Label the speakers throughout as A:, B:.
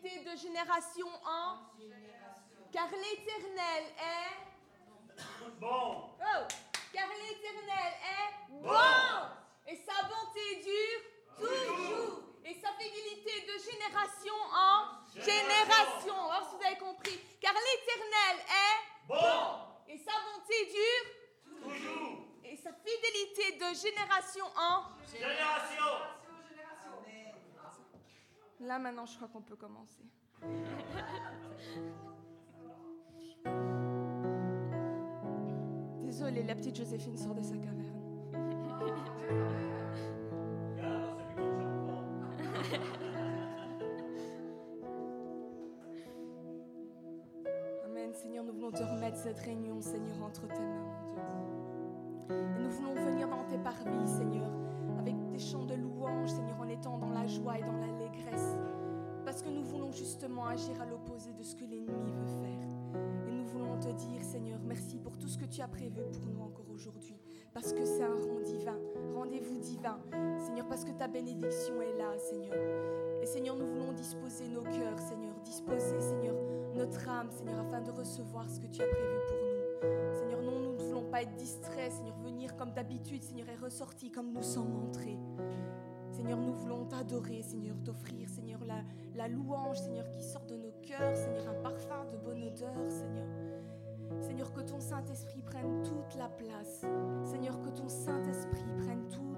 A: de génération en Car l'Éternel est
B: Bon.
A: Oh Car l'Éternel est bon et sa bonté dure toujours et sa fidélité de génération en génération. Alors si vous avez compris, car l'Éternel est
B: Bon.
A: et sa bonté dure
B: Toujours.
A: et sa fidélité de génération en
B: Génération.
A: Là maintenant, je crois qu'on peut commencer. Désolée, la petite Joséphine sort de sa caverne. Amen. Seigneur, nous voulons te remettre cette réunion, Seigneur, entre tes mains, mon Dieu. Et nous voulons venir dans tes parvis, Seigneur, des chants de louange, Seigneur, en étant dans la joie et dans l'allégresse. Parce que nous voulons justement agir à l'opposé de ce que l'ennemi veut faire. Et nous voulons te dire, Seigneur, merci pour tout ce que tu as prévu pour nous encore aujourd'hui. Parce que c'est un rang divin, rendez-vous divin. Seigneur, parce que ta bénédiction est là, Seigneur. Et Seigneur, nous voulons disposer nos cœurs, Seigneur, disposer, Seigneur, notre âme, Seigneur, afin de recevoir ce que tu as prévu pour nous. Seigneur, pas être distraits, Seigneur, venir comme d'habitude, Seigneur, et ressortir comme nous sommes entrés. Seigneur, nous voulons t'adorer, Seigneur, t'offrir, Seigneur, la, la louange, Seigneur, qui sort de nos cœurs, Seigneur, un parfum de bonne odeur, Seigneur. Seigneur, que ton Saint-Esprit prenne toute la place. Seigneur, que ton Saint-Esprit prenne toute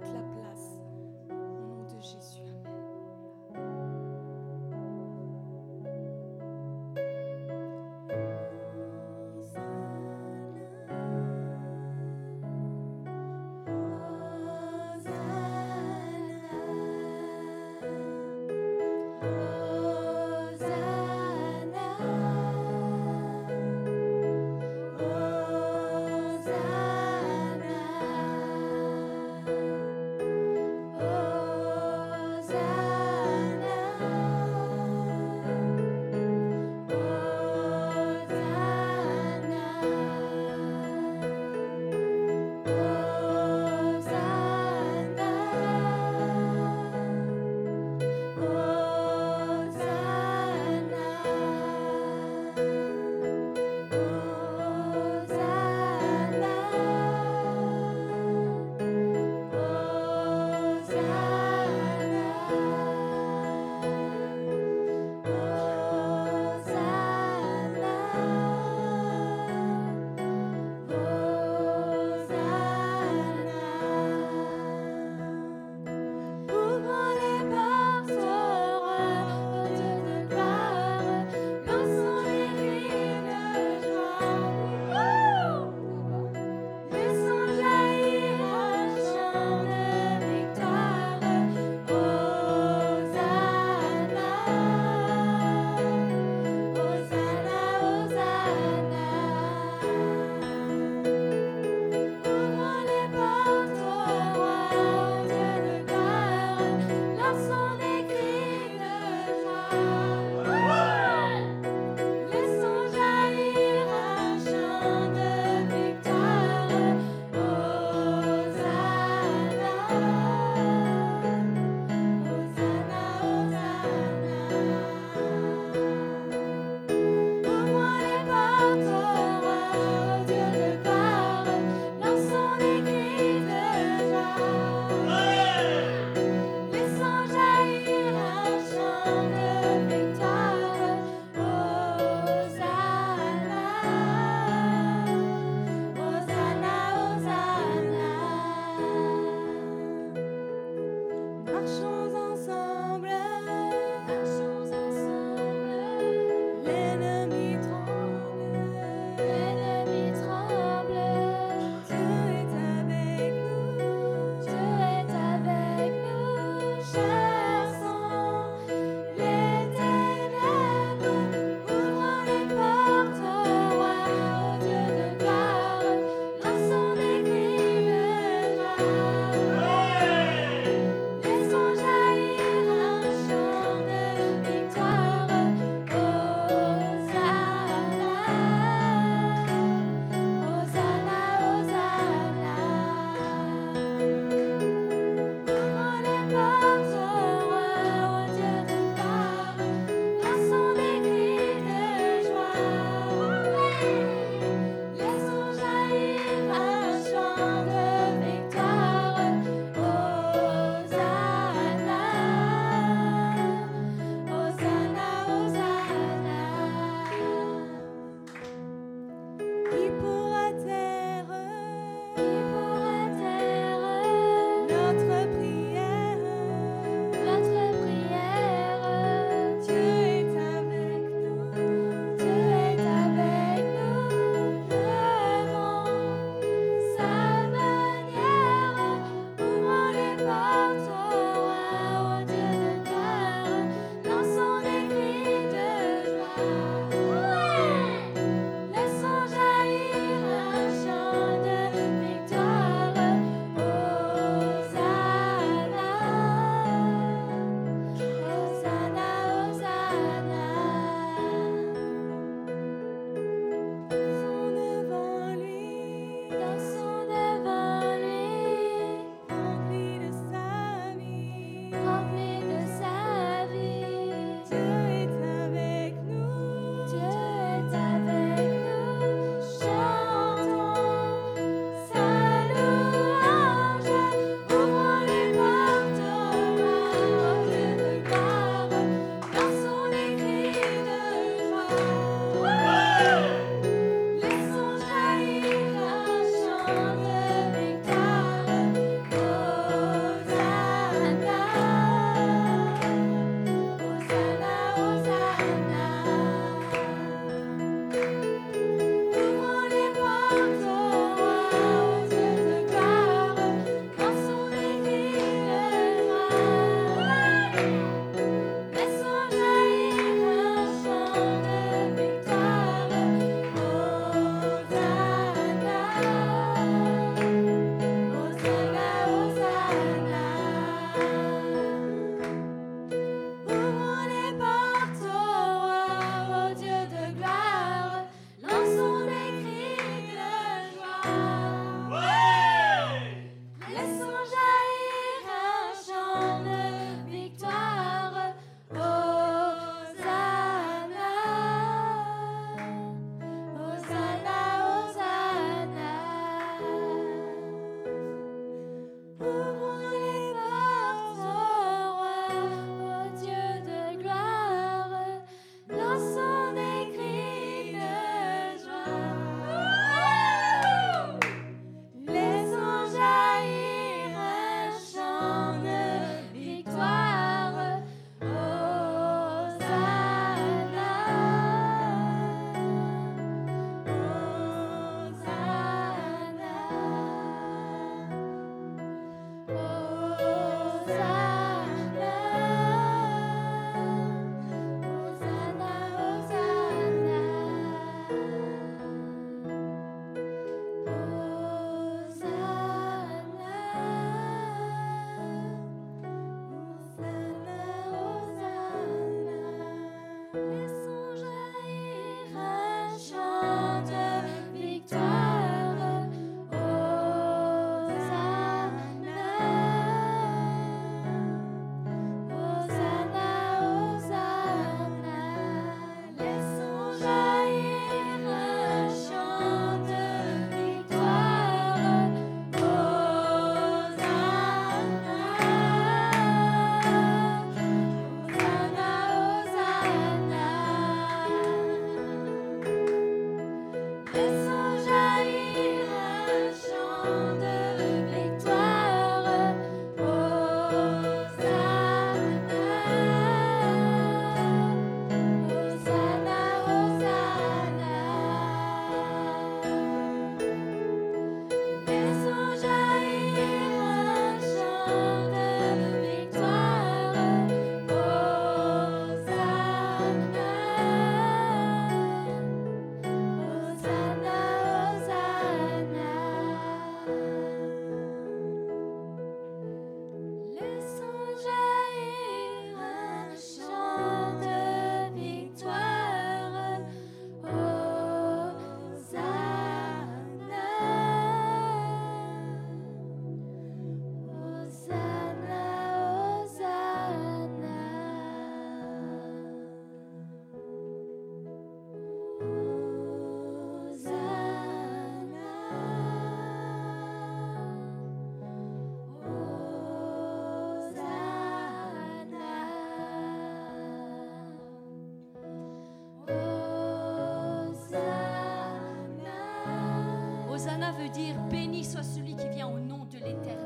C: dire béni soit celui qui vient au nom de l'Éternel.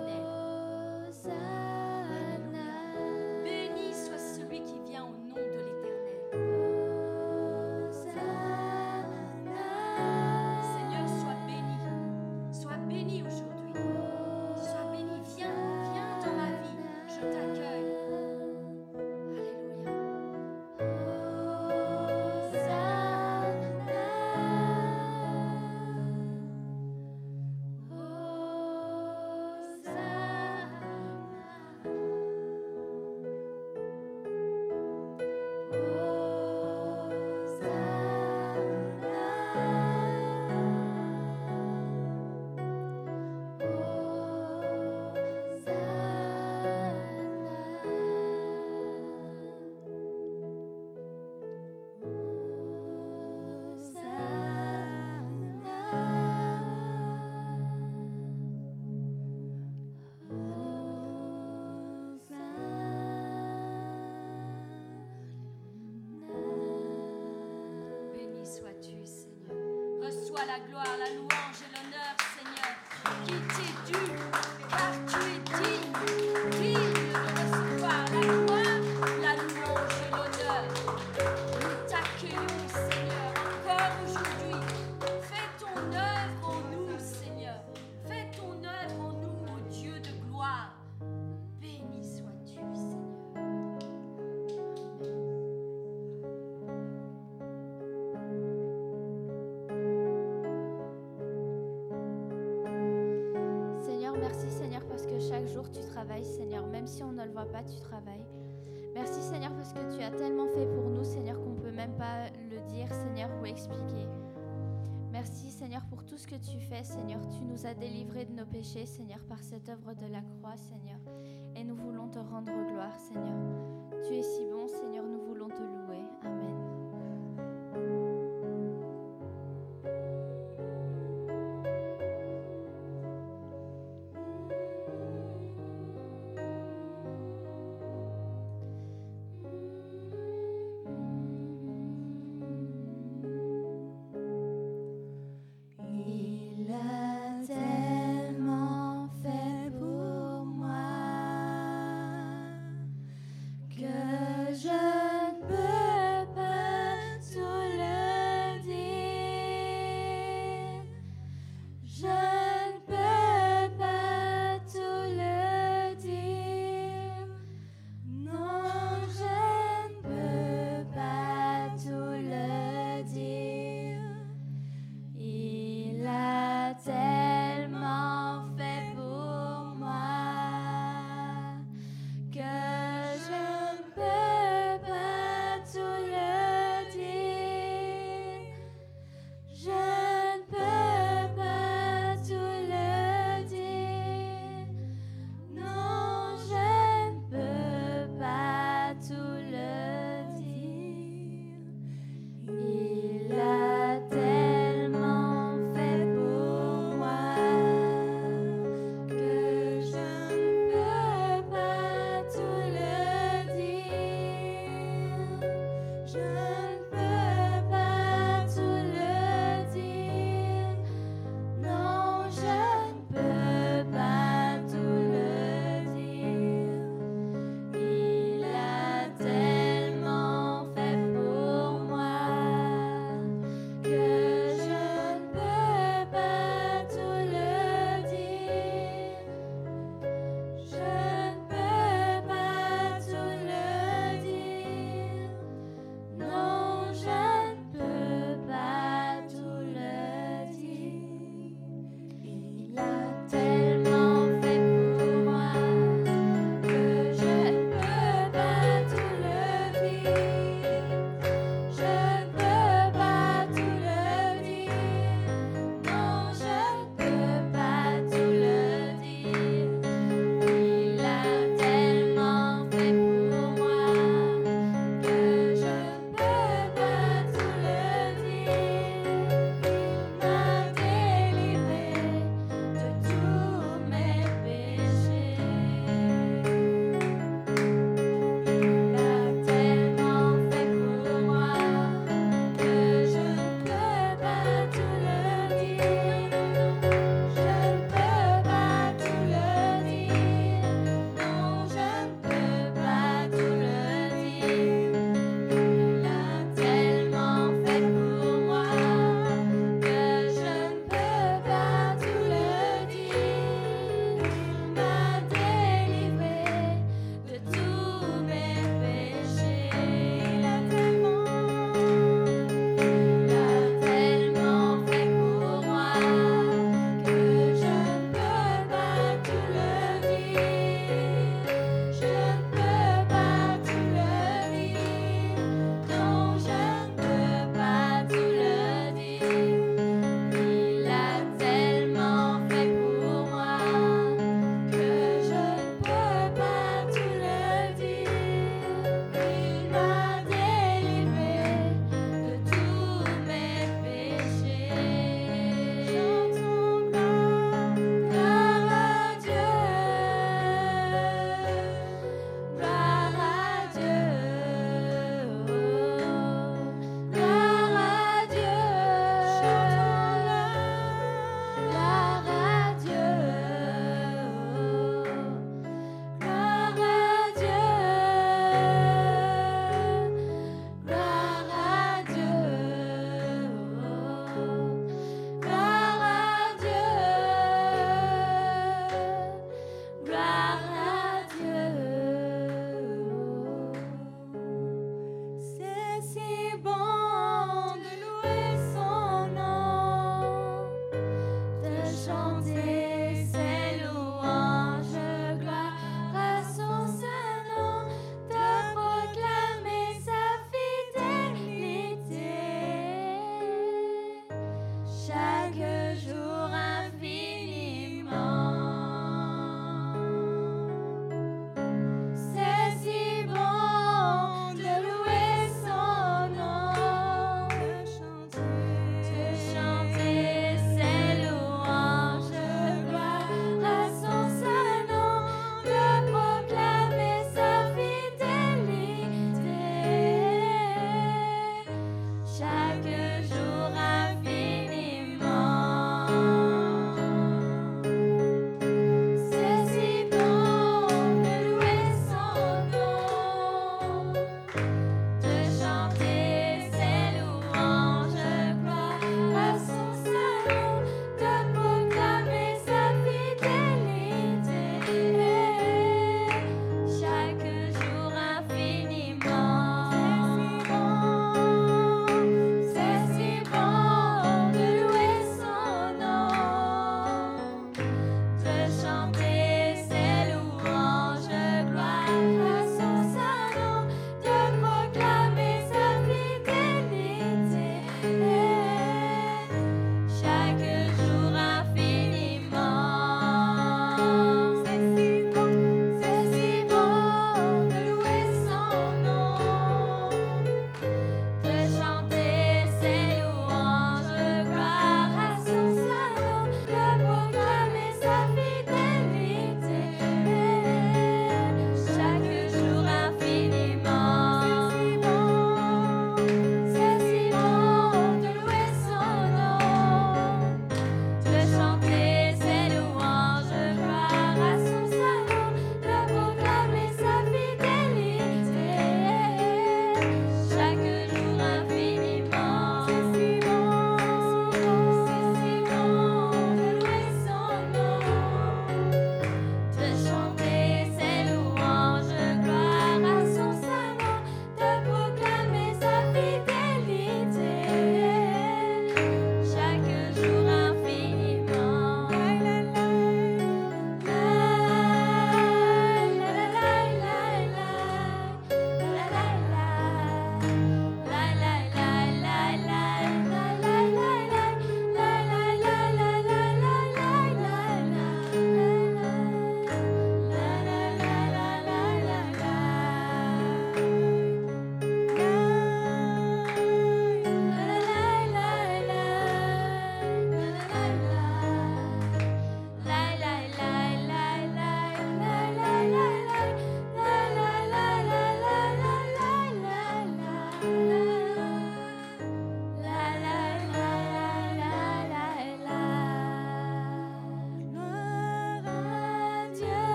C: péché, Seigneur,
D: par cette œuvre de la croix, Seigneur.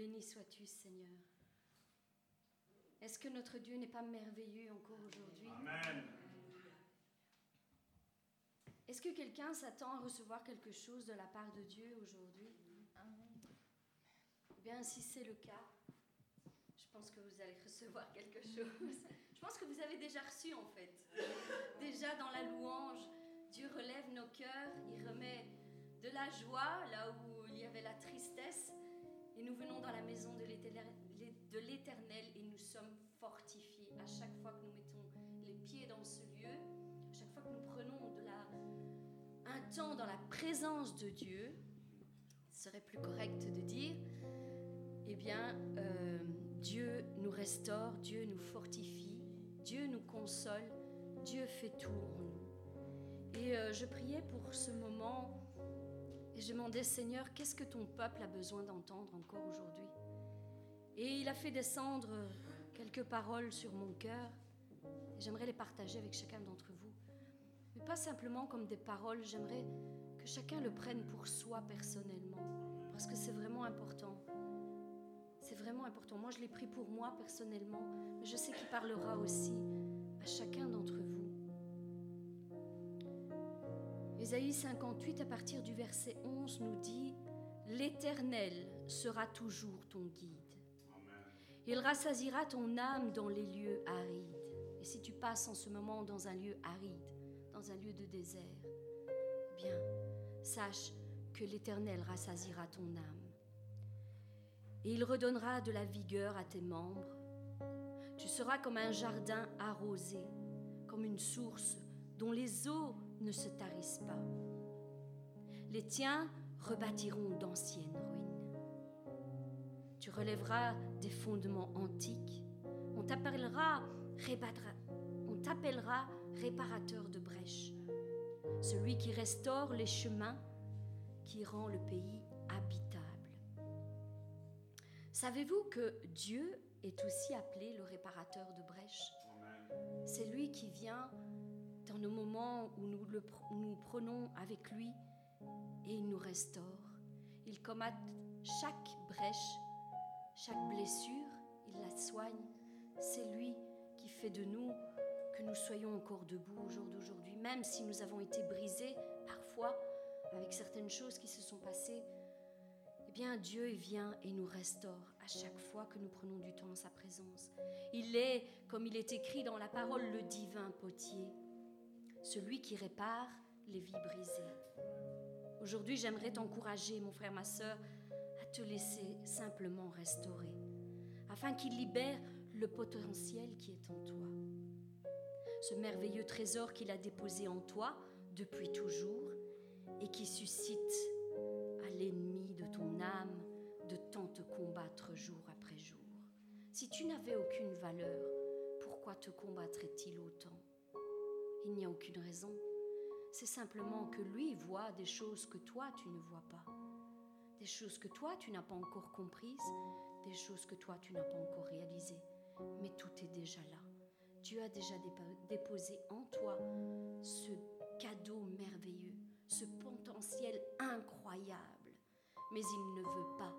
C: Béni sois-tu, Seigneur. Est-ce que notre Dieu n'est pas merveilleux encore aujourd'hui?
B: Amen.
C: Est-ce que quelqu'un s'attend à recevoir quelque chose de la part de Dieu aujourd'hui? Eh bien, si c'est le cas, je pense que vous allez recevoir quelque chose. Je pense que vous avez déjà reçu en fait. Déjà dans la louange, Dieu relève nos cœurs, il remet de la joie là où il y avait la tristesse. Et nous venons dans la maison de l'Éternel et nous sommes fortifiés à chaque fois que nous mettons les pieds dans ce lieu, à chaque fois que nous prenons un temps dans la présence de Dieu, ce serait plus correct de dire, eh bien, euh, Dieu nous restaure, Dieu nous fortifie, Dieu nous console, Dieu fait tout en nous. Et euh, je priais pour ce moment et je demandais, Seigneur, qu'est-ce que ton peuple a besoin d'entendre encore aujourd'hui? Et il a fait descendre quelques paroles sur mon cœur et j'aimerais les partager avec chacun d'entre vous. Mais pas simplement comme des paroles, j'aimerais que chacun le prenne pour soi personnellement parce que c'est vraiment important. C'est vraiment important. Moi, je l'ai pris pour moi personnellement, mais je sais qu'il parlera aussi à chacun d'entre vous. Ésaïe 58, à partir du verset 11, nous dit L'Éternel sera toujours ton guide. Il rassasira ton âme dans les lieux arides. Et si tu passes en ce moment dans un lieu aride, dans un lieu de désert, bien, sache que l'Éternel rassasira ton âme. Et il redonnera de la vigueur à tes membres. Tu seras comme un jardin arrosé, comme une source dont les eaux ne se tarissent pas. Les tiens rebâtiront d'anciennes ruines. Tu relèveras des fondements antiques. On t'appellera, on t'appellera réparateur de brèches, celui qui restaure les chemins, qui rend le pays habitable. Savez-vous que Dieu est aussi appelé le réparateur de brèches? C'est lui qui vient dans nos moments où nous, nous prenons avec lui et il nous restaure. Il comate chaque brèche, chaque blessure, il la soigne. C'est lui qui fait de nous que nous soyons encore debout au jour d'aujourd'hui, même si nous avons été brisés parfois avec certaines choses qui se sont passées. Eh bien, Dieu vient et nous restaure à chaque fois que nous prenons du temps en sa présence. Il est, comme il est écrit dans la parole, le divin potier celui qui répare les vies brisées. Aujourd'hui, j'aimerais t'encourager, mon frère, ma soeur, à te laisser simplement restaurer, afin qu'il libère le potentiel qui est en toi. Ce merveilleux trésor qu'il a déposé en toi depuis toujours et qui suscite à l'ennemi de ton âme de tant te combattre jour après jour. Si tu n'avais aucune valeur, pourquoi te combattrait-il autant? Il n'y a aucune raison. C'est simplement que lui voit des choses que toi tu ne vois pas. Des choses que toi tu n'as pas encore comprises, des choses que toi tu n'as pas encore réalisées. Mais tout est déjà là. Dieu a déjà déposé en toi ce cadeau merveilleux, ce potentiel incroyable. Mais il ne veut pas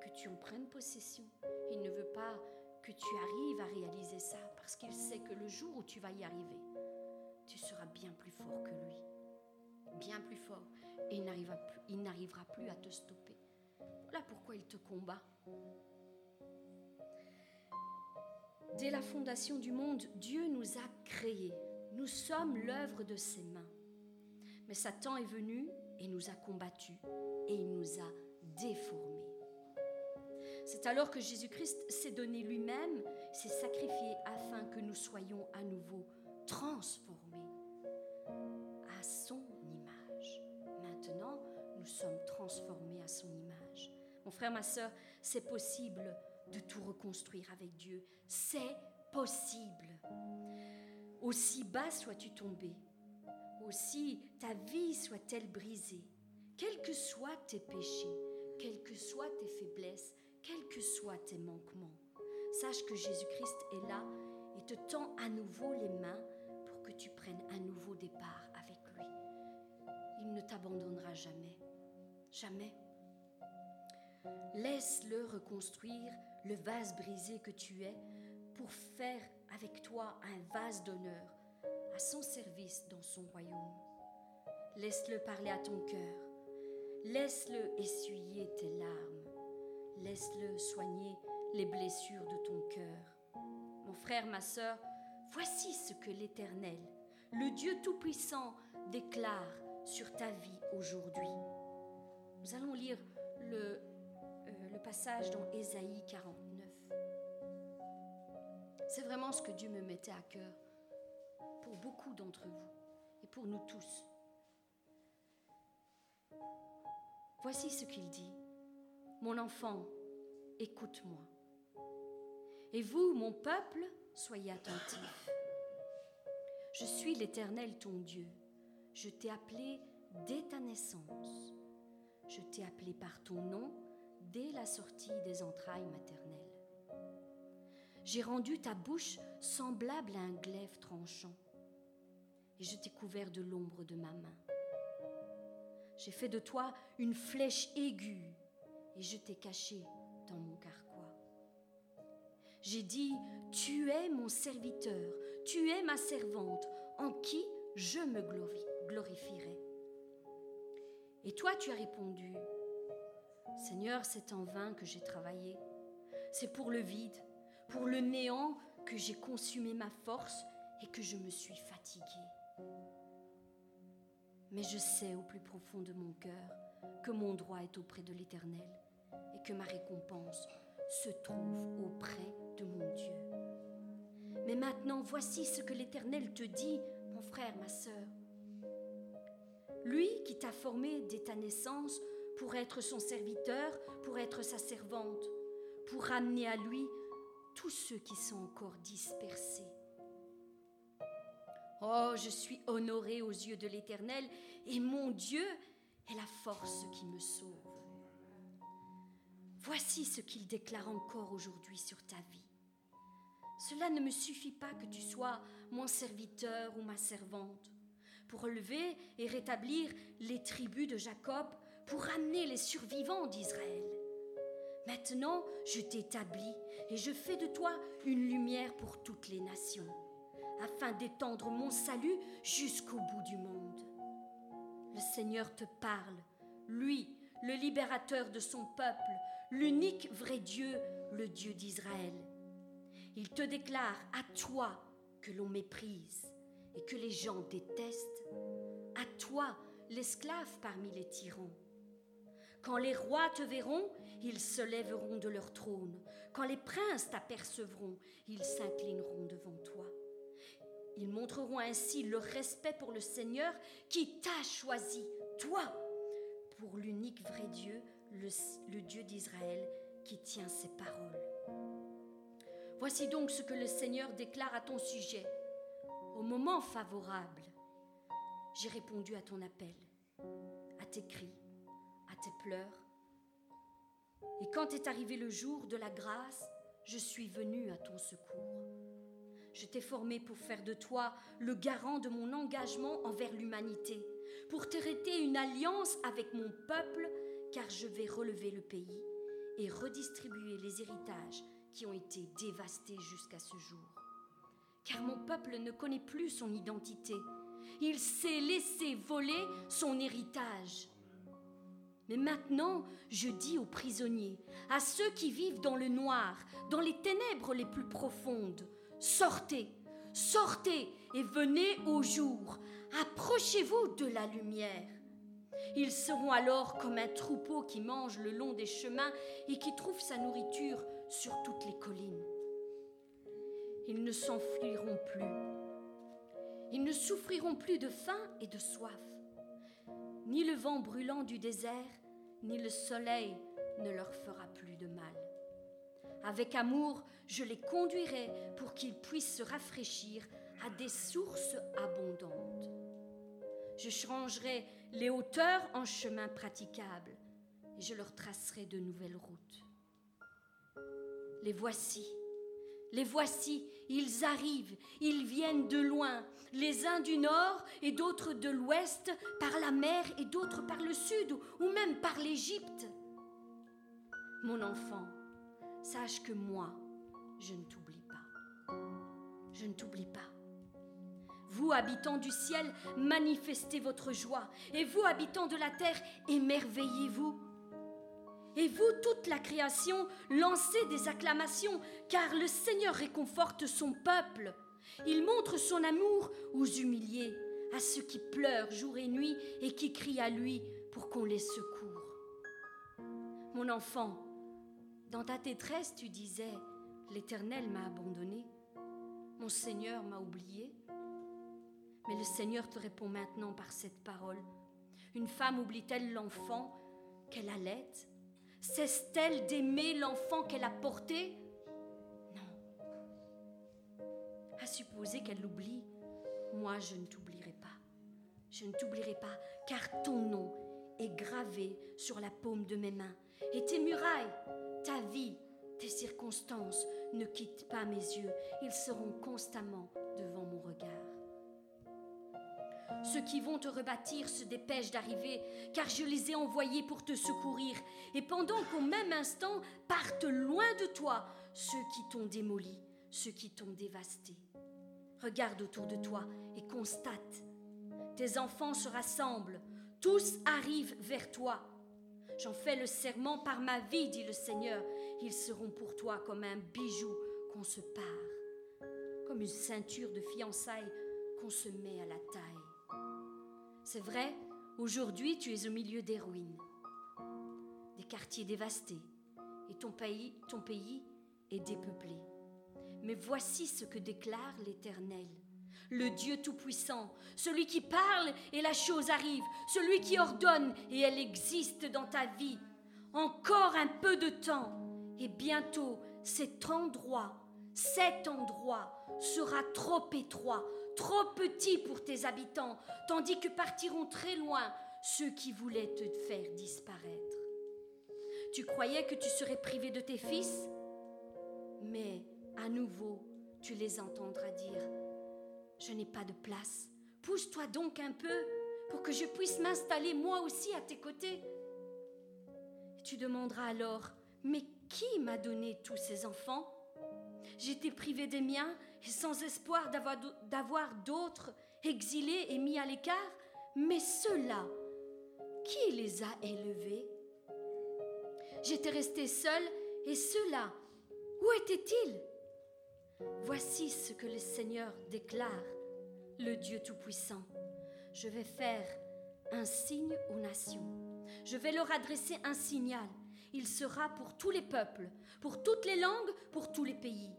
C: que tu en prennes possession. Il ne veut pas que tu arrives à réaliser ça parce qu'il sait que le jour où tu vas y arriver, bien plus fort que lui. Bien plus fort. Et il n'arrivera plus, il n'arrivera plus à te stopper. Voilà pourquoi il te combat. Dès la fondation du monde, Dieu nous a créés. Nous sommes l'œuvre de ses mains. Mais Satan est venu et nous a combattus et il nous a déformés. C'est alors que Jésus-Christ s'est donné lui-même, s'est sacrifié afin que nous soyons à nouveau transformés transformés à son image. Mon frère, ma soeur, c'est possible de tout reconstruire avec Dieu. C'est possible. Aussi bas sois-tu tombé, aussi ta vie soit-elle brisée, quels que soient tes péchés, quelles que soient tes faiblesses, quels que soient tes manquements. Sache que Jésus-Christ est là et te tend à nouveau les mains pour que tu prennes un nouveau départ avec lui. Il ne t'abandonnera jamais. Jamais. Laisse-le reconstruire le vase brisé que tu es pour faire avec toi un vase d'honneur à son service dans son royaume. Laisse-le parler à ton cœur. Laisse-le essuyer tes larmes. Laisse-le soigner les blessures de ton cœur. Mon frère, ma sœur, voici ce que l'Éternel, le Dieu Tout-Puissant, déclare sur ta vie aujourd'hui. Nous allons lire le, euh, passage dans Ésaïe 49. C'est vraiment ce que Dieu me mettait à cœur pour beaucoup d'entre vous et pour nous tous. Voici ce qu'il dit. Mon enfant, écoute-moi. Et vous, mon peuple, soyez attentifs. Je suis l'Éternel ton Dieu. Je t'ai appelé dès ta naissance. Je t'ai appelé par ton nom dès la sortie des entrailles maternelles. J'ai rendu ta bouche semblable à un glaive tranchant, et je t'ai couvert de l'ombre de ma main. J'ai fait de toi une flèche aiguë et je t'ai caché dans mon carquois. J'ai dit, tu es mon serviteur, tu es ma servante, en qui je me glorifierai. Et toi, tu as répondu, Seigneur, c'est en vain que j'ai travaillé, c'est pour le vide, pour le néant que j'ai consumé ma force et que je me suis fatiguée. Mais je sais au plus profond de mon cœur que mon droit est auprès de l'Éternel et que ma récompense se trouve auprès de mon Dieu. Mais maintenant, voici ce que l'Éternel te dit, mon frère, ma sœur. Lui qui t'a formé dès ta naissance pour être son serviteur, pour être sa servante, pour ramener à lui tous ceux qui sont encore dispersés Oh, je suis honoré aux yeux de l'Éternel et mon Dieu est la force qui me sauve. Voici ce qu'il déclare encore aujourd'hui sur ta vie. Cela ne me suffit pas que tu sois mon serviteur ou ma servante pour relever et rétablir les tribus de Jacob, pour ramener les survivants d'Israël. Maintenant, je t'établis et je fais de toi une lumière pour toutes les nations afin d'étendre mon salut jusqu'au bout du monde. Le Seigneur te parle, lui, le libérateur de son peuple, l'unique vrai Dieu, le Dieu d'Israël. Il te déclare à toi que l'on méprise et que les gens détestent, à toi, l'esclave parmi les tyrans. Quand les rois te verront, ils se lèveront de leur trône. Quand les princes t'apercevront, ils s'inclineront devant toi. Ils montreront ainsi leur respect pour le Seigneur qui t'a choisi, toi, pour l'unique vrai Dieu, le, Dieu d'Israël qui tient ses paroles. Voici donc ce que le Seigneur déclare à ton sujet. Moment favorable, j'ai répondu à ton appel, à tes cris, à tes pleurs. Et quand est arrivé le jour de la grâce, je suis venu à ton secours. Je t'ai formé pour faire de toi le garant de mon engagement envers l'humanité, pour traiter une alliance avec mon peuple, car je vais relever le pays et redistribuer les héritages qui ont été dévastés jusqu'à ce jour. Car mon peuple ne connaît plus son identité. Il s'est laissé voler son héritage. Mais maintenant, je dis aux prisonniers, à ceux qui vivent dans le noir, dans les ténèbres les plus profondes, Sortez, sortez et venez au jour. Approchez-vous de la lumière. Ils seront alors comme un troupeau qui mange le long des chemins et qui trouve sa nourriture sur toutes les collines. Ils ne s'enfuiront plus. Ils ne souffriront plus de faim et de soif. Ni le vent brûlant du désert, ni le soleil ne leur fera plus de mal. Avec amour, je les conduirai pour qu'ils puissent se rafraîchir à des sources abondantes. Je changerai les hauteurs en chemins praticables et je leur tracerai de nouvelles routes. Les voici, les voici, ils arrivent, ils viennent de loin, les uns du nord et d'autres de l'ouest, par la mer et d'autres par le sud ou même par l'Égypte. Mon enfant, sache que moi, je ne t'oublie pas. Je ne t'oublie pas. Vous, habitants du ciel, manifestez votre joie. Et vous, habitants de la terre, émerveillez-vous. Et vous, toute la création, lancez des acclamations, car le Seigneur réconforte son peuple. Il montre son amour aux humiliés, à ceux qui pleurent jour et nuit et qui crient à lui pour qu'on les secoure. Mon enfant, dans ta détresse, tu disais, L'Éternel m'a abandonné, mon Seigneur m'a oublié. Mais le Seigneur te répond maintenant par cette parole. Une femme oublie-t-elle l'enfant qu'elle allait Cesse-t-elle d'aimer l'enfant qu'elle a porté? Non. À supposer qu'elle l'oublie, moi je ne t'oublierai pas. Je ne t'oublierai pas, car ton nom est gravé sur la paume de mes mains. Et tes murailles, ta vie, tes circonstances ne quittent pas mes yeux. Ils seront constamment devant mon regard. Ceux qui vont te rebâtir se dépêchent d'arriver, car je les ai envoyés pour te secourir. Et pendant qu'au même instant partent loin de toi ceux qui t'ont démoli, ceux qui t'ont dévasté. Regarde autour de toi et constate. Tes enfants se rassemblent, tous arrivent vers toi. J'en fais le serment par ma vie, dit le Seigneur. Ils seront pour toi comme un bijou qu'on se pare, comme une ceinture de fiançailles qu'on se met à la taille. C'est vrai, aujourd'hui tu es au milieu des ruines, des quartiers dévastés, et ton pays, ton pays est dépeuplé. Mais voici ce que déclare l'Éternel le Dieu Tout-Puissant, celui qui parle et la chose arrive, celui qui ordonne et elle existe dans ta vie. Encore un peu de temps et bientôt cet endroit, cet endroit sera trop étroit, trop petit pour tes habitants, tandis que partiront très loin ceux qui voulaient te faire disparaître. Tu croyais que tu serais privé de tes fils, mais à nouveau tu les entendras dire je n'ai pas de place. Pousse-toi donc un peu pour que je puisse m'installer moi aussi à tes côtés. Tu demanderas alors, mais qui m'a donné tous ces enfants? J'étais privé des miens sans espoir d'avoir d'autres exilés et mis à l'écart, mais ceux-là, qui les a élevés? J'étais resté seul et ceux-là, où étaient-ils? Voici ce que le Seigneur déclare, le Dieu Tout-Puissant. Je vais faire un signe aux nations. Je vais leur adresser un signal. Il sera pour tous les peuples, pour toutes les langues, pour tous les pays,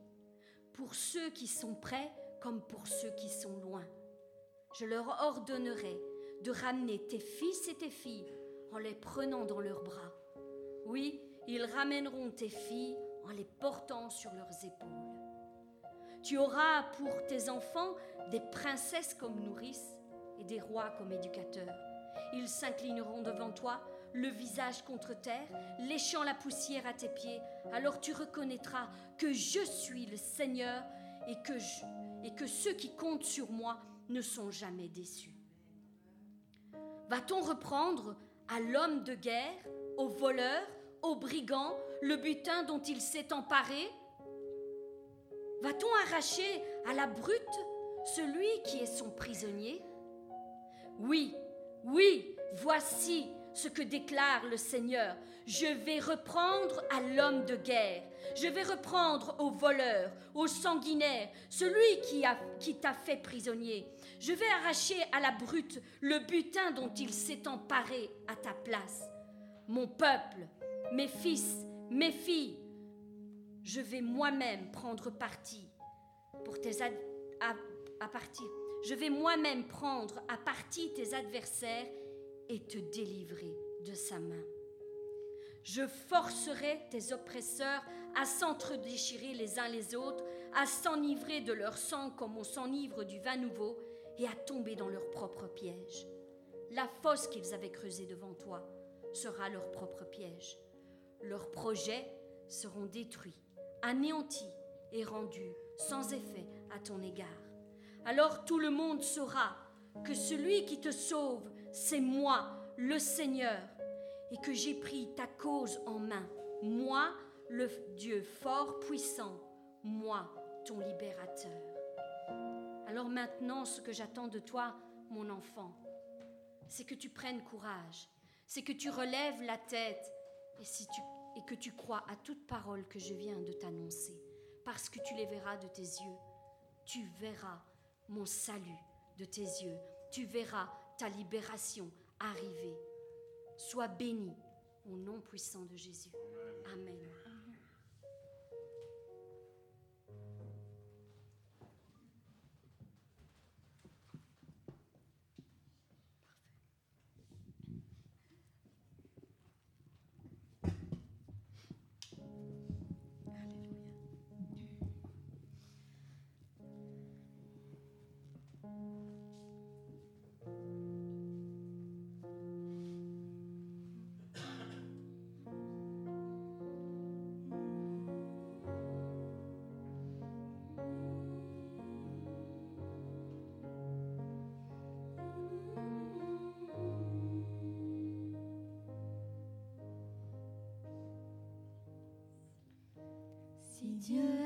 C: pour ceux qui sont près comme pour ceux qui sont loin. Je leur ordonnerai de ramener tes fils et tes filles en les prenant dans leurs bras. Oui, ils ramèneront tes filles en les portant sur leurs épaules. Tu auras pour tes enfants des princesses comme nourrices et des rois comme éducateurs. Ils s'inclineront devant toi, le visage contre terre, léchant la poussière à tes pieds. Alors tu reconnaîtras que je suis le Seigneur et que, et que ceux qui comptent sur moi ne sont jamais déçus. Va-t-on reprendre à l'homme de guerre, au voleur, au brigand, le butin dont il s'est emparé? Va-t-on arracher à la brute celui qui est son prisonnier? Oui, oui, voici ce que déclare le Seigneur. Je vais reprendre à l'homme de guerre, je vais reprendre au voleur, au sanguinaire, celui qui, t'a fait prisonnier. Je vais arracher à la brute le butin dont il s'est emparé à ta place. Mon peuple, mes fils, mes filles, je vais moi-même prendre parti pour tes à, partir. Je vais moi-même prendre à tes adversaires et te délivrer de sa main. Je forcerai tes oppresseurs à s'entre-déchirer les uns les autres, à s'enivrer de leur sang comme on s'enivre du vin nouveau, et à tomber dans leur propre piège. La fosse qu'ils avaient creusée devant toi sera leur propre piège. Leurs projets seront détruits anéanti et rendu sans effet à ton égard. Alors tout le monde saura que celui qui te sauve, c'est moi, le Seigneur, et que j'ai pris ta cause en main. moi, le Dieu fort, puissant, moi, ton libérateur. Alors maintenant, ce que j'attends de toi, mon enfant, c'est que tu prennes courage, c'est que tu relèves la tête et, et que tu crois à toute parole que je viens de t'annoncer, parce que tu les verras de tes yeux. Tu verras mon salut de tes yeux. Tu verras libération arriver. Sois béni au nom puissant de Jésus. Amen.
D: Dieu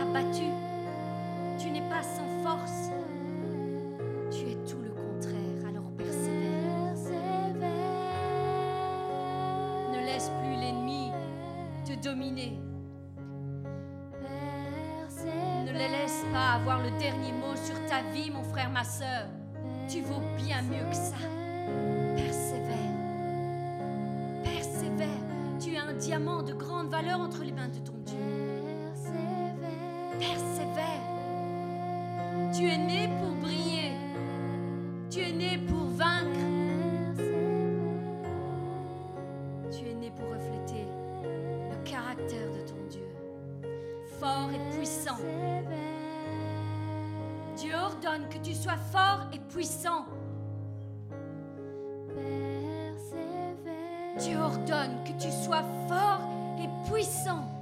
C: abattu. Tu n'es pas sans force. Tu es tout le contraire, alors persévère. Ne laisse plus l'ennemi te dominer. et puissant. Dieu ordonne que tu sois fort et puissant. Dieu ordonne que tu sois fort et puissant.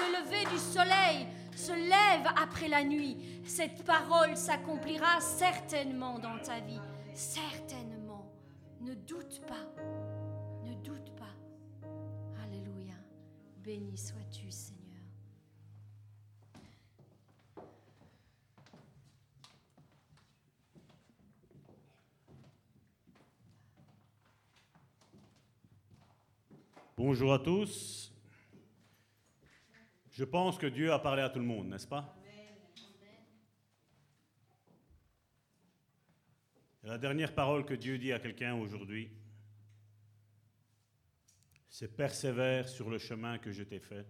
C: Le lever du soleil se lève après la nuit, cette parole s'accomplira certainement dans ta vie. Certainement. Ne doute pas. Ne doute pas. Alléluia. Béni sois-tu, Seigneur.
E: Bonjour à tous. Je pense que Dieu a parlé à tout le monde, n'est-ce pas? La dernière parole que Dieu dit à quelqu'un aujourd'hui, c'est persévère sur le chemin que je t'ai fait,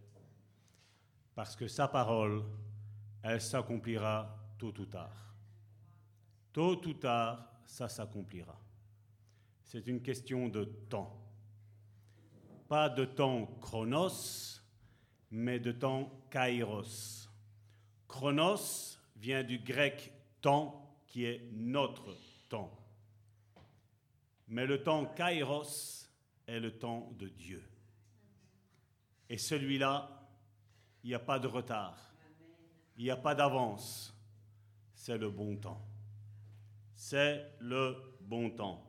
E: parce que sa parole, elle s'accomplira tôt ou tard. Tôt ou tard, ça s'accomplira. C'est une question de temps. Pas de temps chronos, mais de temps kairos. Chronos vient du grec temps, qui est notre temps. Mais le temps kairos est le temps de Dieu. Et celui-là, il n'y a pas de retard, il n'y a pas d'avance. C'est le bon temps. C'est le bon temps.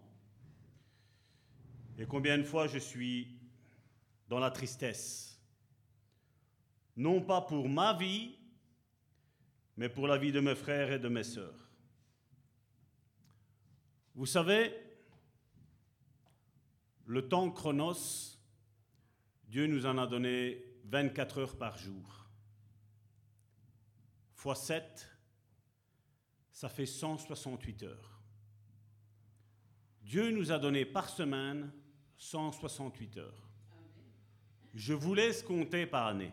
E: Et combien de fois je suis dans la tristesse? Non pas pour ma vie, mais pour la vie de mes frères et de mes sœurs. Vous savez, le temps chronos, Dieu nous en a donné 24 heures par jour. Fois 7, ça fait 168 heures. Dieu nous a donné par semaine 168 heures. Je vous laisse compter par année.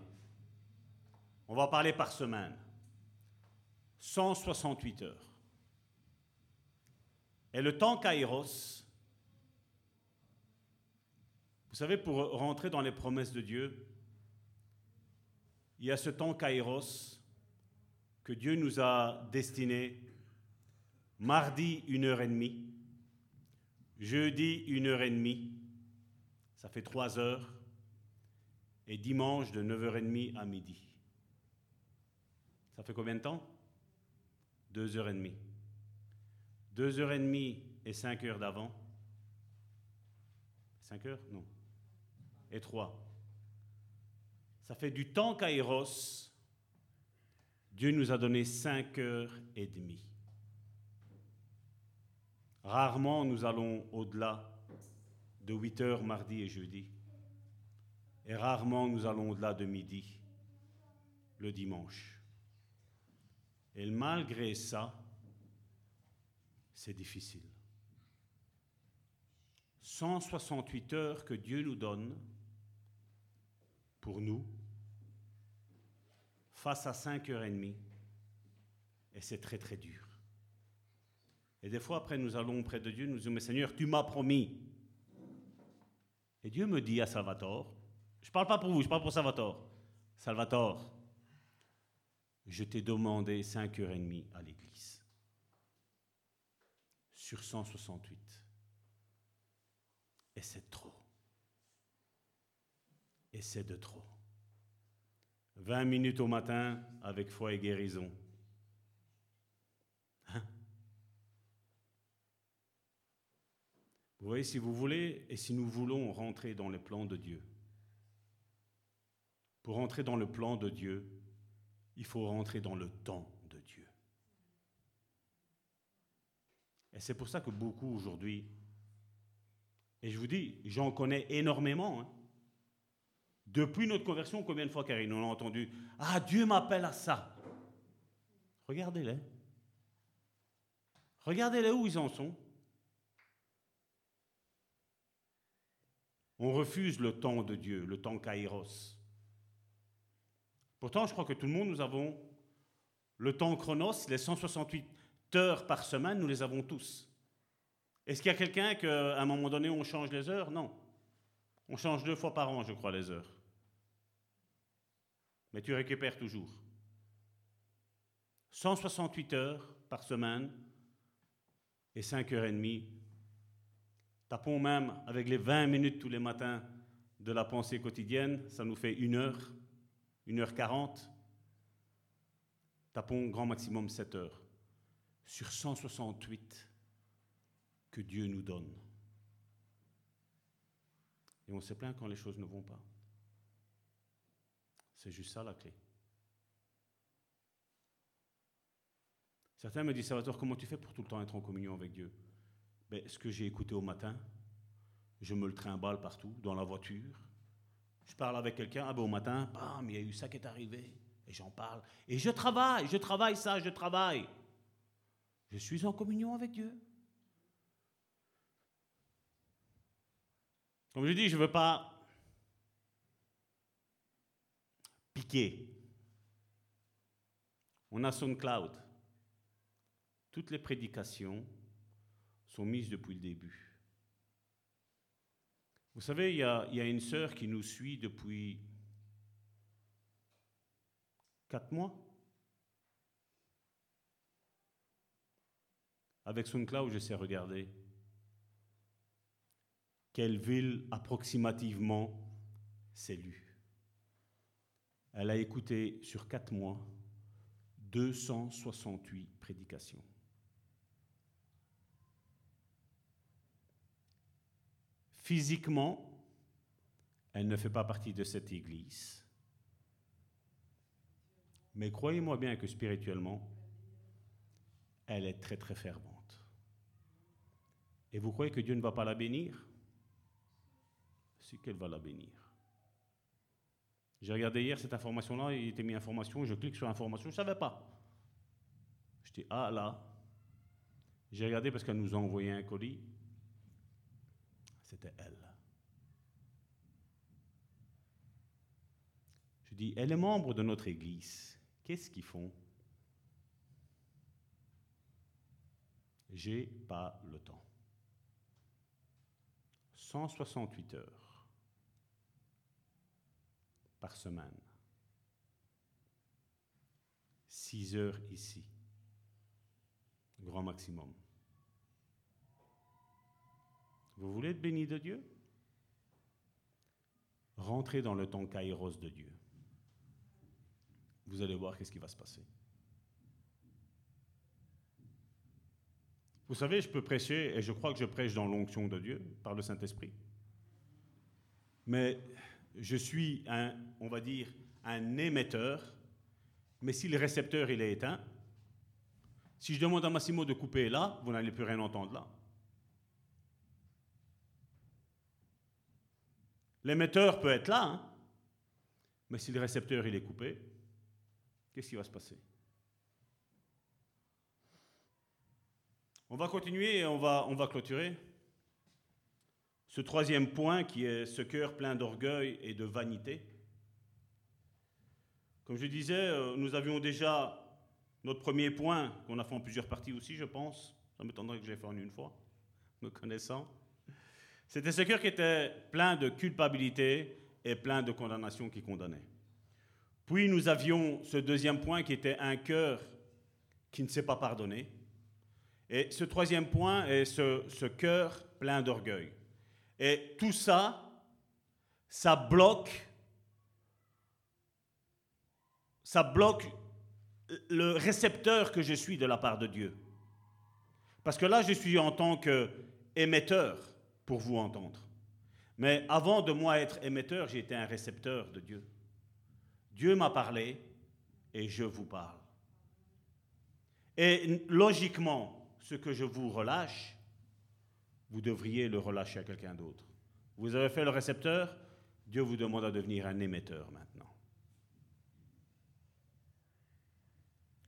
E: On va parler par semaine. 168 heures. Et le temps kairos, vous savez, pour rentrer dans les promesses de Dieu, il y a ce temps kairos que Dieu nous a destiné mardi une heure et demie, jeudi une heure et demie, ça fait trois heures, et dimanche de 9h30 à midi. Ça fait combien de temps? Deux heures et demie. Deux heures et demie et cinq heures d'avant. Cinq heures? Non. Et trois. Ça fait du temps kairos. Dieu nous a donné cinq heures et demie. Rarement nous allons au-delà de 8 heures mardi et jeudi. Et rarement nous allons au-delà de midi le dimanche. Et malgré ça, c'est difficile. 168 heures que Dieu nous donne pour nous, face à 5 heures et demie, et c'est très très dur. Et des fois, après, nous allons près de Dieu, nous disons, mais Seigneur, tu m'as promis. Et Dieu me dit à Salvatore, je ne parle pas pour vous, je parle pour Salvatore. Salvatore, je t'ai demandé 5h30 à l'église. Sur 168. Et c'est trop. Et c'est de trop. 20 minutes au matin avec foi et guérison. Hein? Vous voyez, si vous voulez et si nous voulons rentrer dans le plan de Dieu, pour rentrer dans le plan de Dieu, il faut rentrer dans le temps de Dieu. Et c'est pour ça que beaucoup aujourd'hui, et je vous dis, j'en connais énormément, hein. depuis notre conversion, combien de fois, Karine, on a entendu Ah, Dieu m'appelle à ça. Regardez-les. Regardez-les où ils en sont. On refuse le temps de Dieu, le temps kairos. Pourtant, je crois que tout le monde, nous avons le temps chronos, les 168 heures par semaine, nous les avons tous. Est-ce qu'il y a quelqu'un qu'à un moment donné, on change les heures? Non. On change deux fois par an, je crois, les heures. Mais tu récupères toujours. 168 heures par semaine et 5 heures et demie. Tapons même avec les 20 minutes tous les matins de la pensée quotidienne, ça nous fait une heure, une heure quarante. Tapons grand maximum 7 heures sur 168 que Dieu nous donne. Et on se plaint quand les choses ne vont pas. C'est juste ça la clé. Certains me disent, Salvatore, comment tu fais pour tout le temps être en communion avec Dieu? Ben, Ce que j'ai écouté au matin, je me le trimballe partout, dans la voiture. Je parle avec quelqu'un, ah ben, au matin, bam, il y a eu ça qui est arrivé. Et j'en parle. Et je travaille, je travaille ça, je travaille. Je suis en communion avec Dieu. Comme je dis, je ne veux pas piquer. On a SoundCloud. Toutes les prédications sont mises depuis le début. Vous savez, il y a, une sœur qui nous suit depuis quatre mois. Avec SoundCloud, je sais regarder quelle ville approximativement c'est lu. Elle a écouté sur quatre mois 268 prédications. Physiquement, elle ne fait pas partie de cette église. Mais croyez-moi bien que spirituellement, elle est très très fervente. Et vous croyez que Dieu ne va pas la bénir? C'est qu'elle va la bénir. J'ai regardé hier cette information-là, il était mis information, je clique sur information, je ne savais pas. Je dis, ah là, j'ai regardé parce qu'elle nous a envoyé un colis, c'était elle. Je dis, elle est membre de notre Église. Qu'est-ce qu'ils font? J'ai pas le temps. 168 heures par semaine. 6 heures ici. Grand maximum. Vous voulez être béni de Dieu? Rentrez dans le temps kairos de Dieu. Vous allez voir qu'est-ce qui va se passer. Vous savez, je peux prêcher, et je crois que je prêche dans l'onction de Dieu, par le Saint-Esprit. Mais je suis un, on va dire, un émetteur, mais si le récepteur il est éteint, si je demande à Massimo de couper là, vous n'allez plus rien entendre là. L'émetteur peut être là, hein. mais si le récepteur il est coupé, qu'est-ce qui va se passer? On va continuer et on va, on va clôturer. Ce troisième point qui est ce cœur plein d'orgueil et de vanité. Comme je disais, euh, nous avions déjà notre premier point, qu'on a fait en plusieurs parties aussi, je pense. Ça m'étonnerait que je l'ai fait en une fois, me connaissant. C'était ce cœur qui était plein de culpabilité et plein de condamnation qui condamnait. Puis nous avions ce deuxième point qui était un cœur qui ne s'est pas pardonné. Et ce troisième point est ce, cœur plein d'orgueil. Et tout ça, ça bloque, ça bloque le récepteur que je suis de la part de Dieu. Parce que là, je suis en tant qu'émetteur pour vous entendre. Mais avant de moi être émetteur, j'étais un récepteur de Dieu. Dieu m'a parlé et je vous parle. Et logiquement, ce que je vous relâche, vous devriez le relâcher à quelqu'un d'autre. Vous avez fait le récepteur, Dieu vous demande à devenir un émetteur maintenant.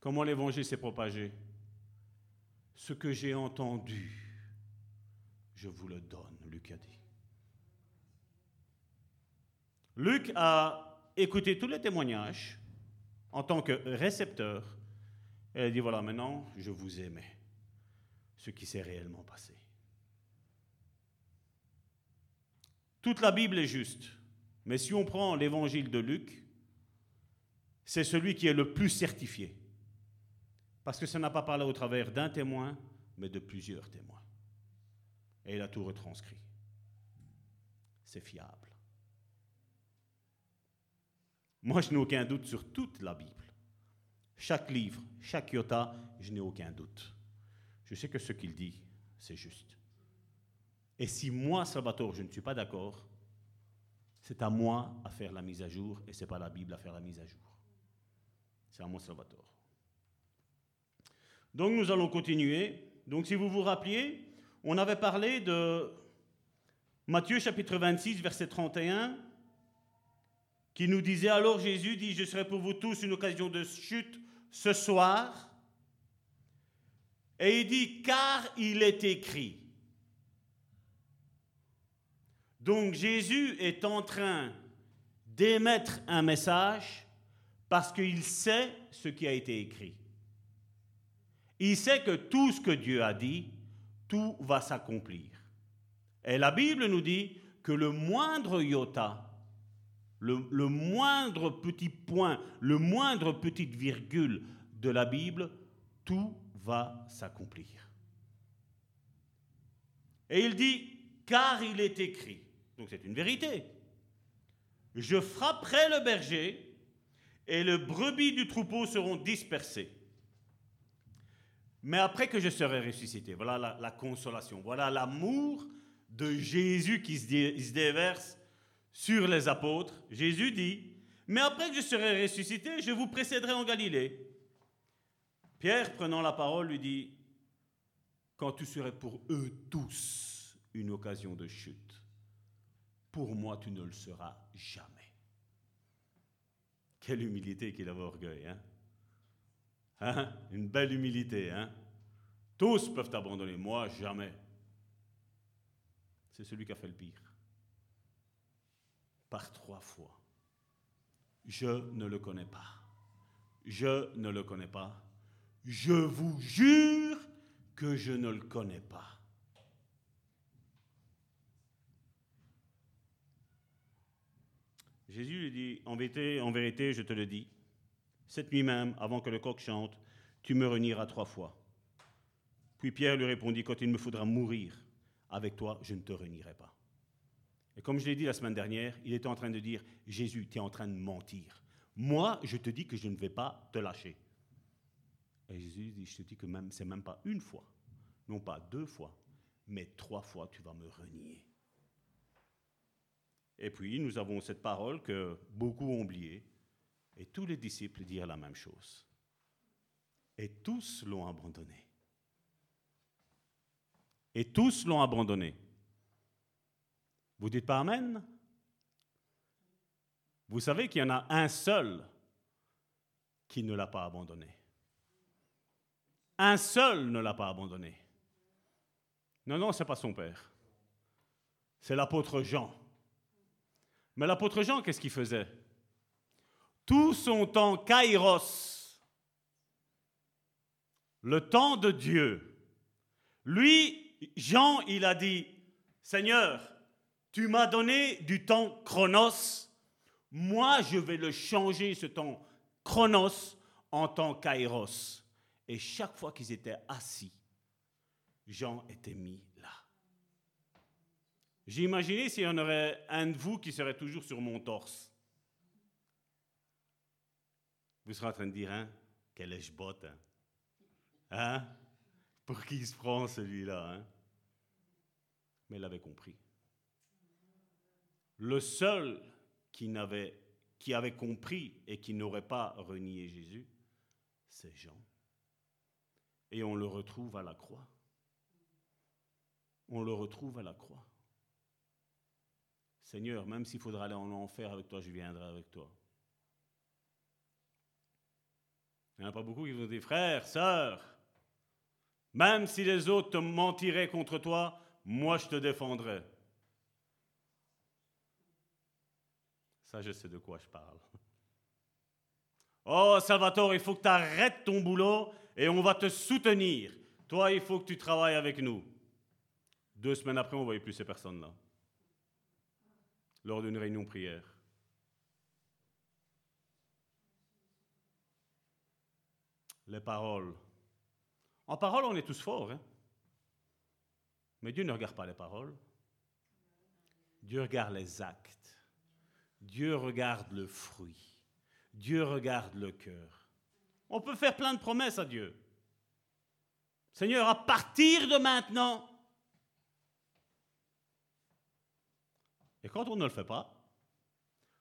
E: Comment l'évangile s'est propagé? Ce que j'ai entendu, je vous le donne, Luc a dit. Luc a écouté tous les témoignages en tant que récepteur et a dit, voilà, maintenant, je vous aimais, ce qui s'est réellement passé. Toute la Bible est juste, mais si on prend l'évangile de Luc, c'est celui qui est le plus certifié. Parce que ça n'a pas parlé au travers d'un témoin, mais de plusieurs témoins. Et il a tout retranscrit. C'est fiable. Moi, je n'ai aucun doute sur toute la Bible. Chaque livre, chaque iota, je n'ai aucun doute. Je sais que ce qu'il dit, c'est juste. Et si moi, Salvatore, je ne suis pas d'accord, c'est à moi à faire la mise à jour et ce n'est pas la Bible à faire la mise à jour. C'est à moi, Salvatore. Donc nous allons continuer. Donc si vous vous rappelez, on avait parlé de Matthieu chapitre 26, verset 31, qui nous disait alors Jésus dit, je serai pour vous tous une occasion de chute ce soir. Et il dit, car il est écrit. Donc Jésus est en train d'émettre un message parce qu'il sait ce qui a été écrit. Il sait que tout ce que Dieu a dit, tout va s'accomplir. Et la Bible nous dit que le moindre iota, le, le, moindre petit point, le moindre petite virgule de la Bible, tout va s'accomplir. Et il dit, car il est écrit. Donc c'est une vérité. Je frapperai le berger et les brebis du troupeau seront dispersées. Mais après que je serai ressuscité, voilà la, la consolation, voilà l'amour de Jésus qui se, dé, se déverse sur les apôtres. Jésus dit, mais après que je serai ressuscité, je vous précéderai en Galilée. Pierre, prenant la parole, lui dit, quand tu serais pour eux tous une occasion de chute, pour moi tu ne le seras jamais. Quelle humilité avait orgueil, hein? Hein? Une belle humilité, hein? Tous peuvent abandonner, moi jamais. C'est celui qui a fait le pire. Par trois fois. Je ne le connais pas. Je ne le connais pas. Je vous jure que je ne le connais pas. Jésus lui dit, en vérité, en vérité, je te le dis, cette nuit même, avant que le coq chante, tu me renieras trois fois. Puis Pierre lui répondit, quand il me faudra mourir avec toi, je ne te renierai pas. Et comme je l'ai dit la semaine dernière, il était en train de dire, Jésus, tu es en train de mentir. Moi, je te dis que je ne vais pas te lâcher. Et Jésus dit, je te dis que même, c'est même pas une fois, non pas deux fois, mais trois fois tu vas me renier. Et puis, nous avons cette parole que beaucoup ont oubliée, et tous les disciples dirent la même chose. Et tous l'ont abandonné. Et tous l'ont abandonné. Vous dites pas Amen? Vous savez qu'il y en a un seul qui ne l'a pas abandonné. Un seul ne l'a pas abandonné. Non, non, ce n'est pas son père. C'est l'apôtre Jean. Mais l'apôtre Jean, qu'est-ce qu'il faisait? Tout son temps kairos, le temps de Dieu. Lui, Jean, il a dit, Seigneur, tu m'as donné du temps chronos, moi je vais le changer, ce temps chronos, en temps kairos. Et chaque fois qu'ils étaient assis, Jean était mis j'ai imaginé s'il y en aurait un de vous qui serait toujours sur mon torse. Vous serez en train de dire, hein, quel est botte, hein? hein? Pour qui il se prend celui-là, hein? Mais il avait compris. Le seul qui, n'avait, qui avait compris et qui n'aurait pas renié Jésus, c'est Jean. Et on le retrouve à la croix. On le retrouve à la croix. Seigneur, même s'il faudra aller en enfer avec toi, je viendrai avec toi. Il n'y en a pas beaucoup qui vont dire, frère, sœur, même si les autres te mentiraient contre toi, moi je te défendrai. Ça, je sais de quoi je parle. Oh, Salvatore, il faut que tu arrêtes ton boulot et on va te soutenir. Toi, il faut que tu travailles avec nous. Deux semaines après, on ne voyait plus ces personnes-là lors d'une réunion prière. Les paroles
D: En parole, on est tous forts. Hein? Mais Dieu ne regarde pas les paroles. Dieu regarde les actes. Dieu regarde le fruit. Dieu regarde le cœur. On peut faire plein de promesses à Dieu. Seigneur, à partir de maintenant. Et quand on ne le fait pas,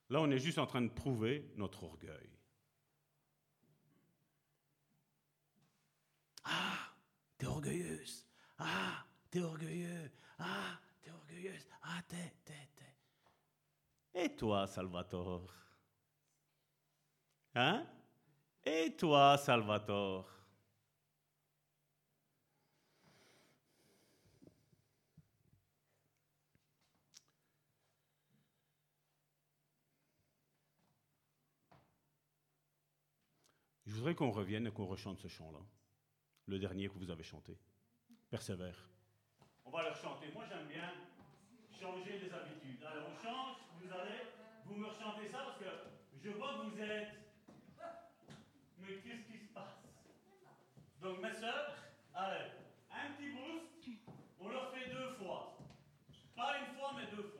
D: là on est juste en train de prouver notre orgueil. Ah, t'es orgueilleuse. Ah, t'es orgueilleux. Ah, t'es orgueilleuse. Ah, t'es, t'es, t'es. Et toi, Salvatore? Hein? Et toi, Salvatore? Je voudrais qu'on revienne et qu'on rechante ce chant-là, le dernier que vous avez chanté. Persévère. On va le chanter. Moi, j'aime bien changer les habitudes. Alors, on change, vous allez, vous me rechantez ça parce que je vois que vous êtes. Mais qu'est-ce qui se passe? Donc, mes soeurs, allez, un petit boost, on le fait deux fois. Pas une fois, mais deux fois.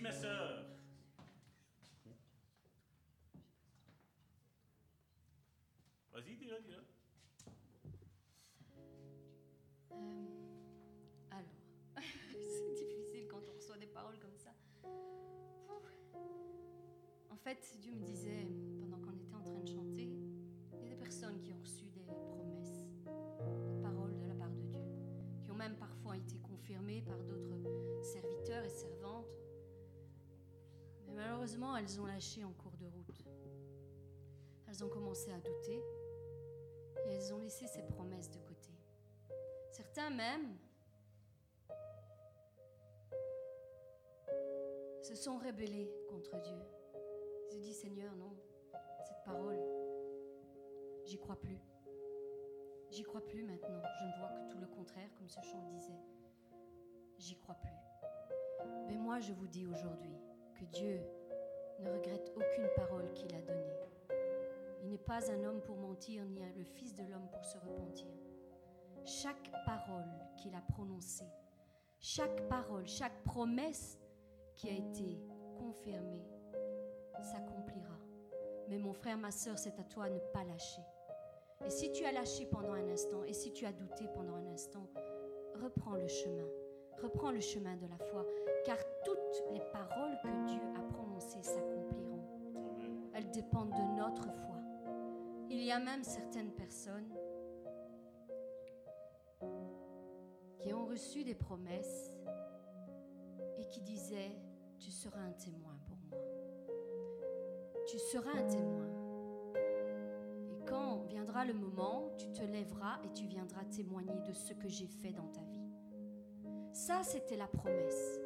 E: Mes. Vas-y.
C: Euh, alors, c'est difficile quand on reçoit des paroles comme ça. En fait, Dieu me disait, pendant qu'on était en train de chanter, il y a des personnes qui ont reçu des promesses, des paroles de la part de Dieu, qui ont même parfois été confirmées par malheureusement, elles ont lâché en cours de route. Elles ont commencé à douter et elles ont laissé ces promesses de côté. Certains même se sont rebellés contre Dieu. Ils ont dit Seigneur, non, cette parole, j'y crois plus. J'y crois plus maintenant. Je ne vois que tout le contraire, comme ce chant disait. J'y crois plus. Mais moi, je vous dis aujourd'hui que Dieu ne regrette aucune parole qu'il a donnée. Il n'est pas un homme pour mentir, ni le fils de l'homme pour se repentir. Chaque parole qu'il a prononcée, chaque parole, chaque promesse qui a été confirmée, s'accomplira. Mais mon frère, ma soeur, c'est à toi de ne pas lâcher. Et si tu as lâché pendant un instant, et si tu as douté pendant un instant, reprends le chemin. Reprends le chemin de la foi, car toutes les paroles que Dieu a prononcées s'accompliront. Dépendent de notre foi. Il y a même certaines personnes qui ont reçu des promesses et qui disaient, tu seras un témoin pour moi. Tu seras un témoin. Et quand viendra le moment, tu te lèveras et tu viendras témoigner de ce que j'ai fait dans ta vie. Ça, c'était la promesse.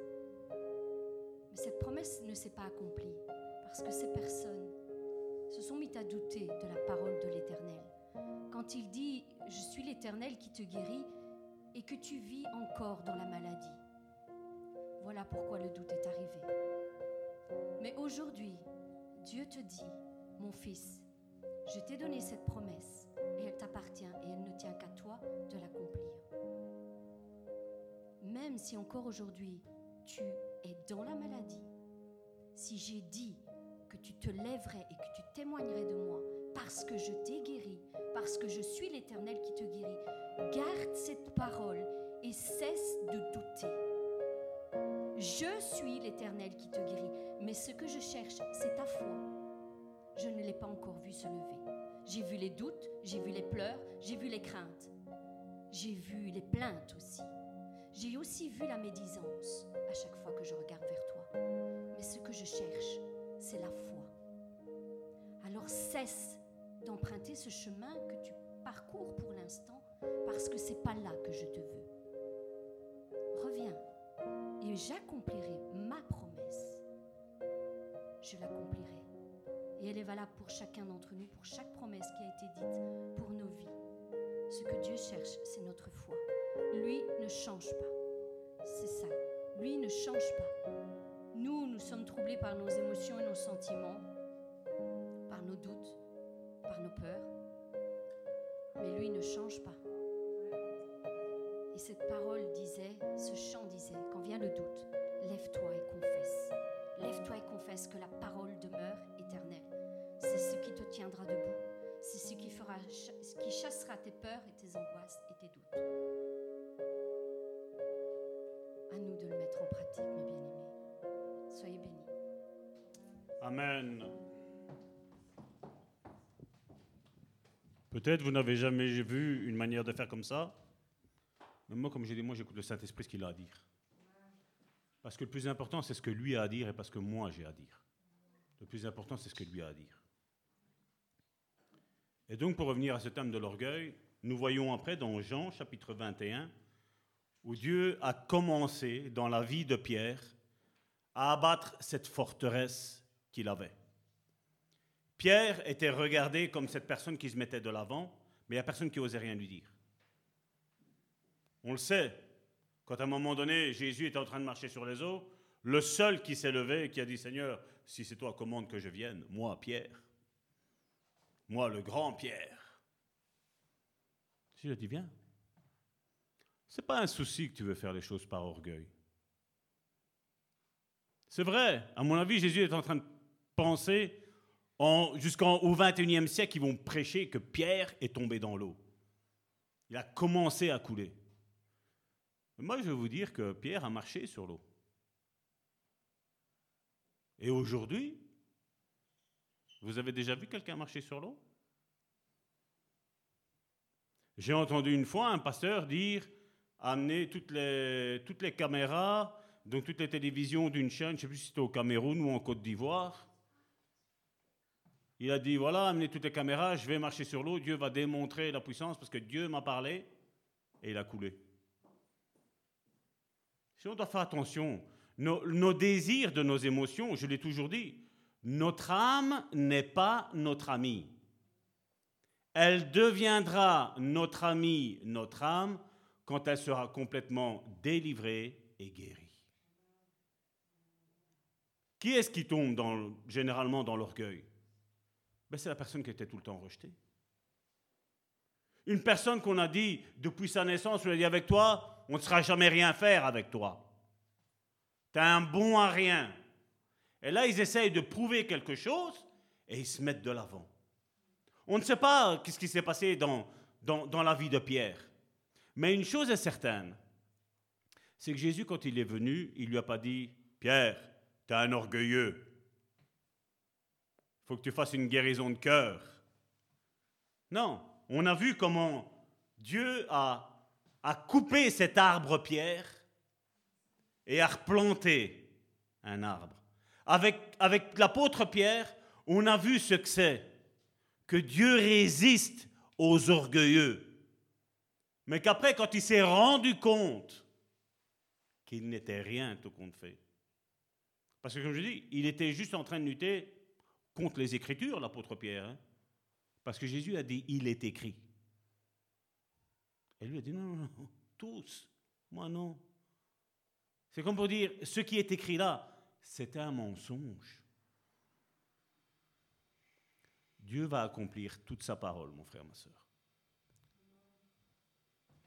C: Mais cette promesse ne s'est pas accomplie parce que ces personnes se sont mis à douter de la parole de l'Éternel. Quand il dit, je suis l'Éternel qui te guérit et que tu vis encore dans la maladie. Voilà pourquoi le doute est arrivé. Mais aujourd'hui, Dieu te dit, mon fils, je t'ai donné cette promesse et elle t'appartient et elle ne tient qu'à toi de l'accomplir. Même si encore aujourd'hui tu es dans la maladie, si j'ai dit que tu te lèverais et que tu témoignerais de moi parce que je t'ai guéri, parce que je suis l'Éternel qui te guérit, garde cette parole et cesse de douter. Je suis l'Éternel qui te guérit, mais ce que je cherche, c'est ta foi. Je ne l'ai pas encore vu se lever. J'ai vu les doutes, j'ai vu les pleurs, j'ai vu les craintes. J'ai vu les plaintes aussi. J'ai aussi vu la médisance à chaque fois que je regarde vers toi. Mais ce que je cherche, c'est la foi. Alors cesse d'emprunter ce chemin que tu parcours pour l'instant parce que c'est pas là que je te veux. Reviens et j'accomplirai ma promesse. Je l'accomplirai. Et elle est valable pour chacun d'entre nous, pour chaque promesse qui a été dite pour nos vies. Ce que Dieu cherche, c'est notre foi. Lui ne change pas. C'est ça. Lui ne change pas. Nous, nous sommes troublés par nos émotions et nos sentiments, par nos doutes, par nos peurs. Mais lui ne change pas. Et cette parole disait, ce chant disait, quand vient le doute, lève-toi et confesse. Lève-toi et confesse que la parole demeure éternelle. C'est ce qui te tiendra debout. C'est ce qui, fera, ce qui chassera tes peurs et tes angoisses et tes doutes. À nous de le mettre en pratique, mes. Soyez bénis.
E: Amen. Peut-être vous n'avez jamais vu une manière de faire comme ça. Mais moi, comme j'ai dit, moi j'écoute le Saint-Esprit ce qu'il a à dire. Parce que le plus important, c'est ce que lui a à dire et pas ce que moi j'ai à dire. Le plus important, c'est ce que lui a à dire. Et donc, pour revenir à ce thème de l'orgueil, nous voyons après dans Jean chapitre 21, où Dieu a commencé dans la vie de Pierre à abattre cette forteresse qu'il avait. Pierre était regardé comme cette personne qui se mettait de l'avant, mais il n'y a personne qui osait rien lui dire. On le sait, quand à un moment donné, Jésus était en train de marcher sur les eaux, Le seul qui s'est levé et qui a dit Seigneur, si c'est toi, commande que je vienne, moi, Pierre. Moi, le grand Pierre. Jésus a dit Viens. Ce n'est pas un souci que tu veux faire les choses par orgueil. C'est vrai, à mon avis, Jésus est en train de penser jusqu'au 21e siècle, ils vont prêcher que Pierre est tombé dans l'eau. Il a commencé à couler. Moi, je vais vous dire que Pierre a marché sur l'eau. Et aujourd'hui, vous avez déjà vu quelqu'un marcher sur l'eau? J'ai entendu une fois un pasteur dire amener toutes les, toutes les caméras, donc toutes les télévisions d'une chaîne, je ne sais plus si c'était au Cameroun ou en Côte d'Ivoire, il a dit, voilà, amenez toutes les caméras, je vais marcher sur l'eau, Dieu va démontrer la puissance parce que Dieu m'a parlé et il a coulé. Si on doit faire attention, nos, nos désirs de nos émotions, je l'ai toujours dit, notre âme n'est pas notre amie. Elle deviendra notre amie, notre âme, quand elle sera complètement délivrée et guérie. Qui est-ce qui tombe généralement dans l'orgueil? Ben, c'est la personne qui était tout le temps rejetée. Une personne qu'on a dit depuis sa naissance, on a dit avec toi, on ne sera jamais rien faire avec toi. Tu es un bon à rien. Et là, ils essayent de prouver quelque chose et ils se mettent de l'avant. On ne sait pas ce qui s'est passé dans, dans, dans la vie de Pierre. Mais une chose est certaine, c'est que Jésus, quand il est venu, il lui a pas dit, Pierre, tu es un orgueilleux faut que tu fasses une guérison de cœur. Non, on a vu comment Dieu a, a coupé cet arbre pierre et a replanté un arbre. Avec, avec l'apôtre Pierre, on a vu ce que c'est, que Dieu résiste aux orgueilleux. Mais qu'après, quand il s'est rendu compte qu'il n'était rien tout compte fait, parce que comme je dis, il était juste en train de lutter contre les Écritures, l'apôtre Pierre. Hein. parce que Jésus a dit, il est écrit. Et lui a dit, non, non, non, tous, moi non. C'est comme pour dire, ce qui est écrit là, c'est un mensonge. Dieu va accomplir toute sa parole, mon frère, ma soeur.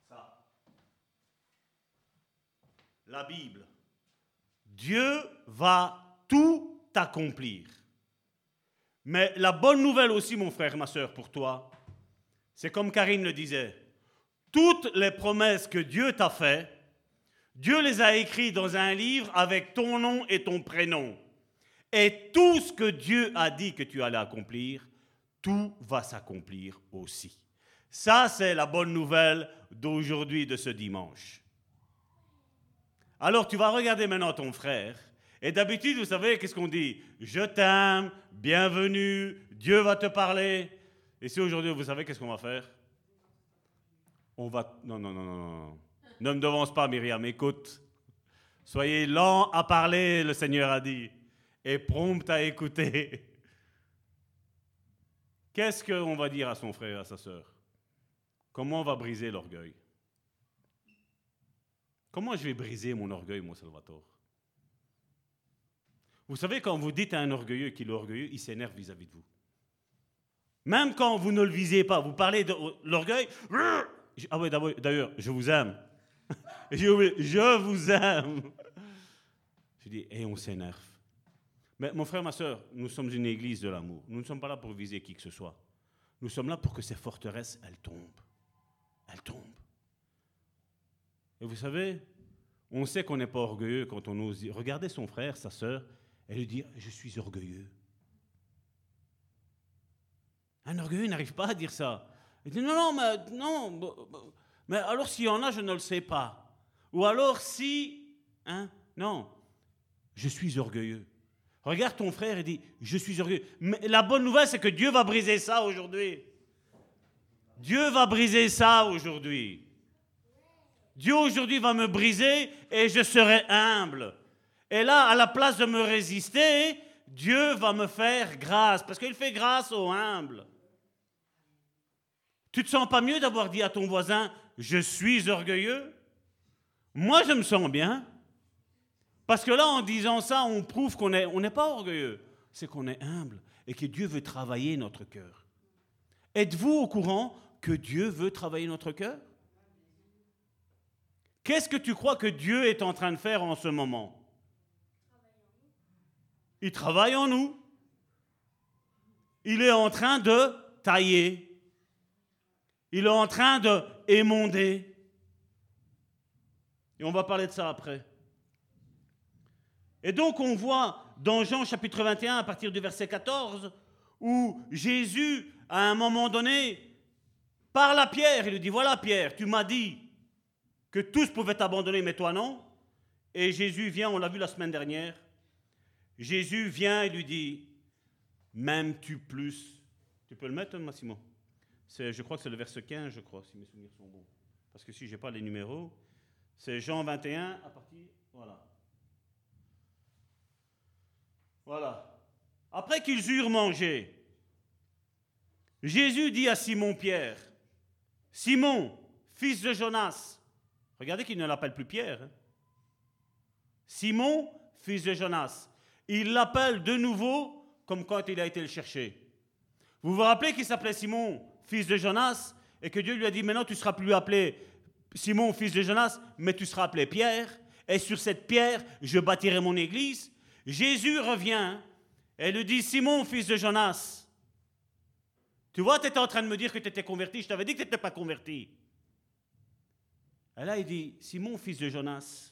E: Ça. La Bible. Dieu va tout accomplir. Mais la bonne nouvelle aussi, mon frère, ma soeur, pour toi, c'est comme Karine le disait, toutes les promesses que Dieu t'a faites, Dieu les a écrites dans un livre avec ton nom et ton prénom. Et tout ce que Dieu a dit que tu allais accomplir, tout va s'accomplir aussi. Ça, c'est la bonne nouvelle d'aujourd'hui, de ce dimanche. Alors tu vas regarder maintenant ton frère et d'habitude, vous savez, qu'est-ce qu'on dit? Je t'aime, bienvenue, Dieu va te parler. Et si aujourd'hui, vous savez, qu'est-ce qu'on va faire? On va... Non, non, non, non, non. Ne me devance pas, Myriam, écoute. Soyez lent à parler, le Seigneur a dit, et prompt à écouter. Qu'est-ce qu'on va dire à son frère, à sa sœur? Comment on va briser l'orgueil? Comment je vais briser mon orgueil, mon Salvatore? Vous savez, quand vous dites à un orgueilleux qu'il est orgueilleux, il s'énerve vis-à-vis de vous. Même quand vous ne le visez pas, vous parlez de l'orgueil. Ah oui, d'ailleurs, je vous aime. je vous aime. Je dis, et on s'énerve. Mais mon frère, ma soeur, nous sommes une église de l'amour. Nous ne sommes pas là pour viser qui que ce soit. Nous sommes là pour que ces forteresses, elles tombent. Elles tombent. Vous savez, on sait qu'on n'est pas orgueilleux quand on ose dire, regardez son frère, sa soeur, et lui dire Je suis orgueilleux. Un orgueilleux n'arrive pas à dire ça. Il dit Non, non, mais, non, mais alors s'il y en a, je ne le sais pas. Ou alors si. Hein, non, je suis orgueilleux. Regarde ton frère et dit Je suis orgueilleux. Mais la bonne nouvelle, c'est que Dieu va briser ça aujourd'hui. Dieu va briser ça aujourd'hui. Dieu aujourd'hui va me briser et je serai humble. Et là, à la place de me résister, Dieu va me faire grâce, parce qu'il fait grâce aux humbles. Tu te sens pas mieux d'avoir dit à ton voisin, je suis orgueilleux Moi, je me sens bien. Parce que là, en disant ça, on prouve qu'on n'est on n'est pas orgueilleux, c'est qu'on est humble et que Dieu veut travailler notre cœur. Êtes-vous au courant que Dieu veut travailler notre cœur? Qu'est-ce que tu crois que Dieu est en train de faire en ce moment? Il travaille en nous. Il est en train de tailler. Il est en train de émonder. Et on va parler de ça après. Et donc on voit dans Jean chapitre 21 à partir du verset 14 où Jésus, à un moment donné, parle à Pierre. Il lui dit, voilà Pierre, tu m'as dit que tous pouvaient t'abandonner, mais toi non. Et Jésus vient, on l'a vu la semaine dernière, Jésus vient et lui dit, m'aimes-tu plus? Tu peux le mettre, Massimo Je crois que c'est le verset 15, je crois, si mes souvenirs sont bons. Parce que si je n'ai pas les numéros, c'est Jean 21 à partir... Voilà. Voilà. Après qu'ils eurent mangé, Jésus dit à Simon-Pierre, Simon, fils de Jonas, Regardez qu'il ne l'appelle plus Pierre. Hein. Simon, fils de Jonas. Il l'appelle de nouveau comme quand il a été le chercher. Vous vous rappelez qu'il s'appelait Simon, fils de Jonas, et que Dieu lui a dit, maintenant tu ne seras plus appelé Simon, fils de Jonas, mais tu seras appelé Pierre, et sur cette pierre, je bâtirai mon église. Jésus revient et lui dit, Simon, fils de Jonas, tu vois, tu étais en train de me dire que tu étais converti, je t'avais dit que tu n'étais pas converti. Et là, il dit, Simon, fils de Jonas,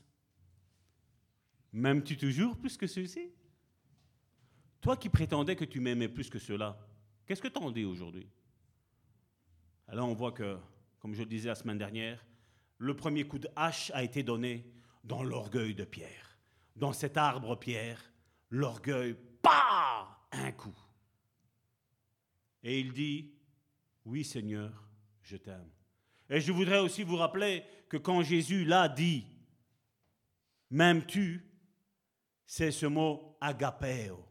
E: m'aimes-tu toujours plus que ceux-ci? Toi qui prétendais que tu m'aimais plus que ceux-là, qu'est-ce que tu en dis aujourd'hui? Alors on voit que, comme je le disais la semaine dernière, le premier coup de hache a été donné dans l'orgueil de Pierre. Dans cet arbre Pierre, l'orgueil, pas un coup. Et il dit, oui Seigneur, je t'aime. Et je voudrais aussi vous rappeler que quand Jésus l'a dit, m'aimes-tu, c'est ce mot agapeo.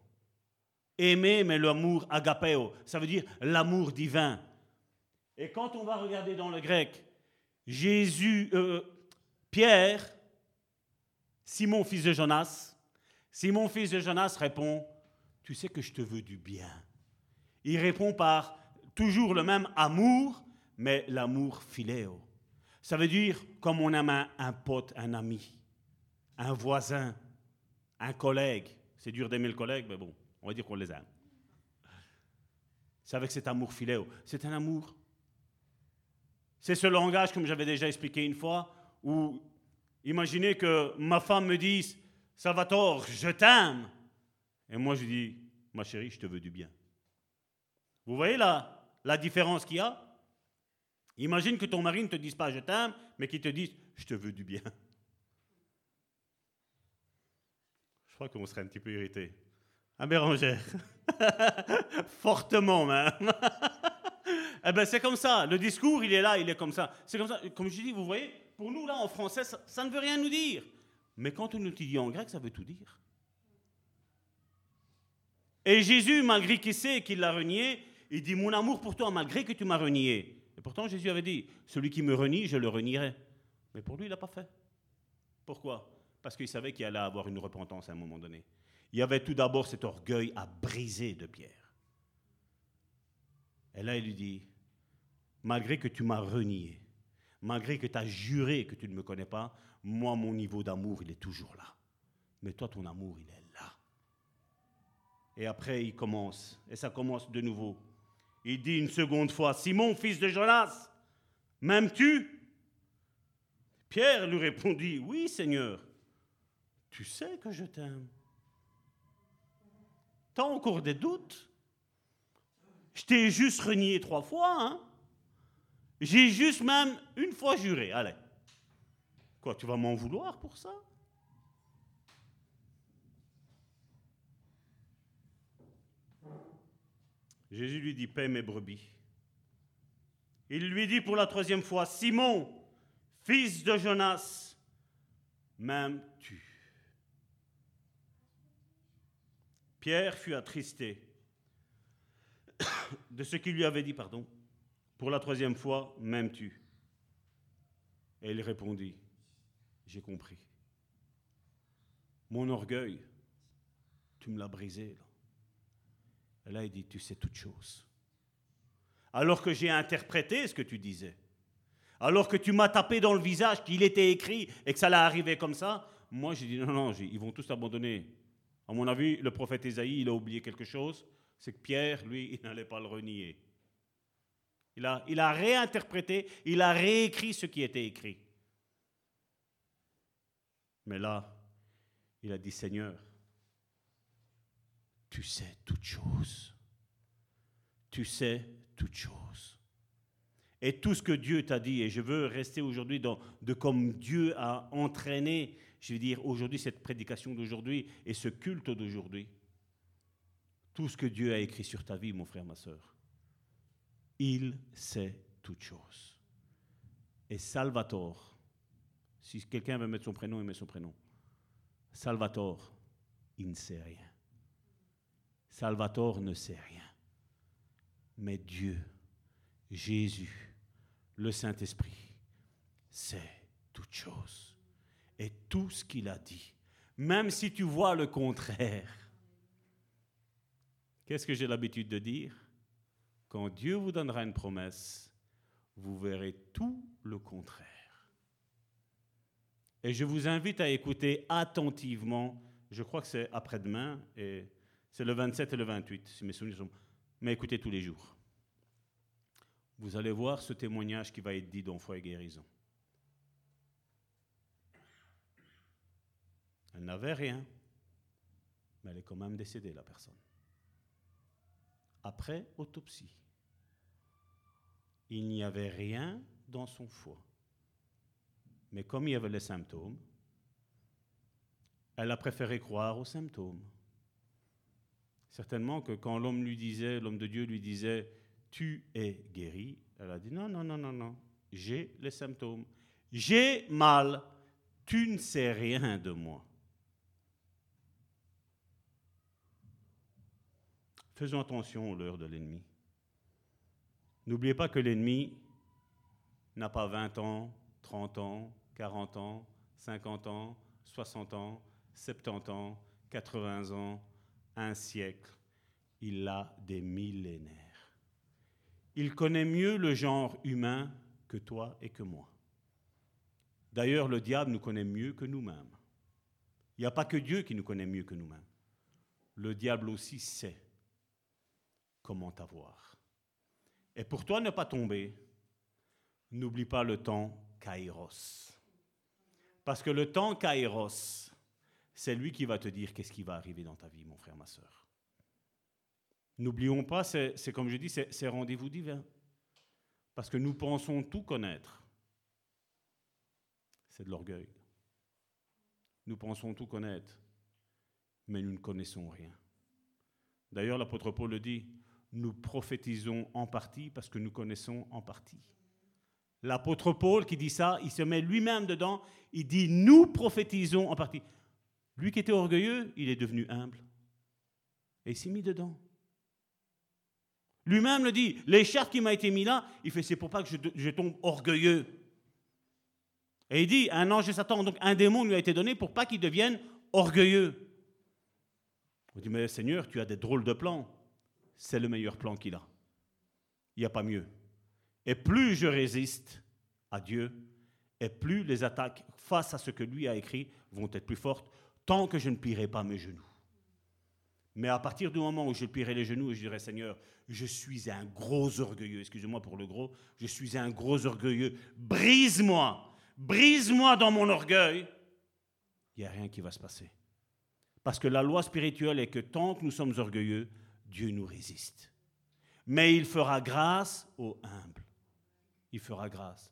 E: Aimer, mais l'amour agapeo, ça veut dire l'amour divin. Et quand on va regarder dans le grec, Jésus, euh, Pierre, Simon fils de Jonas, Simon fils de Jonas répond, tu sais que je te veux du bien. Il répond par toujours le même amour, mais l'amour philéo. Ça veut dire comme on aime un, pote, un ami, un voisin, un collègue. C'est dur d'aimer le collègue, mais bon, on va dire qu'on les aime. C'est avec cet amour philéo. C'est un amour. C'est ce langage, comme j'avais déjà expliqué une fois, où imaginez que ma femme me dise Salvatore, je t'aime. Et moi je dis Ma chérie, je te veux du bien. Vous voyez là la différence qu'il y a? Imagine que ton mari ne te dise pas je t'aime, mais qu'il te dise je te veux du bien. Je crois qu'on serait un petit peu irrité. Un Bérangère. Fortement même. eh ben c'est comme ça. Le discours, il est là, il est comme ça. C'est comme ça. Comme je dis, vous voyez, pour nous là en français, ça, ne veut rien nous dire. Mais quand on dit en grec, ça veut tout dire. Et Jésus, malgré qu'il sait qu'il l'a renié, il dit Mon amour pour toi, malgré que tu m'as renié, et pourtant, Jésus avait dit, celui qui me renie, je le renierai. Mais pour lui, il n'a pas fait. Pourquoi? Parce qu'il savait qu'il allait avoir une repentance à un moment donné. Il y avait tout d'abord cet orgueil à briser de Pierre. Et là, il lui dit, malgré que tu m'as renié, malgré que tu as juré que tu ne me connais pas, moi, mon niveau d'amour, il est toujours là. Mais toi, ton amour, il est là. Et après, il commence, et ça commence de nouveau. Il dit une seconde fois, Simon, fils de Jonas, m'aimes-tu? Pierre lui répondit, oui Seigneur, tu sais que je t'aime. T'as encore des doutes Je t'ai juste renié trois fois, hein J'ai juste même une fois juré, allez. Quoi, tu vas m'en vouloir pour ça? Jésus lui dit, paie mes brebis. Il lui dit pour la troisième fois, Simon, fils de Jonas, m'aimes-tu? Pierre fut attristé de ce qu'il lui avait dit, pardon. Pour la troisième fois, m'aimes-tu? Et il répondit, j'ai compris. Mon orgueil, tu me l'as brisé. Et là, il dit, tu sais toutes choses. Alors que j'ai interprété ce que tu disais, alors que tu m'as tapé dans le visage qu'il était écrit et que ça allait arriver comme ça, moi j'ai dit, non, non, ils vont tous abandonner. À mon avis, le prophète Isaïe, il a oublié quelque chose, c'est que Pierre, lui, il n'allait pas le renier. Il a, il a réinterprété, il a réécrit ce qui était écrit. Mais là, il a dit, Seigneur, tu sais toutes choses. Tu sais toutes choses. Et tout ce que Dieu t'a dit, et je veux rester aujourd'hui dans de comme Dieu a entraîné, je veux dire aujourd'hui cette prédication d'aujourd'hui et ce culte d'aujourd'hui. Tout ce que Dieu a écrit sur ta vie, mon frère, ma soeur, il sait toutes choses. Et Salvatore, si quelqu'un veut mettre son prénom, il met son prénom. Salvatore, il ne sait rien. Salvatore ne sait rien. Mais Dieu, Jésus, le Saint-Esprit, sait toutes choses. Et tout ce qu'il a dit, même si tu vois le contraire, qu'est-ce que j'ai l'habitude de dire? Quand Dieu vous donnera une promesse, vous verrez tout le contraire. Et je vous invite à écouter attentivement, je crois que c'est après-demain, et c'est le 27 et le 28, si mes souvenirs sont... Mais écoutez tous les jours. Vous allez voir ce témoignage qui va être dit dans Foi et Guérison. Elle n'avait rien, mais elle est quand même décédée, la personne. Après autopsie, il n'y avait rien dans son foie. Mais comme il y avait les symptômes, elle a préféré croire aux symptômes. Certainement que quand l'homme lui disait, l'homme de Dieu lui disait, tu es guéri, elle a dit, non, non, non, non, non, j'ai les symptômes. J'ai mal, tu ne sais rien de moi. Faisons attention aux l'heure de l'ennemi. N'oubliez pas que l'ennemi n'a pas 20 ans, 30 ans, 40 ans, 50 ans, 60 ans, 70 ans, 80 ans, un siècle. Il a des millénaires. Il connaît mieux le genre humain que toi et que moi. D'ailleurs, le diable nous connaît mieux que nous-mêmes. Il n'y a pas que Dieu qui nous connaît mieux que nous-mêmes. Le diable aussi sait comment t'avoir. Et pour toi ne pas tomber, n'oublie pas le temps kairos. Parce que le temps kairos, c'est lui qui va te dire qu'est-ce qui va arriver dans ta vie, mon frère, ma soeur. N'oublions pas, c'est comme je dis, c'est rendez-vous divin. Parce que nous pensons tout connaître. C'est de l'orgueil. Nous pensons tout connaître, mais nous ne connaissons rien. D'ailleurs, l'apôtre Paul le dit, nous prophétisons en partie parce que nous connaissons en partie. L'apôtre Paul qui dit ça, il se met lui-même dedans, il dit nous prophétisons en partie. Lui qui était orgueilleux, il est devenu humble. Et il s'est mis dedans. Lui-même le dit, l'écharpe qui m'a été mis là, il fait c'est pour pas que je, tombe orgueilleux. Et il dit, un ange de Satan, donc un démon lui a été donné pour pas qu'il devienne orgueilleux. On dit, mais Seigneur, tu as des drôles de plans. C'est le meilleur plan qu'il a. Il n'y a pas mieux. Et plus je résiste à Dieu, et plus les attaques face à ce que lui a écrit vont être plus fortes, tant que je ne plierai pas mes genoux. Mais à partir du moment où je plierai les genoux et je dirai Seigneur, je suis un gros orgueilleux, excusez-moi pour le gros, je suis un gros orgueilleux, brise-moi, brise-moi dans mon orgueil, il n'y a rien qui va se passer. Parce que la loi spirituelle est que tant que nous sommes orgueilleux, Dieu nous résiste. Mais il fera grâce aux humbles. Il fera grâce.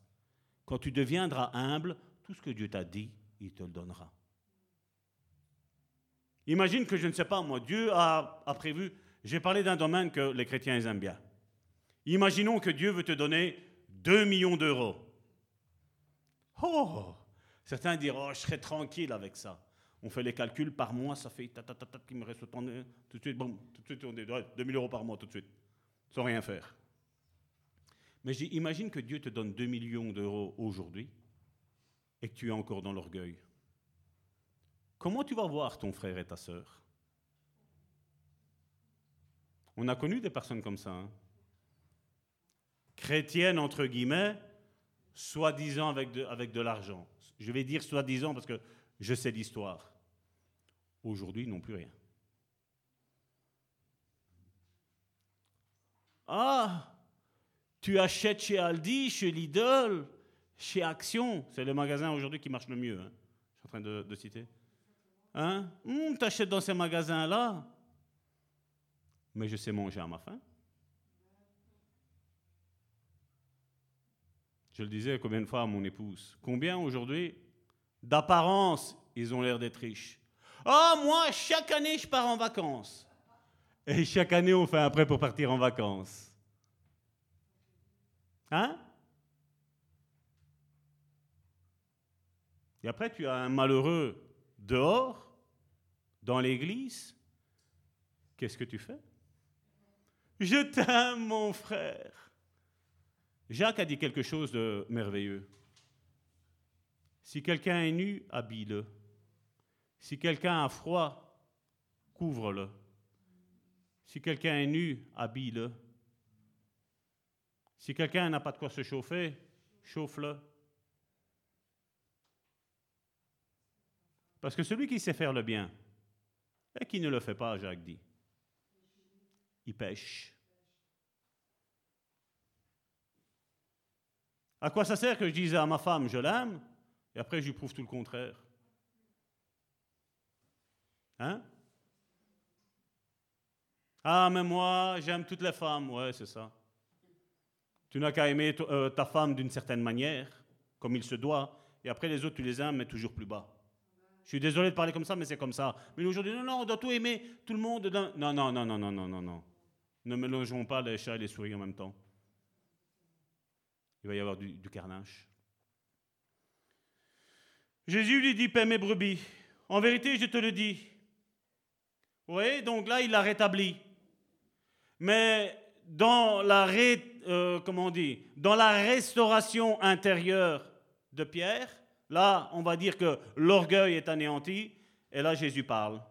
E: Quand tu deviendras humble, tout ce que Dieu t'a dit, il te le donnera. Imagine que je ne sais pas, moi, Dieu a, prévu, j'ai parlé d'un domaine que les chrétiens aiment bien. Imaginons que Dieu veut te donner 2 millions d'euros. Oh Certains diront, oh, je serai tranquille avec ça. On fait les calculs par mois, ça fait ta, ta, ta, qui me reste. Tout de suite, bon, tout de suite, on dit 2000 euros par mois, tout de suite, sans rien faire. Mais j'imagine que Dieu te donne 2 millions d'euros aujourd'hui et que tu es encore dans l'orgueil. Comment tu vas voir ton frère et ta sœur? On a connu des personnes comme ça. hein. Chrétiennes, entre guillemets, soi-disant avec de, avec de l'argent. Je vais dire soi-disant parce que je sais l'histoire. Aujourd'hui, n'ont plus rien. Ah, tu achètes chez Aldi, chez Lidl, chez Action. C'est le magasin aujourd'hui qui marche le mieux. hein. Je suis en train de citer. Hein? tu achètes dans ces magasins-là. Mais je sais manger à ma faim. Je le disais combien de fois à mon épouse. Combien aujourd'hui, d'apparence, ils ont l'air d'être riches. Ah, moi, chaque année, je pars en vacances. Et chaque année, on fait un prêt pour partir en vacances. Hein? Et après, tu as un malheureux dehors, dans l'église. Qu'est-ce que tu fais? Je t'aime, mon frère. Jacques a dit quelque chose de merveilleux. Si quelqu'un est nu, habille-le. Si quelqu'un a froid, couvre-le. Si quelqu'un est nu, habille-le. Si quelqu'un n'a pas de quoi se chauffer, chauffe-le. Parce que celui qui sait faire le bien et qui ne le fait pas, Jacques dit, il pêche. À quoi ça sert que je dise à ma femme je l'aime et après je lui prouve tout le contraire? Hein? Ah, mais moi, j'aime toutes les femmes. Ouais, c'est ça. Tu n'as qu'à aimer euh, ta femme d'une certaine manière, comme il se doit, et après les autres, tu les aimes, mais toujours plus bas. Je suis désolé de parler comme ça, mais c'est comme ça. Mais aujourd'hui, non, non, on doit tout aimer, tout le monde. Non, non, non, non, non, non, non, non. Ne mélangeons pas les chats et les souris en même temps. Il va y avoir du, carnage. Jésus lui dit, paie mes brebis. En vérité, je te le dis. Vous voyez, donc là, il l'a rétabli. Mais dans la, ré- euh, comment on dans la restauration intérieure de Pierre, là, on va dire que l'orgueil est anéanti, et là, Jésus parle.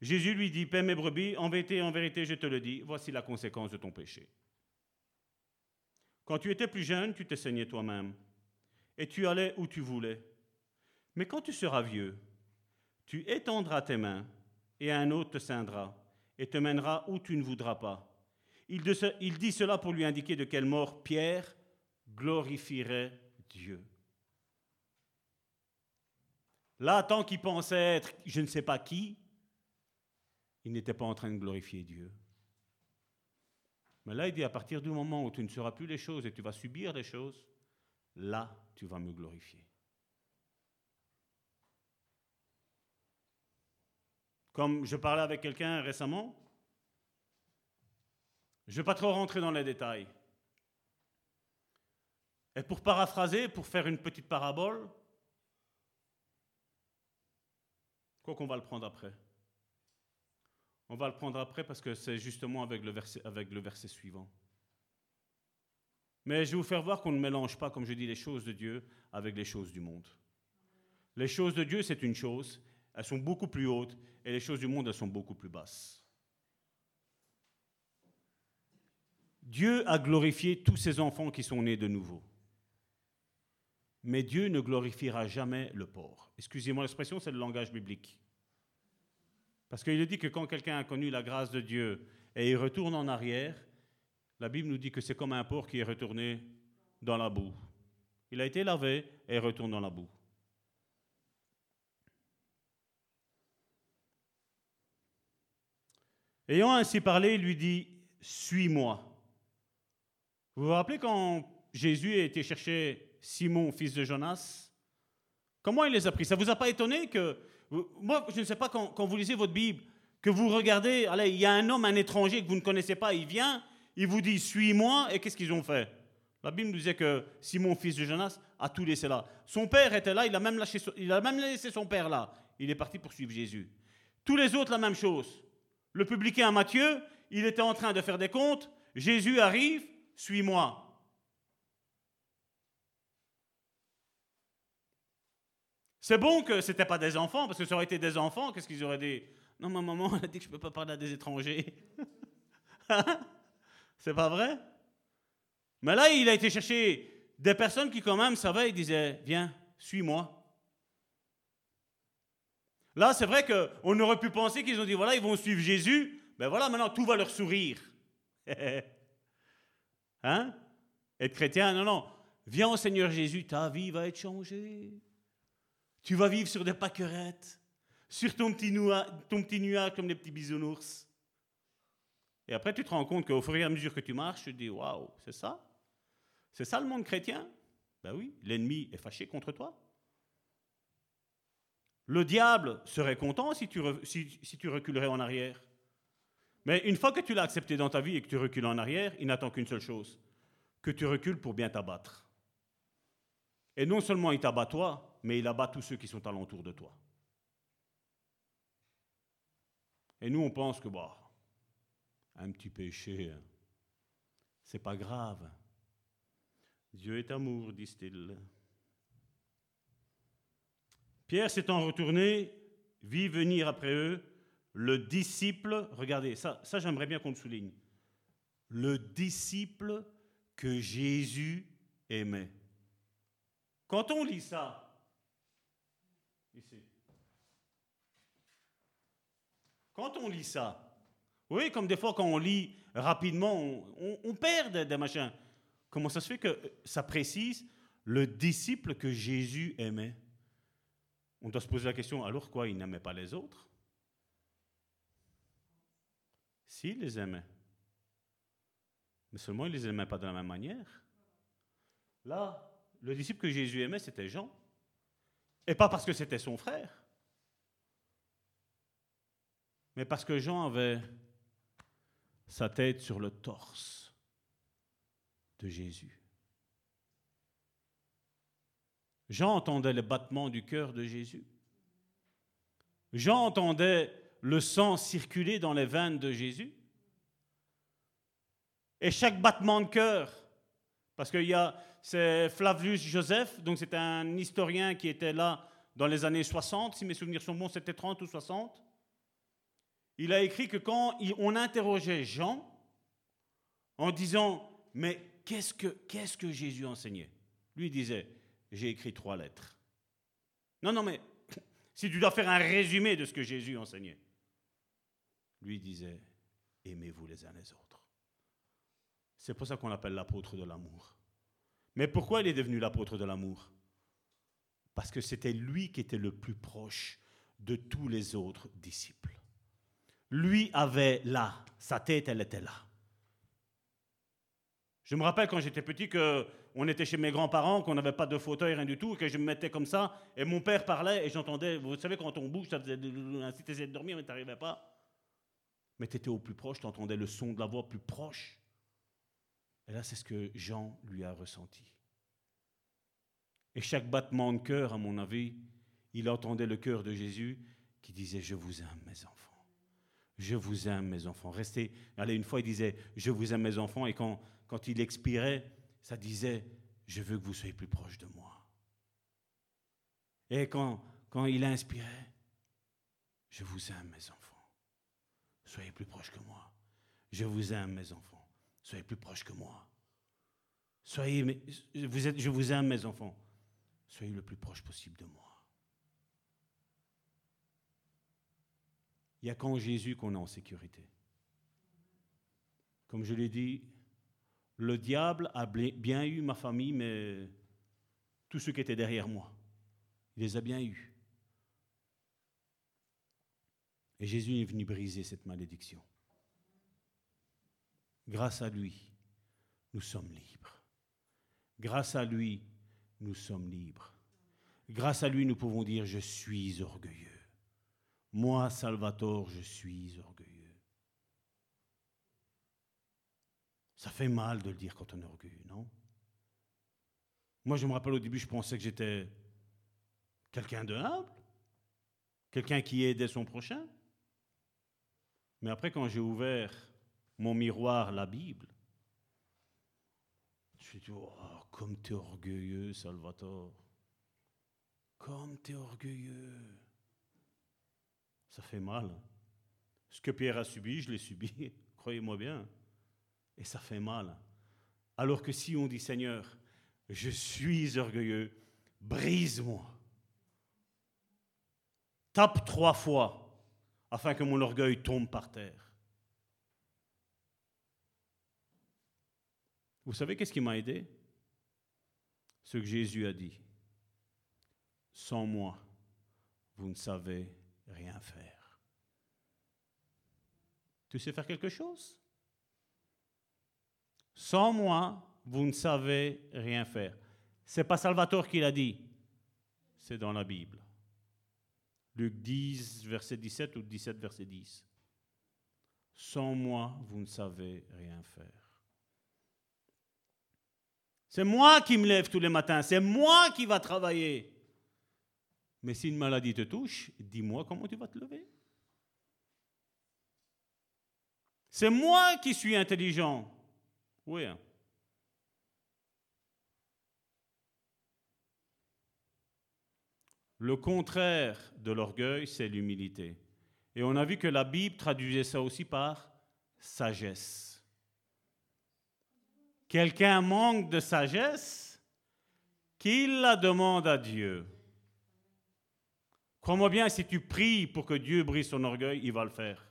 E: Jésus lui dit, paie mes brebis, en vérité, en vérité, je te le dis, voici la conséquence de ton péché. Quand tu étais plus jeune, tu t'es saigné toi-même, et tu allais où tu voulais. Mais quand tu seras vieux, tu étendras tes mains, et un autre te ceindra, et te mènera où tu ne voudras pas. Il dit cela pour lui indiquer de quelle mort Pierre glorifierait Dieu. Là, tant qu'il pensait être je ne sais pas qui, il n'était pas en train de glorifier Dieu. Mais là, il dit, à partir du moment où tu ne seras plus les choses et tu vas subir les choses, là, tu vas me glorifier. Comme je parlais avec quelqu'un récemment, je ne vais pas trop rentrer dans les détails. Et pour paraphraser, pour faire une petite parabole, quoi qu'on va le prendre après. On va le prendre après parce que c'est justement avec le verset, suivant. Mais je vais vous faire voir qu'on ne mélange pas, comme je dis, les choses de Dieu avec les choses du monde. Les choses de Dieu, c'est une chose, elles sont beaucoup plus hautes, et les choses du monde, elles sont beaucoup plus basses. Dieu a glorifié tous ses enfants qui sont nés de nouveau. Mais Dieu ne glorifiera jamais le porc. Excusez-moi l'expression, c'est le langage biblique. Parce qu'il dit que quand quelqu'un a connu la grâce de Dieu et il retourne en arrière, la Bible nous dit que c'est comme un porc qui est retourné dans la boue. Il a été lavé et retourne dans la boue. Ayant ainsi parlé, il lui dit, Suis-moi. Vous vous rappelez quand Jésus a été chercher Simon, fils de Jonas Comment il les a pris? Ça vous a pas étonné que... Moi, je ne sais pas, quand, vous lisez votre Bible, que vous regardez, allez, il y a un homme, un étranger que vous ne connaissez pas, il vient, il vous dit, suis-moi, et qu'est-ce qu'ils ont fait? La Bible nous disait que Simon, fils de Jonas, a tout laissé là. Son père était là, il a même, laissé son père là. Il est parti pour suivre Jésus. Tous les autres, la même chose. Le publicain Matthieu, il était en train de faire des comptes. Jésus arrive, suis-moi. C'est bon que ce n'était pas des enfants, parce que ça aurait été des enfants, qu'est-ce qu'ils auraient dit? Non, ma maman a dit que je ne peux pas parler à des étrangers. C'est pas vrai? Mais là, il a été chercher des personnes qui, quand même, savaient, ils disaient Viens, suis-moi. Là, c'est vrai qu'on aurait pu penser qu'ils ont dit Voilà, ils vont suivre Jésus. Ben voilà, maintenant, tout va leur sourire. hein? Être chrétien, non, non. Viens au Seigneur Jésus, ta vie va être changée. Tu vas vivre sur des pâquerettes, sur ton petit, nuage, ton petit nuage comme des petits bisounours. Et après, tu te rends compte qu'au fur et à mesure que tu marches, tu te dis Waouh, c'est ça? C'est ça le monde chrétien? Ben oui, l'ennemi est fâché contre toi. Le diable serait content si tu, si, reculerais en arrière. Mais une fois que tu l'as accepté dans ta vie et que tu recules en arrière, il n'attend qu'une seule chose que tu recules pour bien t'abattre. Et non seulement il t'abat toi, mais il abat tous ceux qui sont alentour de toi. Et nous, on pense que, bah, un petit péché, hein, c'est pas grave. Dieu est amour, disent-ils. Pierre s'étant retourné, vit venir après eux le disciple, regardez, ça, ça j'aimerais bien qu'on le souligne, le disciple que Jésus aimait. Quand on lit ça, quand on lit ça, oui, comme des fois quand on lit rapidement, on, perd des, des machins. Comment ça se fait que ça précise le disciple que Jésus aimait? On doit se poser la question, alors quoi, il n'aimait pas les autres? S'il les aimait. Mais seulement il ne les aimait pas de la même manière. Là, le disciple que Jésus aimait, c'était Jean. Et pas parce que c'était son frère, mais parce que Jean avait sa tête sur le torse de Jésus. Jean entendait le battement du cœur de Jésus. Jean entendait le sang circuler dans les veines de Jésus. Et chaque battement de cœur, parce qu'il y a, Flavius Joseph, donc c'est un historien qui était là dans les années 60, si mes souvenirs sont bons, c'était 30 ou 60. Il a écrit que quand on interrogeait Jean en disant Mais qu'est-ce que, qu'est-ce que Jésus enseignait? Lui disait J'ai écrit trois lettres. Non, non, mais si tu dois faire un résumé de ce que Jésus enseignait, lui disait Aimez-vous les uns les autres. C'est pour ça qu'on l'appelle l'apôtre de l'amour. Mais pourquoi il est devenu l'apôtre de l'amour? Parce que c'était lui qui était le plus proche de tous les autres disciples. Lui avait là, sa tête, elle était là. Je me rappelle quand j'étais petit qu'on était chez mes grands-parents, qu'on n'avait pas de fauteuil, rien du tout, que je me mettais comme ça, et mon père parlait, et j'entendais, vous savez, quand on bouge, ça faisait, si tu de dormir, mais tu n'arrivais pas. Mais tu étais au plus proche, tu entendais le son de la voix plus proche. Et là, c'est ce que Jean lui a ressenti. Et chaque battement de cœur, à mon avis, il entendait le cœur de Jésus qui disait, je vous aime, mes enfants. Je vous aime, mes enfants. Restez. Allez, une fois, il disait, je vous aime, mes enfants. Et quand, il expirait, ça disait, je veux que vous soyez plus proches de moi. Et quand, quand il inspirait, je vous aime, mes enfants. Soyez plus proches que moi. Je vous aime, mes enfants. Soyez plus proches que moi. Soyez, vous êtes, je vous aime, mes enfants. Soyez le plus proche possible de moi. Il n'y a qu'en Jésus qu'on est en sécurité. Comme je l'ai dit, le diable a bien eu ma famille, mais tous ceux qui étaient derrière moi, il les a bien eus. Et Jésus est venu briser cette malédiction. Grâce à lui, nous sommes libres. Grâce à lui, nous sommes libres. Grâce à lui, nous pouvons dire, je suis orgueilleux. Moi, Salvatore, je suis orgueilleux. Ça fait mal de le dire quand on est orgueilleux, non? Moi, je me rappelle au début, je pensais que j'étais quelqu'un de humble, quelqu'un qui aidait son prochain. Mais après, quand j'ai ouvert mon miroir, la Bible. Je dit, oh, comme tu es orgueilleux, Salvatore. comme tu es orgueilleux. Ça fait mal. Ce que Pierre a subi, je l'ai subi, croyez-moi bien. Et ça fait mal. Alors que si on dit Seigneur, je suis orgueilleux, brise-moi. Tape trois fois afin que mon orgueil tombe par terre. Vous savez qu'est-ce qui m'a aidé? Ce que Jésus a dit. Sans moi, vous ne savez rien faire. Tu sais faire quelque chose? Sans moi, vous ne savez rien faire. C'est pas Salvatore qui l'a dit, c'est dans la Bible. Luc 10, verset 17 ou 17, verset 10. Sans moi, vous ne savez rien faire. C'est moi qui me lève tous les matins, c'est moi qui va travailler. Mais si une maladie te touche, dis-moi comment tu vas te lever. C'est moi qui suis intelligent. Oui. Hein. Le contraire de l'orgueil, c'est l'humilité. Et on a vu que la Bible traduisait ça aussi par sagesse. Quelqu'un manque de sagesse, qu'il la demande à Dieu. Crois-moi bien, si tu pries pour que Dieu brise son orgueil, il va le faire.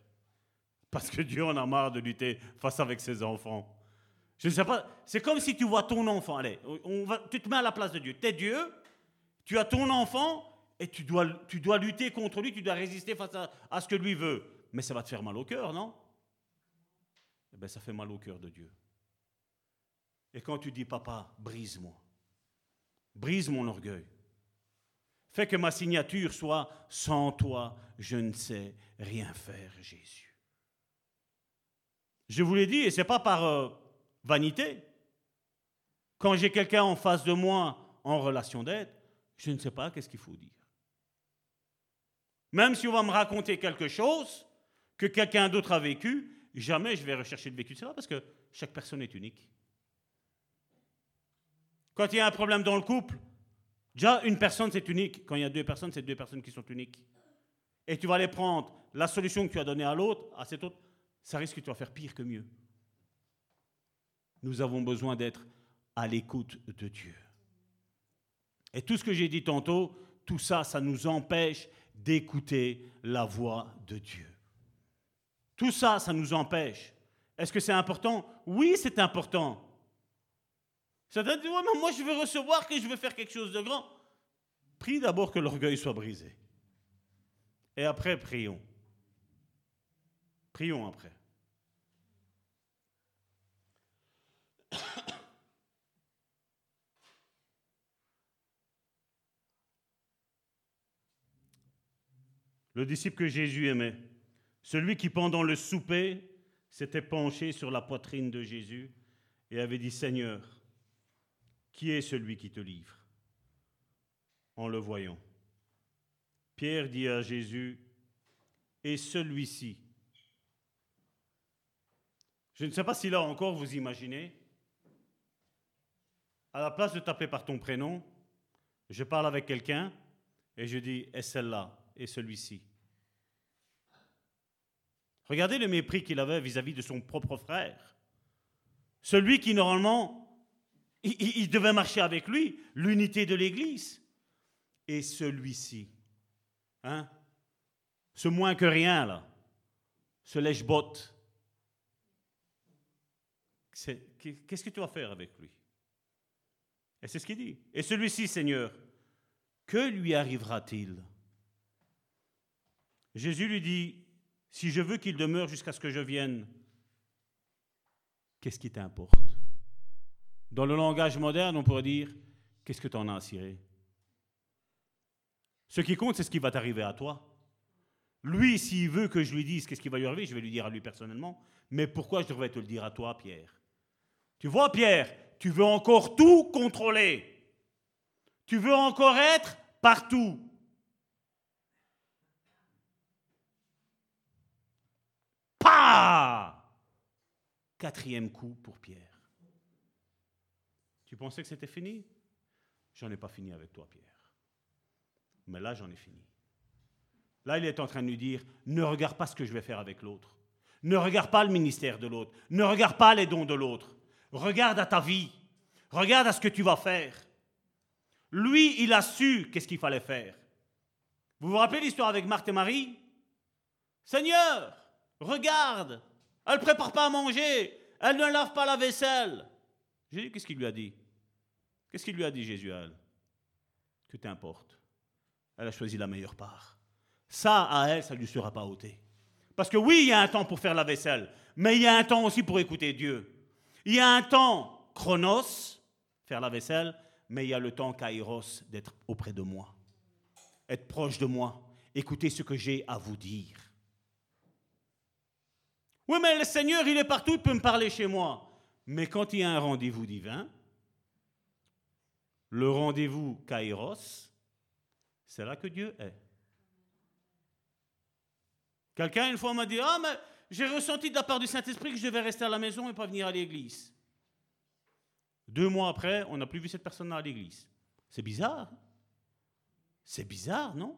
E: Parce que Dieu en a marre de lutter face avec ses enfants. Je ne sais pas, c'est comme si tu vois ton enfant, allez, on va, tu te mets à la place de Dieu. Tu es Dieu, tu as ton enfant, et tu dois, tu dois lutter contre lui, tu dois résister face à, ce que lui veut. Mais ça va te faire mal au cœur, non? Eh bien, ça fait mal au cœur de Dieu. Et quand tu dis, papa, brise-moi, brise mon orgueil, fais que ma signature soit sans toi, je ne sais rien faire, Jésus. Je vous l'ai dit, et ce n'est pas par euh, vanité. Quand j'ai quelqu'un en face de moi en relation d'aide, je ne sais pas qu'est-ce qu'il faut dire. Même si on va me raconter quelque chose que quelqu'un d'autre a vécu, jamais je vais rechercher le vécu de cela parce que chaque personne est unique. Quand il y a un problème dans le couple, déjà une personne c'est unique. Quand il y a deux personnes, c'est deux personnes qui sont uniques. Et tu vas aller prendre la solution que tu as donnée à l'autre, à cet autre, ça risque que tu vas faire pire que mieux. Nous avons besoin d'être à l'écoute de Dieu. Et tout ce que j'ai dit tantôt, tout ça, ça nous empêche d'écouter la voix de Dieu. Tout ça, ça nous empêche. Est-ce que c'est important? Oui, c'est important. Ça doit dire, mais moi je veux recevoir que je veux faire quelque chose de grand. Prie d'abord que l'orgueil soit brisé. Et après, prions. Prions après. le disciple que Jésus aimait, celui qui pendant le souper s'était penché sur la poitrine de Jésus et avait dit, Seigneur, qui est celui qui te livre En le voyant. Pierre dit à Jésus, et celui-ci? Je ne sais pas si là encore vous imaginez, à la place de taper par ton prénom, je parle avec quelqu'un et je dis, est celle-là et celui-ci? Regardez le mépris qu'il avait vis-à-vis de son propre frère. Celui qui, normalement, il, devait marcher avec lui, l'unité de l'Église. Et celui-ci, hein, ce moins que rien, là, ce lèche-botte, qu'est-ce que tu vas faire avec lui? Et c'est ce qu'il dit. Et celui-ci, Seigneur, que lui arrivera-t-il? Jésus lui dit, si je veux qu'il demeure jusqu'à ce que je vienne, qu'est-ce qui t'importe? Dans le langage moderne, on pourrait dire, qu'est-ce que tu en as à Ce qui compte, c'est ce qui va t'arriver à toi. Lui, s'il veut que je lui dise qu'est-ce qui va lui arriver, je vais lui dire à lui personnellement. Mais pourquoi je devrais te le dire à toi, Pierre? Tu vois, Pierre, tu veux encore tout contrôler. Tu veux encore être partout. Quatrième coup pour Pierre. Tu pensais que c'était fini? J'en ai pas fini avec toi, Pierre. Mais là, j'en ai fini. Là, il est en train de lui dire, ne regarde pas ce que je vais faire avec l'autre. Ne regarde pas le ministère de l'autre. Ne regarde pas les dons de l'autre. Regarde à ta vie. Regarde à ce que tu vas faire. Lui, il a su qu'est-ce qu'il fallait faire. Vous vous rappelez l'histoire avec Marthe et Marie? Seigneur, regarde, elle ne prépare pas à manger, elle ne lave pas la vaisselle. Jésus, qu'est-ce qu'il lui a dit? Qu'est-ce qu'il lui a dit Jésus à elle? Que t'importe. Elle a choisi la meilleure part. Ça, à elle, ça ne lui sera pas ôté. Parce que oui, il y a un temps pour faire la vaisselle, mais il y a un temps aussi pour écouter Dieu. Il y a un temps chronos, faire la vaisselle, mais il y a le temps kairos d'être auprès de moi, être proche de moi, écouter ce que j'ai à vous dire. Oui, mais le Seigneur, il est partout, il peut me parler chez moi. Mais quand il y a un rendez-vous divin, le rendez-vous kairos, c'est là que Dieu est. Quelqu'un une fois m'a dit, ah, mais j'ai ressenti de la part du Saint-Esprit que je devais rester à la maison et pas venir à l'église. Deux mois après, on n'a plus vu cette personne à l'église. C'est bizarre. C'est bizarre, non?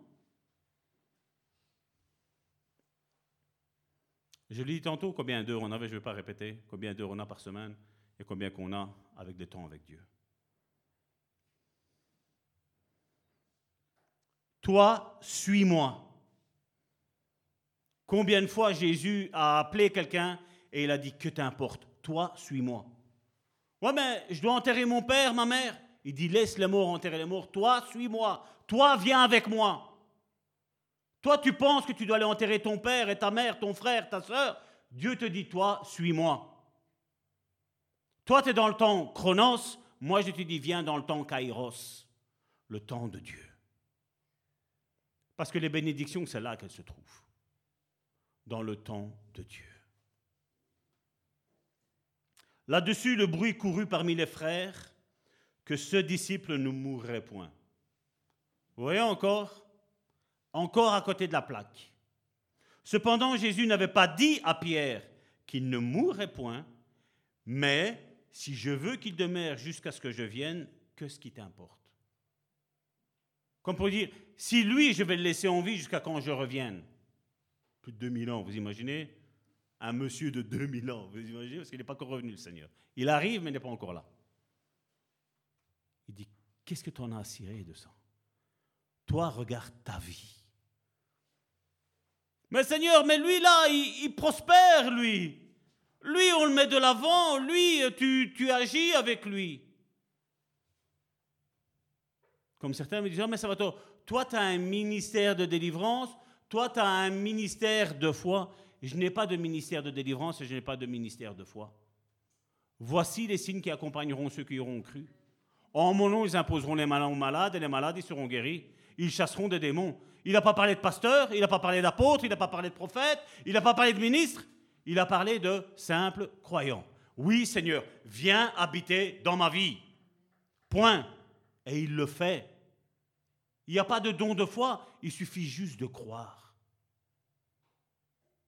E: Je l'ai dit tantôt combien d'heures on avait, je ne vais pas répéter, combien d'heures on a par semaine et combien qu'on a avec des temps avec Dieu. Toi, suis-moi. Combien de fois Jésus a appelé quelqu'un et il a dit Que t'importe Toi, suis-moi. Ouais, mais je dois enterrer mon père, ma mère. Il dit Laisse les morts enterrer les morts. Toi, suis-moi. Toi, viens avec moi. Toi, tu penses que tu dois aller enterrer ton père et ta mère, ton frère, ta soeur. Dieu te dit Toi, suis-moi. Toi, tu es dans le temps chronos. Moi, je te dis Viens dans le temps kairos, le temps de Dieu. Parce que les bénédictions, c'est là qu'elles se trouvent dans le temps de Dieu. Là-dessus, le bruit courut parmi les frères que ce disciple ne mourrait point. Vous voyez encore? Encore à côté de la plaque. Cependant, Jésus n'avait pas dit à Pierre qu'il ne mourrait point, mais si je veux qu'il demeure jusqu'à ce que je vienne, que ce qui t'importe Comme pour dire, si lui, je vais le laisser en vie jusqu'à quand je revienne, plus de 2000 ans, vous imaginez? Un monsieur de 2000 ans, vous imaginez? Parce qu'il n'est pas encore revenu, le Seigneur. Il arrive, mais il n'est pas encore là. Il dit, qu'est-ce que tu en as à cirer de ça? Toi, regarde ta vie. Mais Seigneur, mais lui là, il, prospère, lui. Lui, on le met de l'avant, lui, tu, tu agis avec lui. Comme certains me disent, oh, mais va toi, tu as un ministère de délivrance, toi, tu as un ministère de foi. Je n'ai pas de ministère de délivrance et je n'ai pas de ministère de foi. Voici les signes qui accompagneront ceux qui auront cru. En mon nom, ils imposeront les malins aux malades et les malades, ils seront guéris. Ils chasseront des démons. Il n'a pas parlé de pasteur, il n'a pas parlé d'apôtre, il n'a pas parlé de prophète, il n'a pas parlé de ministre. Il a parlé de simples croyants. Oui, Seigneur, viens habiter dans ma vie. Point. Et il le fait. Il n'y a pas de don de foi, il suffit juste de croire.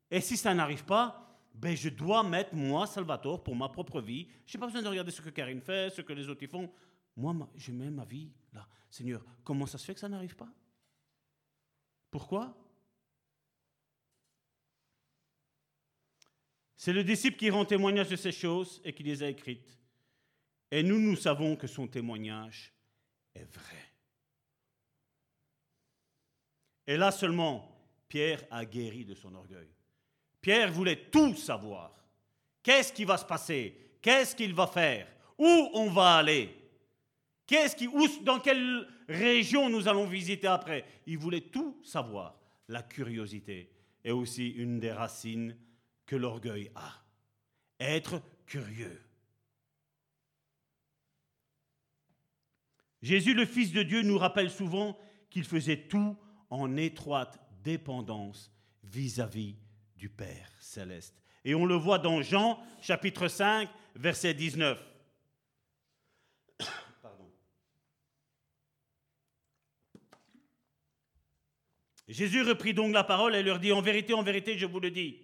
E: Et si ça n'arrive pas, ben je dois mettre moi, Salvatore, pour ma propre vie. Je n'ai pas besoin de regarder ce que Karine fait, ce que les autres y font. Moi, je mets ma vie là. Seigneur, comment ça se fait que ça n'arrive pas? Pourquoi? C'est le disciple qui rend témoignage de ces choses et qui les a écrites. Et nous, nous savons que son témoignage est vrai. Et là seulement, Pierre a guéri de son orgueil. Pierre voulait tout savoir. Qu'est-ce qui va se passer? Qu'est-ce qu'il va faire? Où on va aller? Qu'est-ce qui, Dans quelle région nous allons visiter après? Il voulait tout savoir. La curiosité est aussi une des racines que l'orgueil a. Être curieux. Jésus, le Fils de Dieu, nous rappelle souvent qu'il faisait tout en étroite dépendance vis-à-vis du Père céleste. Et on le voit dans Jean chapitre 5, verset 19. Jésus reprit donc la parole et leur dit, en vérité, en vérité, je vous le dis,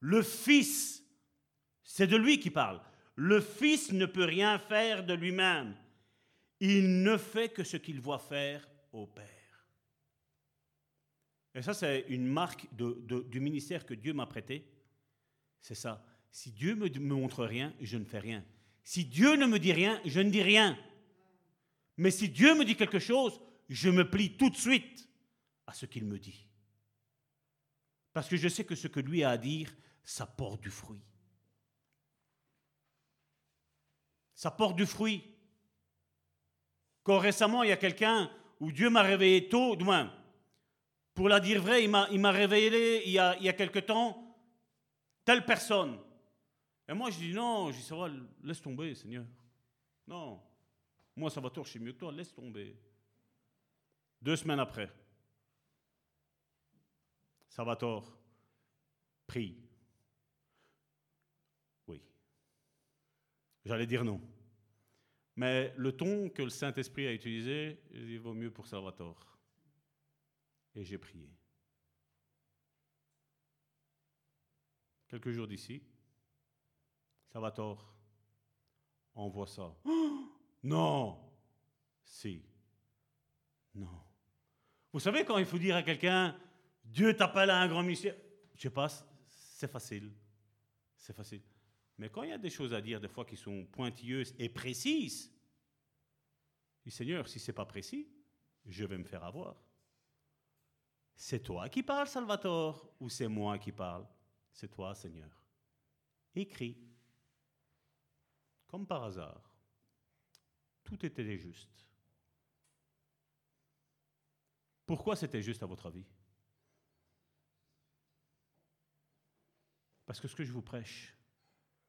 E: le Fils, c'est de lui qui parle, le Fils ne peut rien faire de lui-même. Il ne fait que ce qu'il voit faire au Père. Et ça, c'est une marque du ministère que Dieu m'a prêté. C'est ça. Si Dieu me, me montre rien, je ne fais rien. Si Dieu ne me dit rien, je ne dis rien. Mais si Dieu me dit quelque chose, je me plie tout de suite à ce qu'il me dit. Parce que je sais que ce que lui a à dire, ça porte du fruit. Ça porte du fruit. Quand récemment, il y a quelqu'un où Dieu m'a réveillé tôt, du moins, pour la dire vrai, il m'a, il m'a révélé il y, a, il a quelque temps telle personne. Et moi, je dis non, je dis ça va, laisse tomber, Seigneur. Non, moi, ça va je sais mieux que toi, laisse tomber. Deux semaines après, ça va tort, prie. Oui. J'allais dire non. Mais le ton que le Saint-Esprit a utilisé, il vaut mieux pour Salvatore. Et j'ai prié. Quelques jours d'ici, Salvatore envoie ça. Non Si. Non. Vous savez quand il faut dire à quelqu'un, Dieu t'appelle à un grand ministère, je sais pas, c'est facile. C'est facile. Mais quand il y a des choses à dire, des fois qui sont pointilleuses et précises, Seigneur, si c'est pas précis, je vais me faire avoir. C'est toi qui parles, Salvatore, ou c'est moi qui parle? C'est toi, Seigneur. Écris. Comme par hasard, tout était juste. Pourquoi c'était juste à votre avis? Parce que ce que je vous prêche,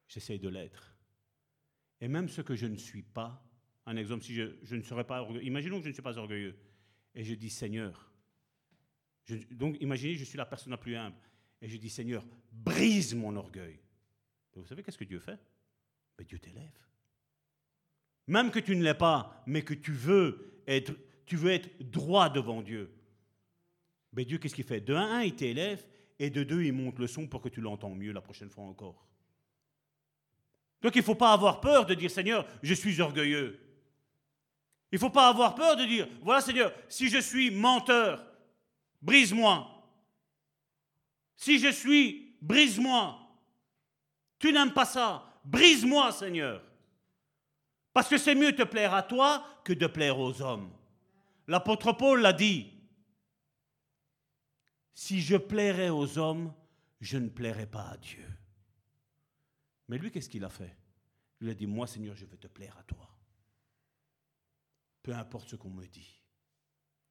E: j'essaye de l'être. Et même ce que je ne suis pas, un exemple, si je, ne serais pas orgueilleux, imaginons que je ne suis pas orgueilleux, et je dis Seigneur, je- donc imaginez, je suis la personne la plus humble, et je dis Seigneur, brise mon orgueil. Vous savez qu'est-ce que Dieu fait? Ben, Dieu t'élève. Même que tu ne l'es pas, mais que tu veux être, tu veux être droit devant Dieu. Ben Dieu, qu'est-ce qu'il fait? De 1 1, il t'élève, et de 2, il monte le son pour que tu l'entends mieux la prochaine fois encore. Donc il ne faut pas avoir peur de dire Seigneur, je suis orgueilleux. Il ne faut pas avoir peur de dire voilà Seigneur, si je suis menteur, brise-moi. Si je suis, brise-moi. Tu n'aimes pas ça, brise-moi Seigneur. Parce que c'est mieux te plaire à toi que de plaire aux hommes. L'apôtre Paul l'a dit. Si je plairais aux hommes, je ne plairais pas à Dieu. Mais lui, qu'est-ce qu'il a fait? Il a dit, moi Seigneur, je veux te plaire à toi. Peu importe ce qu'on me dit.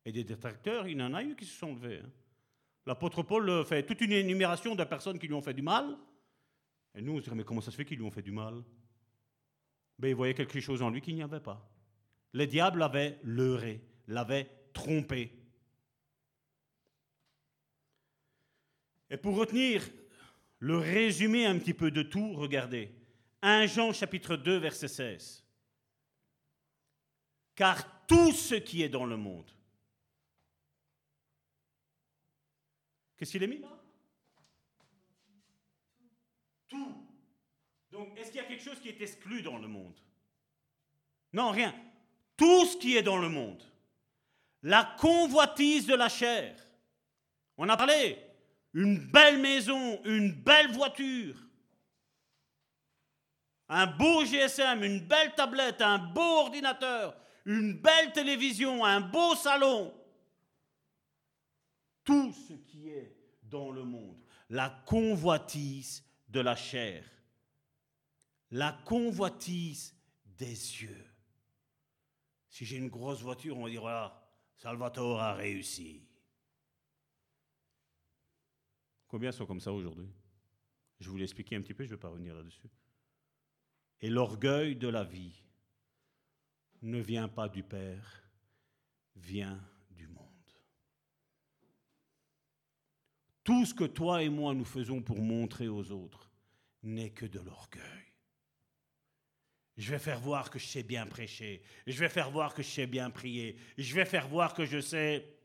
E: Et des détracteurs, il y en a eu qui se sont levés. hein. L'apôtre Paul euh, fait toute une énumération de personnes qui lui ont fait du mal. Et nous, on se dit, mais comment ça se fait qu'ils lui ont fait du mal? Ben, Il voyait quelque chose en lui qu'il n'y avait pas. Le diable l'avait leurré, l'avait trompé. Et pour retenir le résumé un petit peu de tout, regardez. 1 Jean chapitre 2 verset 16. Car tout ce qui est dans le monde. Qu'est-ce qu'il est mis? Là Tout. Donc est-ce qu'il y a quelque chose qui est exclu dans le monde? Non, rien. Tout ce qui est dans le monde. La convoitise de la chair. On a parlé une belle maison, une belle voiture, un beau GSM, une belle tablette, un beau ordinateur, une belle télévision, un beau salon. Tout ce qui est dans le monde, la convoitise de la chair, la convoitise des yeux. Si j'ai une grosse voiture, on va dire Salvatore a réussi. Combien sont comme ça aujourd'hui? Je vous l'ai un petit peu, je ne vais pas revenir là-dessus. Et l'orgueil de la vie ne vient pas du Père, vient du monde. Tout ce que toi et moi nous faisons pour montrer aux autres n'est que de l'orgueil. Je vais faire voir que je sais bien prêcher. Je vais faire voir que je sais bien prier. Je vais faire voir que je sais...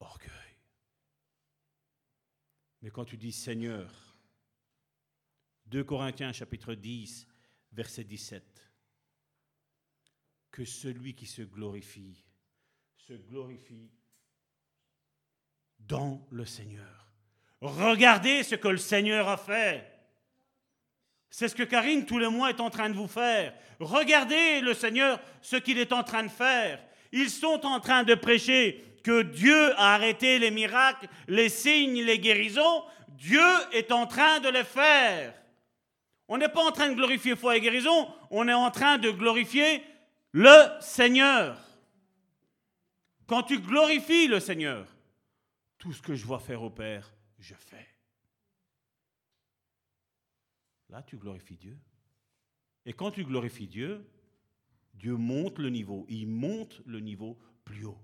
E: Orgueil. Mais quand tu dis Seigneur, 2 Corinthiens chapitre 10, verset 17, que celui qui se glorifie, se glorifie dans le Seigneur. Regardez ce que le Seigneur a fait. C'est ce que Karine tous les mois est en train de vous faire. Regardez le Seigneur ce qu'il est en train de faire. Ils sont en train de prêcher Dieu a arrêté les miracles, les signes, les guérisons. Dieu est en train de les faire. On n'est pas en train de glorifier foi et guérison, on est en train de glorifier le Seigneur. Quand tu glorifies le Seigneur, tout ce que je vois faire au Père, je fais. Là, tu glorifies Dieu. Et quand tu glorifies Dieu, Dieu monte le niveau. Il monte le niveau plus haut.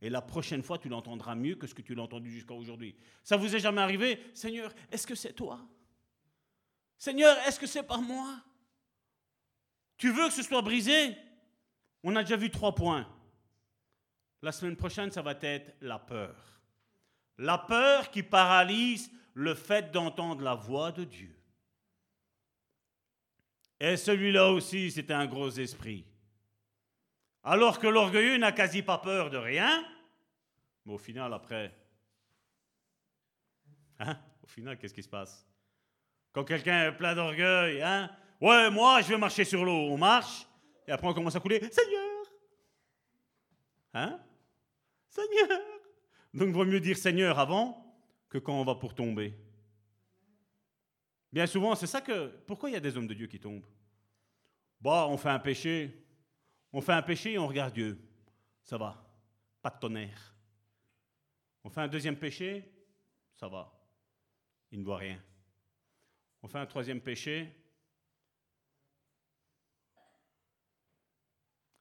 E: Et la prochaine fois, tu l'entendras mieux que ce que tu l'as entendu jusqu'à aujourd'hui. Ça vous est jamais arrivé Seigneur, est-ce que c'est toi? Seigneur, est-ce que c'est par moi? Tu veux que ce soit brisé? On a déjà vu trois points. La semaine prochaine, ça va être la peur. La peur qui paralyse le fait d'entendre la voix de Dieu. Et celui-là aussi, c'était un gros esprit. Alors que l'orgueilleux n'a quasi pas peur de rien, mais au final, après, hein, au final, qu'est-ce qui se passe? Quand quelqu'un est plein d'orgueil, hein, ouais, moi, je vais marcher sur l'eau, on marche, et après on commence à couler, Seigneur, hein, Seigneur. Donc, il vaut mieux dire Seigneur avant que quand on va pour tomber. Bien souvent, c'est ça que. Pourquoi il y a des hommes de Dieu qui tombent? Bah, on fait un péché. On fait un péché et on regarde Dieu. Ça va. Pas de tonnerre. On fait un deuxième péché. Ça va. Il ne voit rien. On fait un troisième péché.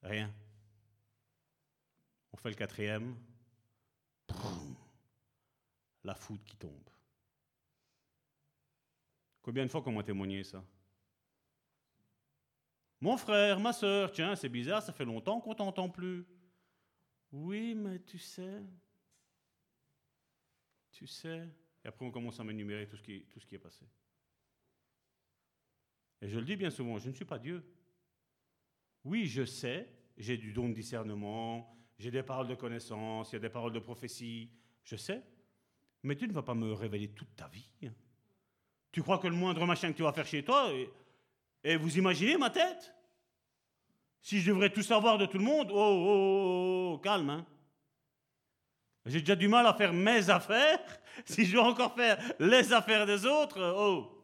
E: Rien. On fait le quatrième. La foudre qui tombe. Combien de fois qu'on m'a témoigné ça? Mon frère, ma soeur, tiens, c'est bizarre, ça fait longtemps qu'on t'entend plus. Oui, mais tu sais, tu sais. Et après, on commence à m'énumérer tout, ce qui, tout ce qui est passé. Et je le dis bien souvent, je ne suis pas Dieu. Oui, je sais, j'ai du don de discernement, j'ai des paroles de connaissance, il y a des paroles de prophétie, je sais. Mais Dieu ne va pas me révéler toute ta vie. Tu crois que le moindre machin que tu vas faire chez toi, et, vous imaginez ma tête? Si je devrais tout savoir de tout le monde, oh, oh, oh, oh calme, hein J'ai déjà du mal à faire mes affaires. Si je dois encore faire les affaires des autres, oh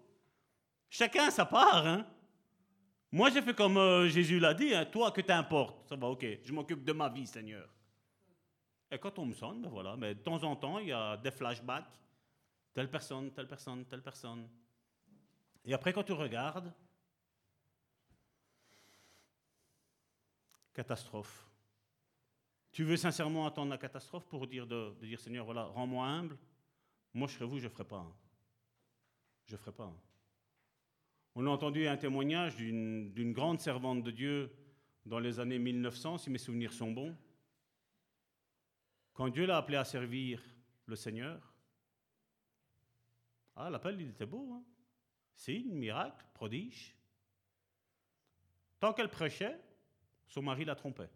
E: Chacun sa part, hein Moi, j'ai fait comme euh, Jésus l'a dit, hein, toi que t'importe. Ça va, ok, je m'occupe de ma vie, Seigneur. Et quand on me sonne, ben voilà, mais de temps en temps, il y a des flashbacks telle personne, telle personne, telle personne. Et après, quand tu regardes, catastrophe. Tu veux sincèrement attendre la catastrophe pour dire, de, Seigneur, voilà, rends-moi humble. Moi, je serais vous, je ne ferai pas. Je ne ferai pas. On a entendu un témoignage d'une grande servante de Dieu dans les années 1900, si mes souvenirs sont bons. Quand Dieu l'a appelé à servir le Seigneur, ah, l'appel, il était beau. Hein? Signe, miracle, prodige. Tant qu'elle prêchait, son mari la trompait.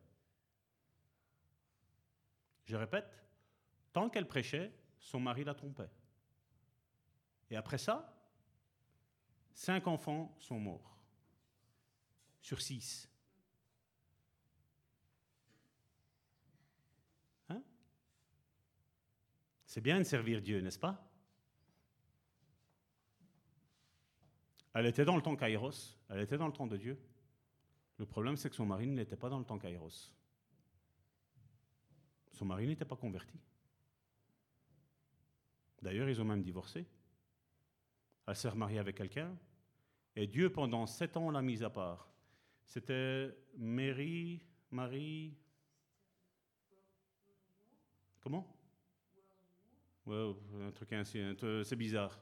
E: Je répète, tant qu'elle prêchait, son mari la trompait. Et après ça, cinq enfants sont morts. Sur six. Hein? C'est bien de servir Dieu, n'est-ce pas? Elle était dans le temps Kairos, elle était dans le temps de Dieu. Le problème, c'est que son mari n'était pas dans le temps Kairos. Son mari n'était pas converti. D'ailleurs, ils ont même divorcé. Elle s'est remariée avec quelqu'un. Et Dieu, pendant sept ans, l'a mise à part. C'était Mary, Marie. Comment? Ouais, Un truc ainsi, c'est bizarre.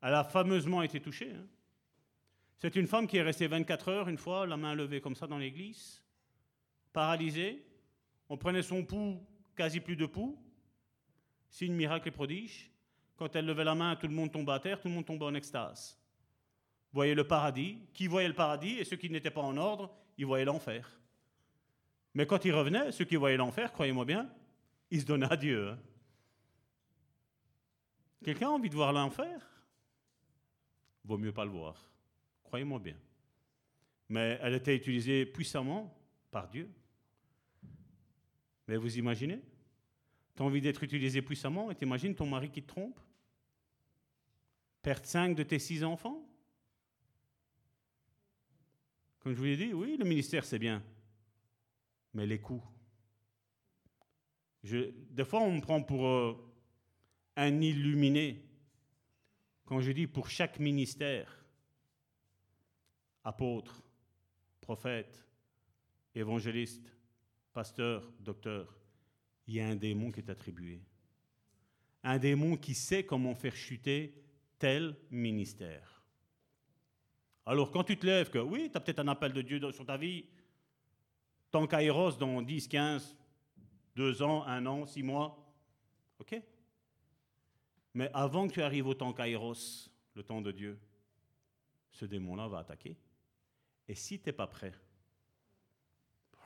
E: Elle a fameusement été touchée. Hein. C'est une femme qui est restée 24 heures, une fois, la main levée comme ça dans l'église, paralysée. On prenait son pouls, quasi plus de pouls. Signe, miracle et prodige. Quand elle levait la main, tout le monde tombait à terre, tout le monde tombait en extase. Voyez le paradis. Qui voyait le paradis et ceux qui n'étaient pas en ordre, ils voyaient l'enfer. Mais quand ils revenaient, ceux qui voyaient l'enfer, croyez-moi bien, ils se donnaient à Dieu. Hein. Quelqu'un a envie de voir l'enfer? Vaut mieux pas le voir. Croyez-moi bien. Mais elle était utilisée puissamment par Dieu. Mais vous imaginez? Tu as envie d'être utilisé puissamment et t'imagines ton mari qui te trompe? Perdre cinq de tes six enfants? Comme je vous l'ai dit, oui, le ministère c'est bien. Mais les coûts. Des fois, on me prend pour euh, un illuminé. Quand je dis pour chaque ministère, apôtre, prophète, évangéliste, pasteur, docteur, il y a un démon qui est attribué. Un démon qui sait comment faire chuter tel ministère. Alors quand tu te lèves que oui, tu as peut-être un appel de Dieu sur ta vie, tant kairos dans 10, 15, 2 ans, 1 an, 6 mois, ok Mais avant que tu arrives au temps kairos, le temps de Dieu, ce démon-là va attaquer. Et si tu n'es pas prêt,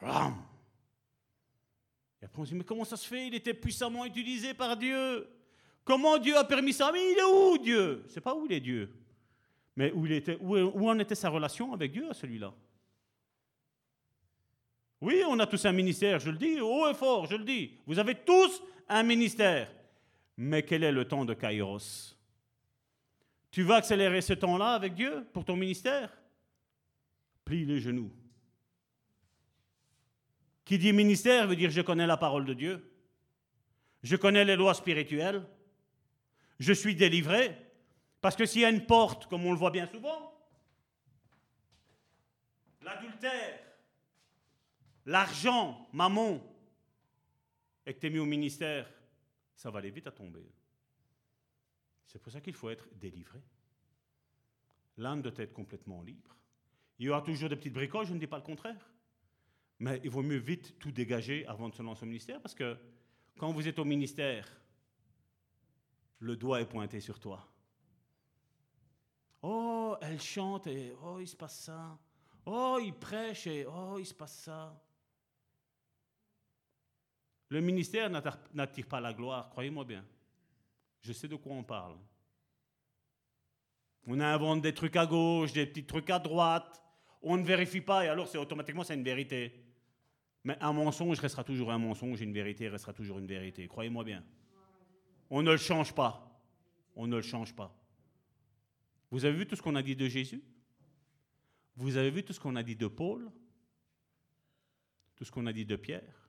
E: et après on se dit, mais comment ça se fait? Il était puissamment utilisé par Dieu. Comment Dieu a permis ça? Mais il est où Dieu? C'est pas où il est Dieu. Mais où, il était, où, où en était sa relation avec Dieu à celui-là? Oui, on a tous un ministère, je le dis, haut et fort, je le dis. Vous avez tous un ministère. Mais quel est le temps de Kairos? Tu vas accélérer ce temps-là avec Dieu pour ton ministère? Les genoux. Qui dit ministère veut dire je connais la parole de Dieu, je connais les lois spirituelles, je suis délivré, parce que s'il y a une porte, comme on le voit bien souvent, l'adultère, l'argent, maman, et que tu es mis au ministère, ça va aller vite à tomber. C'est pour ça qu'il faut être délivré. L'âme doit être complètement libre. Il y aura toujours des petites bricoles, je ne dis pas le contraire. Mais il vaut mieux vite tout dégager avant de se lancer au ministère, parce que quand vous êtes au ministère, le doigt est pointé sur toi. Oh, elle chante et oh, il se passe ça. Oh, il prêche et oh, il se passe ça. Le ministère n'attire pas la gloire, croyez-moi bien. Je sais de quoi on parle. On invente des trucs à gauche, des petits trucs à droite. On ne vérifie pas et alors c'est automatiquement c'est une vérité. Mais un mensonge restera toujours un mensonge, une vérité restera toujours une vérité. Croyez-moi bien. On ne le change pas. On ne le change pas. Vous avez vu tout ce qu'on a dit de Jésus? Vous avez vu tout ce qu'on a dit de Paul? Tout ce qu'on a dit de Pierre?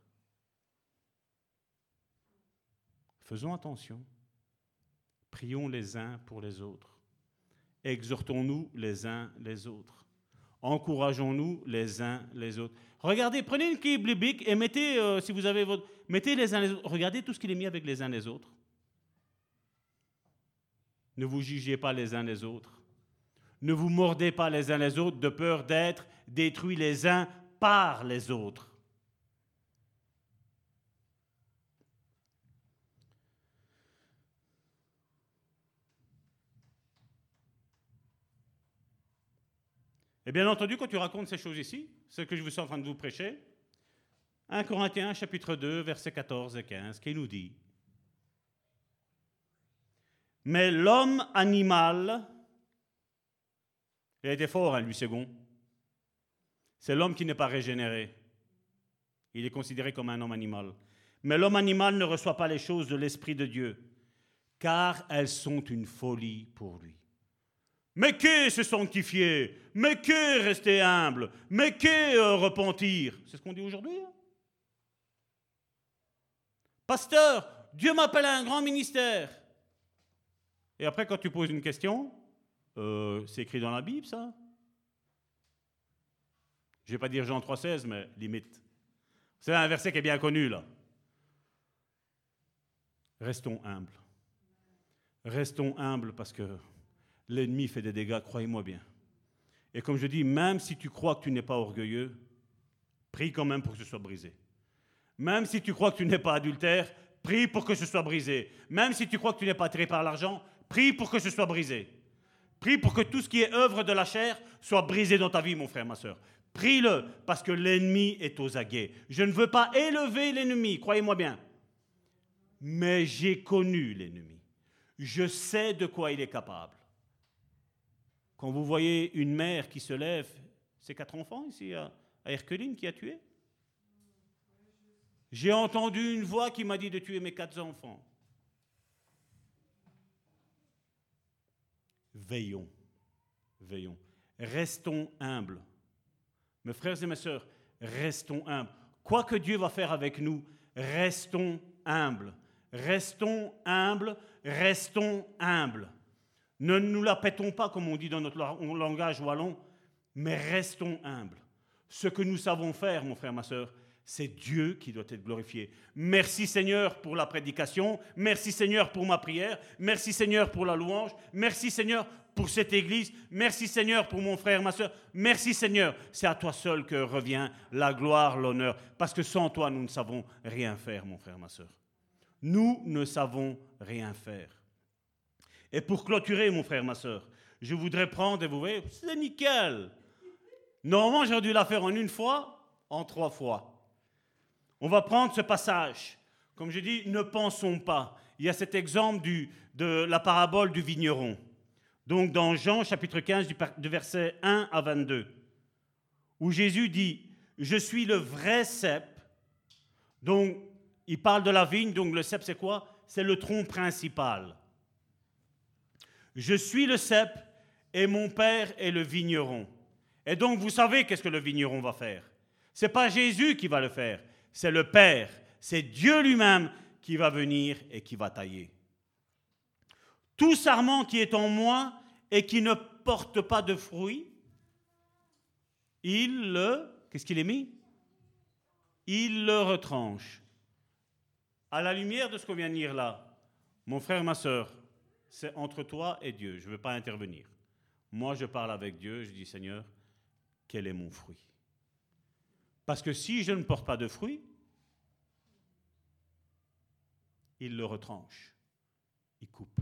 E: Faisons attention. Prions les uns pour les autres. Exhortons-nous les uns les autres. Encourageons-nous les uns les autres. Regardez, prenez une clé biblique et mettez, euh, si vous avez votre, mettez les uns les autres. Regardez tout ce qu'il est mis avec les uns les autres. Ne vous jugez pas les uns les autres. Ne vous mordez pas les uns les autres de peur d'être détruits les uns par les autres. Et bien entendu, quand tu racontes ces choses ici, ce que je vous suis en train de vous prêcher, 1 Corinthiens chapitre 2, versets 14 et 15, qui nous dit, Mais l'homme animal, il été fort, hein, lui, second, c'est l'homme qui n'est pas régénéré. Il est considéré comme un homme animal. Mais l'homme animal ne reçoit pas les choses de l'Esprit de Dieu, car elles sont une folie pour lui. Mais qu'est se sanctifier? Mais qu'est rester humble? Mais qu'est euh, repentir? C'est ce qu'on dit aujourd'hui. Hein? Pasteur, Dieu m'appelle à un grand ministère. Et après, quand tu poses une question, euh, c'est écrit dans la Bible, ça Je ne vais pas dire Jean 3,16, mais limite. C'est un verset qui est bien connu, là. Restons humbles. Restons humbles parce que l'ennemi fait des dégâts, croyez-moi bien. Et comme je dis, même si tu crois que tu n'es pas orgueilleux, prie quand même pour que ce soit brisé. Même si tu crois que tu n'es pas adultère, prie pour que ce soit brisé. Même si tu crois que tu n'es pas tiré par l'argent, prie pour que ce soit brisé. Prie pour que tout ce qui est œuvre de la chair soit brisé dans ta vie, mon frère, ma soeur. Prie-le, parce que l'ennemi est aux aguets. Je ne veux pas élever l'ennemi, croyez-moi bien. Mais j'ai connu l'ennemi. Je sais de quoi il est capable. Quand vous voyez une mère qui se lève, c'est quatre enfants ici à, à Herculine qui a tué J'ai entendu une voix qui m'a dit de tuer mes quatre enfants. Veillons, veillons, restons humbles. Mes frères et mes sœurs, restons humbles. Quoi que Dieu va faire avec nous, restons humbles. Restons humbles, restons humbles. Ne nous la pétons pas, comme on dit dans notre langage wallon, mais restons humbles. Ce que nous savons faire, mon frère, ma soeur, c'est Dieu qui doit être glorifié. Merci Seigneur pour la prédication, merci Seigneur pour ma prière, merci Seigneur pour la louange, merci Seigneur pour cette église, merci Seigneur pour mon frère, ma soeur, merci Seigneur. C'est à toi seul que revient la gloire, l'honneur, parce que sans toi, nous ne savons rien faire, mon frère, ma soeur. Nous ne savons rien faire. Et pour clôturer, mon frère, ma soeur, je voudrais prendre, et vous voyez, c'est nickel. Normalement, j'aurais dû la faire en une fois, en trois fois. On va prendre ce passage. Comme je dis, ne pensons pas. Il y a cet exemple du, de la parabole du vigneron. Donc dans Jean chapitre 15 du, verset 1 à 22, où Jésus dit, je suis le vrai cep. Donc il parle de la vigne, donc le cep c'est quoi? C'est le tronc principal. Je suis le cep et mon père est le vigneron. Et donc vous savez qu'est-ce que le vigneron va faire? C'est pas Jésus qui va le faire, c'est le Père, c'est Dieu lui-même qui va venir et qui va tailler. Tout sarment qui est en moi et qui ne porte pas de fruits, il le, qu'est-ce qu'il est mis? Il le retranche. À la lumière de ce qu'on vient de lire là, mon frère, ma soeur, c'est entre toi et Dieu. Je ne veux pas intervenir. Moi, je parle avec Dieu, je dis Seigneur, quel est mon fruit? Parce que si je ne porte pas de fruits, il le retranche, il coupe.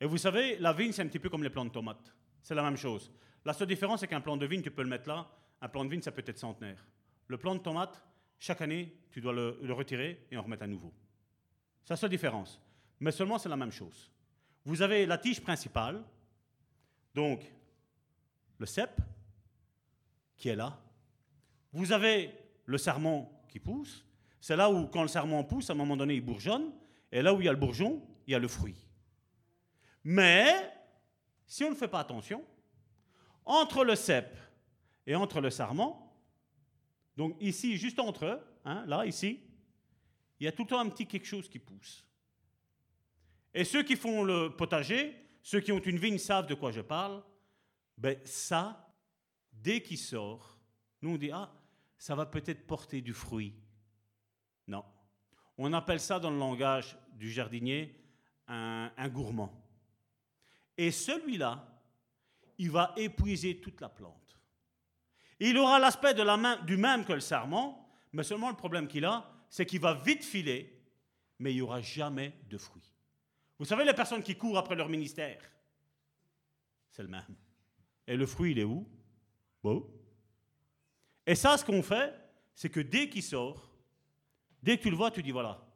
E: Et vous savez, la vigne, c'est un petit peu comme les plants de tomates. C'est la même chose. La seule différence, c'est qu'un plant de vigne, tu peux le mettre là. Un plant de vigne, ça peut être centenaire. Le plant de tomate, chaque année, tu dois le, retirer et en remettre à nouveau. C'est la seule différence. Mais seulement, c'est la même chose. Vous avez la tige principale, donc le cep, qui est là, vous avez le serment qui pousse. C'est là où, quand le serment pousse, à un moment donné, il bourgeonne. Et là où il y a le bourgeon, il y a le fruit. Mais, si on ne fait pas attention, entre le cep et entre le sarment, donc ici, juste entre eux, hein, là, ici, il y a tout le temps un petit quelque chose qui pousse. Et ceux qui font le potager, ceux qui ont une vigne savent de quoi je parle, ben ça, dès qu'il sort, nous on dit, ah, ça va peut-être porter du fruit. Non. On appelle ça dans le langage du jardinier un, gourmand. Et celui-là, il va épuiser toute la plante. Il aura l'aspect du même que le sarment, mais seulement le problème qu'il a, c'est qu'il va vite filer, mais il n'y aura jamais de fruit. Vous savez, les personnes qui courent après leur ministère, c'est le même. Et le fruit, il est où? Bon, et ça, ce qu'on fait, c'est que dès qu'il sort, dès que tu le vois, tu dis voilà,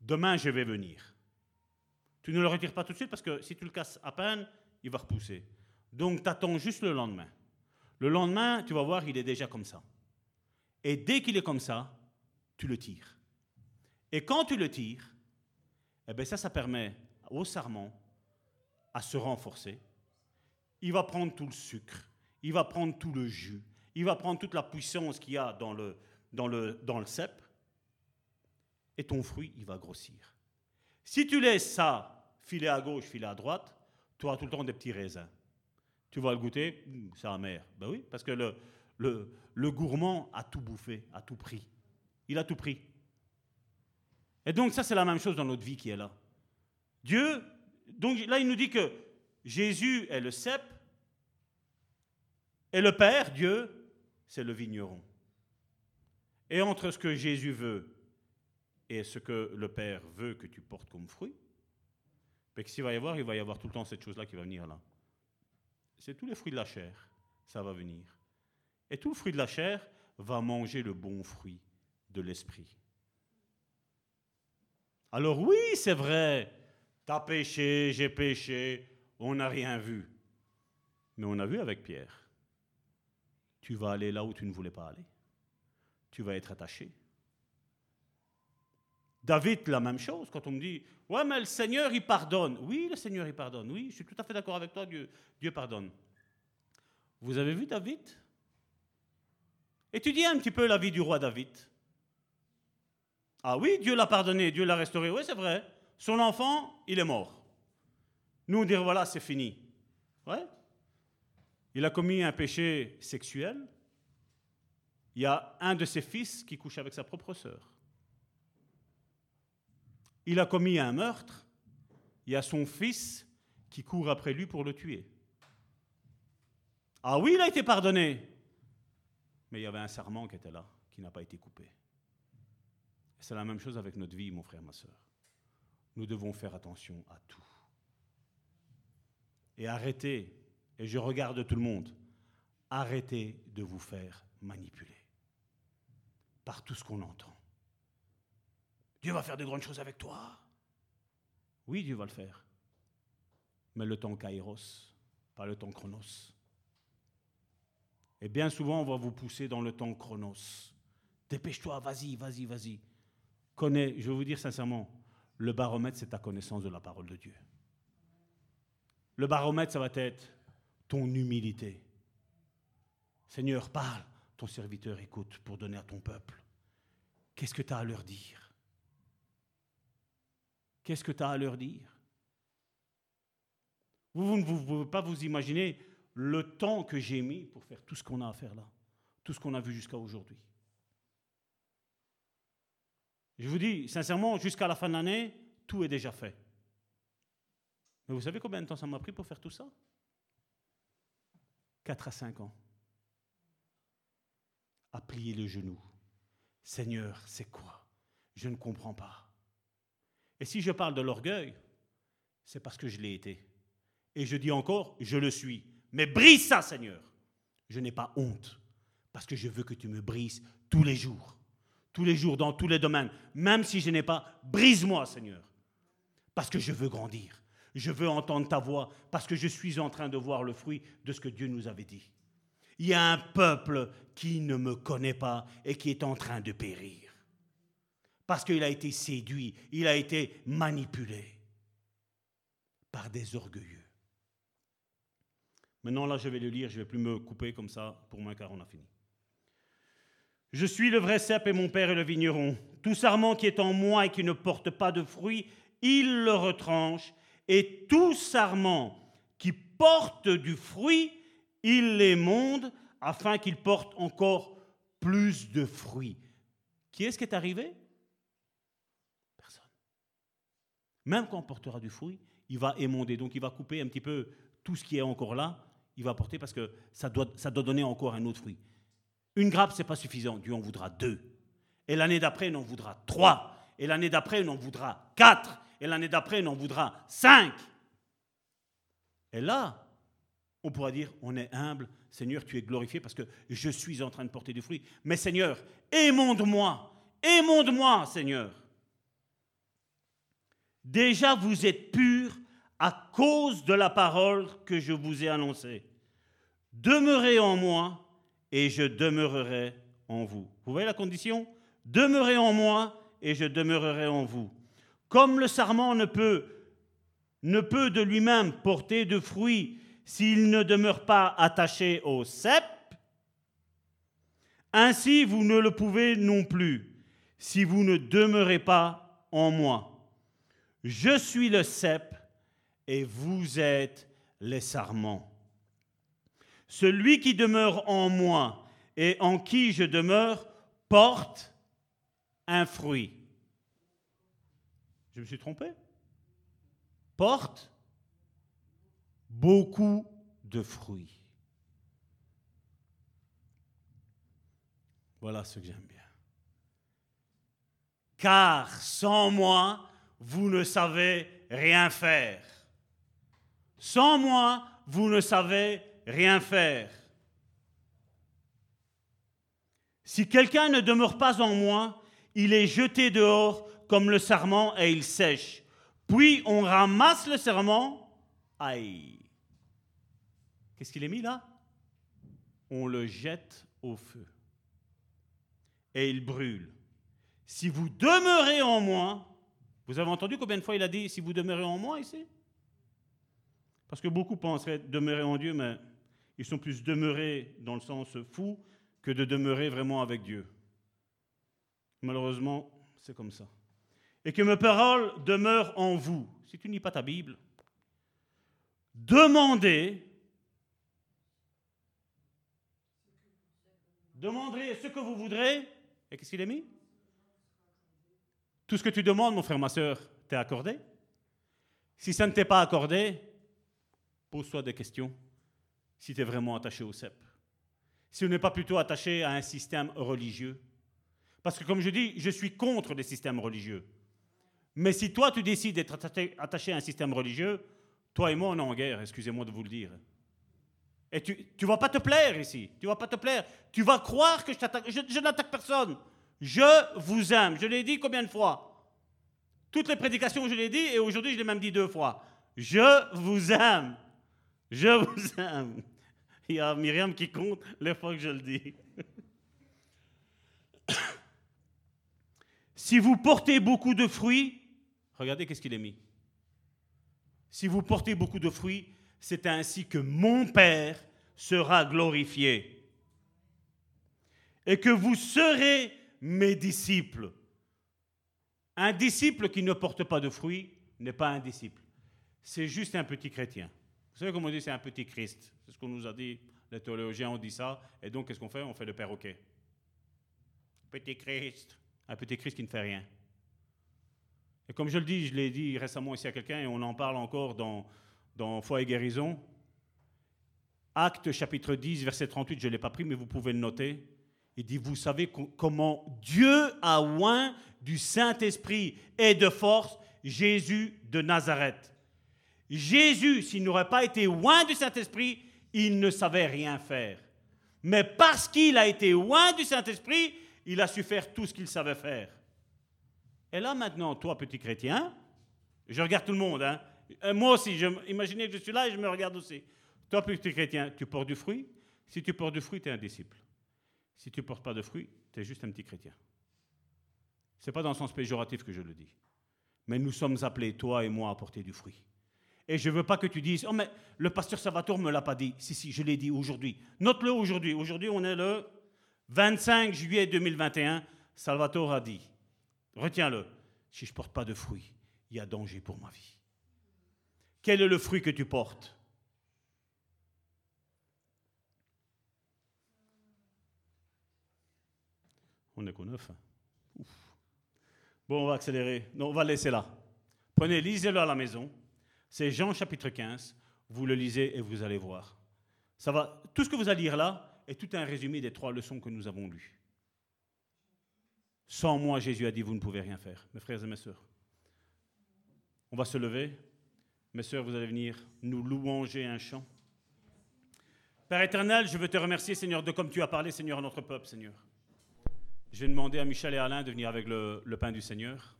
E: demain je vais venir. Tu ne le retires pas tout de suite parce que si tu le casses à peine, il va repousser. Donc tu attends juste le lendemain. Le lendemain, tu vas voir, il est déjà comme ça. Et dès qu'il est comme ça, tu le tires. Et quand tu le tires, eh bien ça, ça permet au sarment à se renforcer. Il va prendre tout le sucre, il va prendre tout le jus, il va prendre toute la puissance qu'il y a dans le, dans, le, dans le cep, et ton fruit, il va grossir. Si tu laisses ça filer à gauche, filer à droite, tu auras tout le temps des petits raisins. Tu vas le goûter, hum, c'est amer. Ben oui, parce que le, le, le gourmand a tout bouffé, a tout pris. Il a tout pris. Et donc ça, c'est la même chose dans notre vie qui est là. Dieu, donc là, il nous dit que Jésus est le cep, et le Père, Dieu, c'est le vigneron. Et entre ce que Jésus veut et ce que le Père veut que tu portes comme fruit, mais qu'il va y avoir, il va y avoir tout le temps cette chose-là qui va venir là. C'est tous les fruits de la chair, ça va venir. Et tout le fruit de la chair va manger le bon fruit de l'esprit. Alors oui, c'est vrai, T'as péché, j'ai péché, on n'a rien vu. Mais on a vu avec Pierre. Tu vas aller là où tu ne voulais pas aller. Tu vas être attaché. David, la même chose, quand on me dit, ouais, mais le Seigneur, il pardonne. Oui, le Seigneur, il pardonne. Oui, je suis tout à fait d'accord avec toi, Dieu, Dieu pardonne. Vous avez vu David? Étudiez un petit peu la vie du roi David. Ah oui, Dieu l'a pardonné, Dieu l'a restauré. Oui, c'est vrai. Son enfant, il est mort. Nous, dire voilà, c'est fini. Ouais. Il a commis un péché sexuel. Il y a un de ses fils qui couche avec sa propre sœur. Il a commis un meurtre. Il y a son fils qui court après lui pour le tuer. Ah oui, il a été pardonné. Mais il y avait un serment qui était là, qui n'a pas été coupé. C'est la même chose avec notre vie, mon frère, ma soeur. Nous devons faire attention à tout. Et arrêtez, et je regarde tout le monde, arrêtez de vous faire manipuler par tout ce qu'on entend. Dieu va faire de grandes choses avec toi. Oui, Dieu va le faire. Mais le temps kairos, pas le temps chronos. Et bien souvent, on va vous pousser dans le temps chronos. Dépêche-toi, vas-y, vas-y, vas-y. Connais, je vais vous dire sincèrement, le baromètre, c'est ta connaissance de la parole de Dieu. Le baromètre, ça va être ton humilité. Seigneur, parle, ton serviteur écoute pour donner à ton peuple. Qu'est-ce que tu as à leur dire? Qu'est-ce que tu as à leur dire? Vous ne pouvez pas vous imaginer le temps que j'ai mis pour faire tout ce qu'on a à faire là, tout ce qu'on a vu jusqu'à aujourd'hui. Je vous dis, sincèrement, jusqu'à la fin de l'année, tout est déjà fait. Mais vous savez combien de temps ça m'a pris pour faire tout ça? 4 à 5 ans. À plier le genou. Seigneur, c'est quoi? Je ne comprends pas. Et si je parle de l'orgueil, c'est parce que je l'ai été. Et je dis encore, je le suis. Mais brise ça, Seigneur. Je n'ai pas honte, parce que je veux que tu me brises tous les jours. Tous les jours, dans tous les domaines. Même si je n'ai pas, brise-moi, Seigneur. Parce que je veux grandir. Je veux entendre ta voix, parce que je suis en train de voir le fruit de ce que Dieu nous avait dit. Il y a un peuple qui ne me connaît pas et qui est en train de périr. Parce qu'il a été séduit, il a été manipulé par des orgueilleux. Maintenant, là, je vais le lire, je ne vais plus me couper comme ça pour moi, car on a fini. Je suis le vrai cep et mon père est le vigneron. Tout sarment qui est en moi et qui ne porte pas de fruits, il le retranche. Et tout sarment qui porte du fruit, il l'émonde afin qu'il porte encore plus de fruits. Qui est-ce qui est arrivé? Personne. Même quand on portera du fruit, il va émonder. Donc il va couper un petit peu tout ce qui est encore là il va apporter parce que ça doit donner encore un autre fruit. Une grappe, ce n'est pas suffisant. Dieu en voudra deux. Et l'année d'après, il en voudra trois. Et l'année d'après, il en voudra quatre. Et l'année d'après, il en voudra cinq. Et là, on pourra dire, on est humble. Seigneur, tu es glorifié parce que je suis en train de porter du fruit. Mais Seigneur, émonde-moi. Émonde-moi, Seigneur. Déjà, vous êtes pur à cause de la parole que je vous ai annoncée. Demeurez en moi et je demeurerai en vous. Vous voyez la condition? Demeurez en moi et je demeurerai en vous. Comme le sarment ne peut, ne peut de lui-même porter de fruits s'il ne demeure pas attaché au cep, ainsi vous ne le pouvez non plus si vous ne demeurez pas en moi. Je suis le cep et vous êtes les sarments. Celui qui demeure en moi et en qui je demeure porte un fruit. Je me suis trompé? Porte beaucoup de fruits. Voilà ce que j'aime bien. Car sans moi, vous ne savez rien faire. Sans moi, vous ne savez rien faire. Si quelqu'un ne demeure pas en moi, il est jeté dehors comme le sarment et il sèche. Puis on ramasse le serment. Aïe. Qu'est-ce qu'il est mis là? On le jette au feu. Et il brûle. Si vous demeurez en moi, vous avez entendu combien de fois il a dit si vous demeurez en moi ici? Parce que beaucoup penseraient demeurer en Dieu, mais ils sont plus demeurés dans le sens fou que de demeurer vraiment avec Dieu. Malheureusement, c'est comme ça. Et que mes paroles demeurent en vous. Si tu n'is pas ta Bible, demandez, demanderez ce que vous voudrez. Et qu'est-ce qu'il est mis? Tout ce que tu demandes, mon frère, ma soeur, t'est accordé. Si ça ne t'est pas accordé, pose-toi des questions si tu es vraiment attaché au CEP. Si on n'est pas plutôt attaché à un système religieux. Parce que comme je dis, je suis contre les systèmes religieux. Mais si toi, tu décides d'être attaché à un système religieux, toi et moi, on est en guerre, excusez-moi de vous le dire. Et tu ne vas pas te plaire ici. Tu vas pas te plaire. Tu vas croire que je je n'attaque personne. Je vous aime. Je l'ai dit combien de fois? Toutes les prédications, je l'ai dit, et aujourd'hui, je l'ai même dit deux fois. Je vous aime. Je vous aime. Il y a Myriam qui compte les fois que je le dis. si vous portez beaucoup de fruits, regardez qu'est-ce qu'il est mis. Si vous portez beaucoup de fruits, c'est ainsi que mon Père sera glorifié. Et que vous serez mes disciples. Un disciple qui ne porte pas de fruits n'est pas un disciple. C'est juste un petit chrétien. Vous savez comment on dit c'est un petit Christ C'est ce qu'on nous a dit, les théologiens ont dit ça. Et donc, qu'est-ce qu'on fait? On fait le perroquet. Petit Christ. Un petit Christ qui ne fait rien. Et comme je le dis, je l'ai dit récemment ici à quelqu'un, et on en parle encore dans, dans Foi et guérison. Acte chapitre 10, verset 38, je ne l'ai pas pris, mais vous pouvez le noter. Il dit, vous savez comment Dieu a oint du Saint-Esprit et de force Jésus de Nazareth. Jésus, s'il n'aurait pas été loin du Saint-Esprit, il ne savait rien faire. Mais parce qu'il a été loin du Saint-Esprit, il a su faire tout ce qu'il savait faire. Et là maintenant, toi, petit chrétien, je regarde tout le monde, hein. Euh, moi aussi, imaginez que je suis là et je me regarde aussi. Toi, petit chrétien, tu portes du fruit. Si tu portes du fruit, tu es un disciple. Si tu ne portes pas de fruit, tu es juste un petit chrétien. Ce n'est pas dans le sens péjoratif que je le dis. Mais nous sommes appelés, toi et moi, à porter du fruit. Et je ne veux pas que tu dises, oh mais le pasteur Salvatore ne me l'a pas dit. Si, si, je l'ai dit aujourd'hui. Note-le aujourd'hui. Aujourd'hui, on est le 25 juillet 2021. Salvatore a dit, retiens-le, si je ne porte pas de fruits, il y a danger pour ma vie. Quel est le fruit que tu portes? On est qu'au neuf. Hein. Bon, on va accélérer. Non, on va laisser là. Prenez, lisez-le à la maison. C'est Jean chapitre 15. Vous le lisez et vous allez voir. Ça va, tout ce que vous allez lire là est tout un résumé des trois leçons que nous avons lues. Sans moi, Jésus a dit, vous ne pouvez rien faire, mes frères et mes sœurs. On va se lever. Mes sœurs, vous allez venir nous louanger un chant. Père éternel, je veux te remercier, Seigneur, de comme tu as parlé, Seigneur, à notre peuple, Seigneur. Je vais demander à Michel et Alain de venir avec le, le pain du Seigneur.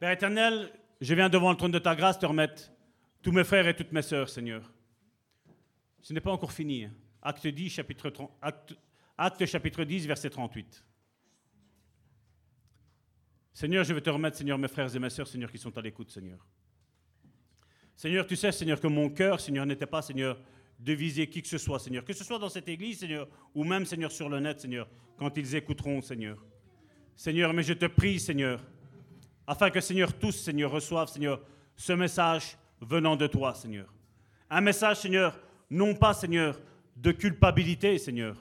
E: Père éternel, je viens devant le trône de ta grâce te remettre tous mes frères et toutes mes sœurs, Seigneur. Ce n'est pas encore fini. Hein. Acte, 10, chapitre, acte, chapitre 10, verset 38. Seigneur, je veux te remettre, Seigneur, mes frères et mes sœurs, Seigneur, qui sont à l'écoute, Seigneur. Seigneur, tu sais, Seigneur, que mon cœur, Seigneur, n'était pas, Seigneur, de viser qui que ce soit, Seigneur. Que ce soit dans cette église, Seigneur, ou même, Seigneur, sur le net, Seigneur, quand ils écouteront, Seigneur. Seigneur, mais je te prie, Seigneur, afin que, Seigneur, tous, Seigneur, reçoivent, Seigneur, ce message venant de toi, Seigneur. Un message, Seigneur, non pas, Seigneur, de culpabilité, Seigneur.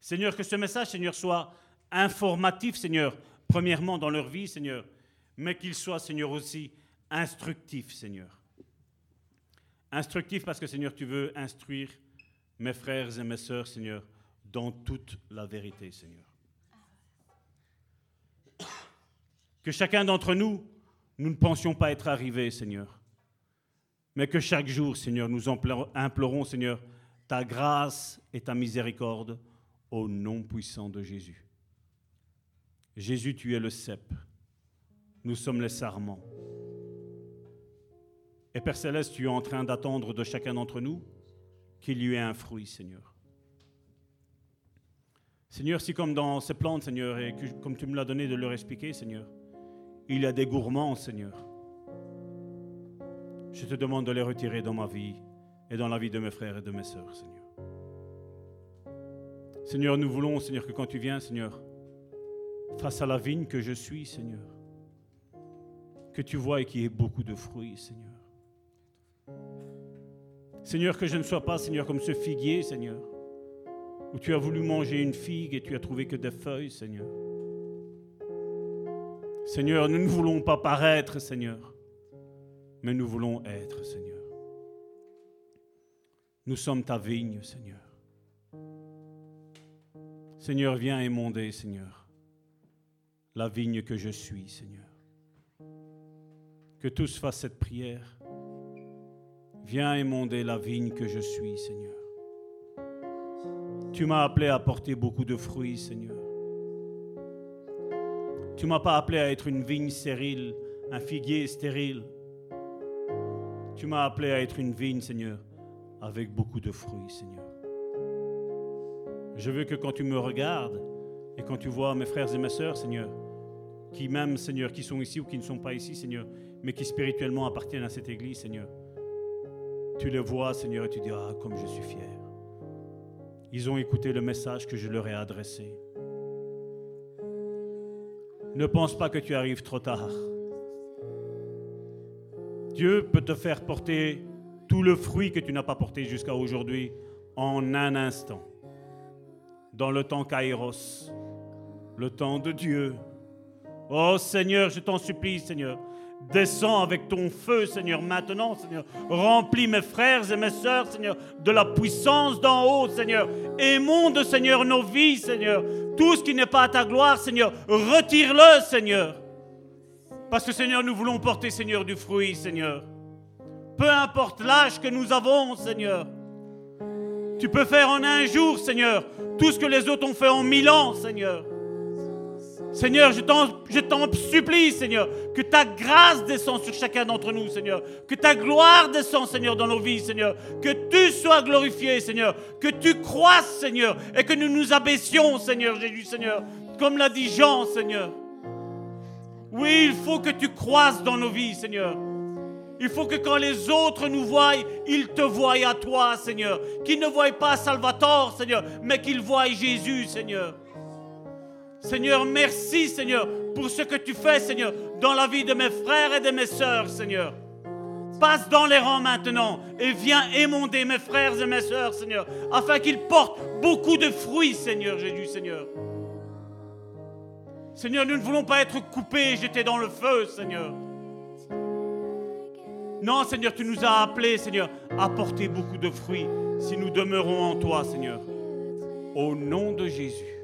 E: Seigneur, que ce message, Seigneur, soit informatif, Seigneur, premièrement dans leur vie, Seigneur, mais qu'il soit, Seigneur, aussi instructif, Seigneur. Instructif parce que, Seigneur, tu veux instruire mes frères et mes sœurs, Seigneur, dans toute la vérité, Seigneur. Que chacun d'entre nous, nous ne pensions pas être arrivés, Seigneur. Mais que chaque jour, Seigneur, nous implorons, Seigneur, ta grâce et ta miséricorde au nom puissant de Jésus. Jésus, tu es le cep. nous sommes les sarments. Et Père Céleste, tu es en train d'attendre de chacun d'entre nous qu'il y ait un fruit, Seigneur. Seigneur, si comme dans ces plantes, Seigneur, et comme tu me l'as donné de leur expliquer, Seigneur, il y a des gourmands, Seigneur, je te demande de les retirer dans ma vie et dans la vie de mes frères et de mes sœurs, Seigneur. Seigneur, nous voulons, Seigneur, que quand tu viens, Seigneur, face à la vigne que je suis, Seigneur, que tu vois et qu'il y ait beaucoup de fruits, Seigneur. Seigneur, que je ne sois pas, Seigneur, comme ce figuier, Seigneur, où tu as voulu manger une figue et tu as trouvé que des feuilles, Seigneur. Seigneur, nous ne voulons pas paraître, Seigneur, mais nous voulons être, Seigneur. Nous sommes ta vigne, Seigneur. Seigneur, viens émonder, Seigneur, la vigne que je suis, Seigneur. Que tous fassent cette prière. Viens émonder la vigne que je suis, Seigneur. Tu m'as appelé à porter beaucoup de fruits, Seigneur. Tu m'as pas appelé à être une vigne stérile, un figuier stérile. Tu m'as appelé à être une vigne, Seigneur, avec beaucoup de fruits, Seigneur. Je veux que quand tu me regardes et quand tu vois mes frères et mes sœurs, Seigneur, qui même, Seigneur, qui sont ici ou qui ne sont pas ici, Seigneur, mais qui spirituellement appartiennent à cette église, Seigneur, tu les vois, Seigneur, et tu dis, ah, comme je suis fier. Ils ont écouté le message que je leur ai adressé. Ne pense pas que tu arrives trop tard. Dieu peut te faire porter tout le fruit que tu n'as pas porté jusqu'à aujourd'hui en un instant. Dans le temps Kairos, le temps de Dieu. Oh Seigneur, je t'en supplie, Seigneur. Descends avec ton feu, Seigneur, maintenant, Seigneur. Remplis mes frères et mes sœurs, Seigneur, de la puissance d'en haut, Seigneur. Émonde, Seigneur, nos vies, Seigneur. Tout ce qui n'est pas à ta gloire, Seigneur, retire-le, Seigneur. Parce que, Seigneur, nous voulons porter, Seigneur, du fruit, Seigneur. Peu importe l'âge que nous avons, Seigneur. Tu peux faire en un jour, Seigneur, tout ce que les autres ont fait en mille ans, Seigneur. Seigneur, je t'en supplie, Seigneur, que ta grâce descende sur chacun d'entre nous, Seigneur. Que ta gloire descende, Seigneur, dans nos vies, Seigneur. Que tu sois glorifié, Seigneur. Que tu croisses, Seigneur. Et que nous nous abaissions, Seigneur Jésus, Seigneur. Comme l'a dit Jean, Seigneur. Oui, il faut que tu croisses dans nos vies, Seigneur. Il faut que quand les autres nous voient, ils te voient à toi, Seigneur. Qu'ils ne voient pas Salvatore, Seigneur, mais qu'ils voient Jésus, Seigneur. Seigneur, merci, Seigneur, pour ce que tu fais, Seigneur, dans la vie de mes frères et de mes sœurs, Seigneur. Passe dans les rangs maintenant et viens émonder mes frères et mes sœurs, Seigneur, afin qu'ils portent beaucoup de fruits, Seigneur Jésus, Seigneur. Seigneur, nous ne voulons pas être coupés et jetés dans le feu, Seigneur. Non, Seigneur, tu nous as appelés, Seigneur, à porter beaucoup de fruits si nous demeurons en toi, Seigneur. Au nom de Jésus.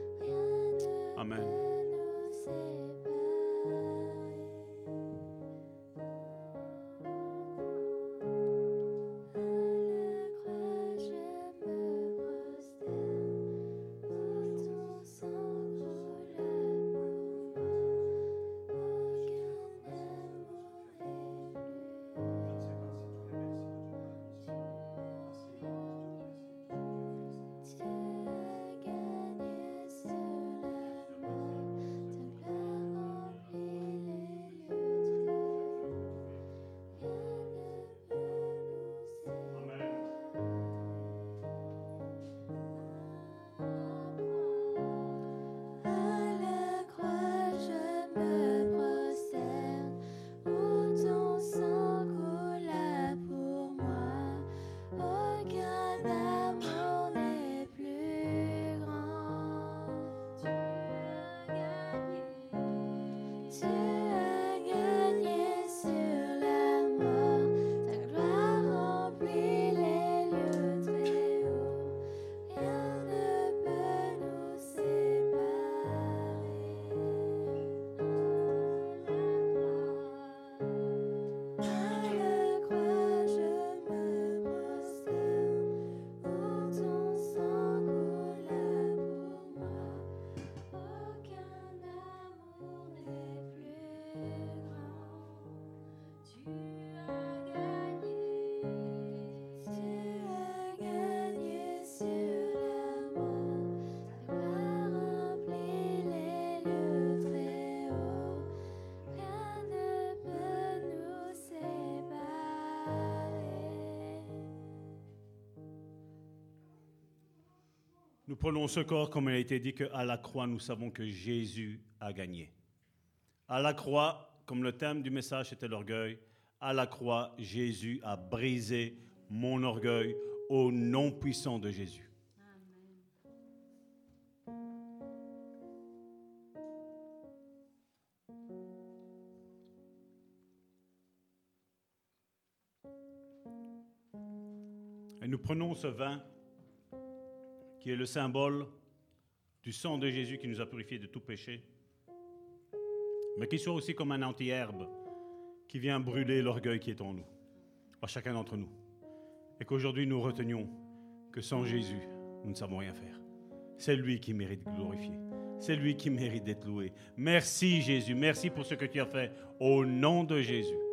E: Prenons ce corps comme il a été dit qu'à la croix, nous savons que Jésus a gagné. À la croix, comme le thème du message était l'orgueil, à la croix, Jésus a brisé mon orgueil au nom puissant de Jésus. Et nous prenons ce vin qui est le symbole du sang de Jésus qui nous a purifiés de tout péché, mais qui soit aussi comme un anti-herbe qui vient brûler l'orgueil qui est en nous, à chacun d'entre nous. Et qu'aujourd'hui nous retenions que sans Jésus, nous ne savons rien faire. C'est lui qui mérite de glorifier. C'est lui qui mérite d'être loué. Merci Jésus. Merci pour ce que tu as fait. Au nom de Jésus.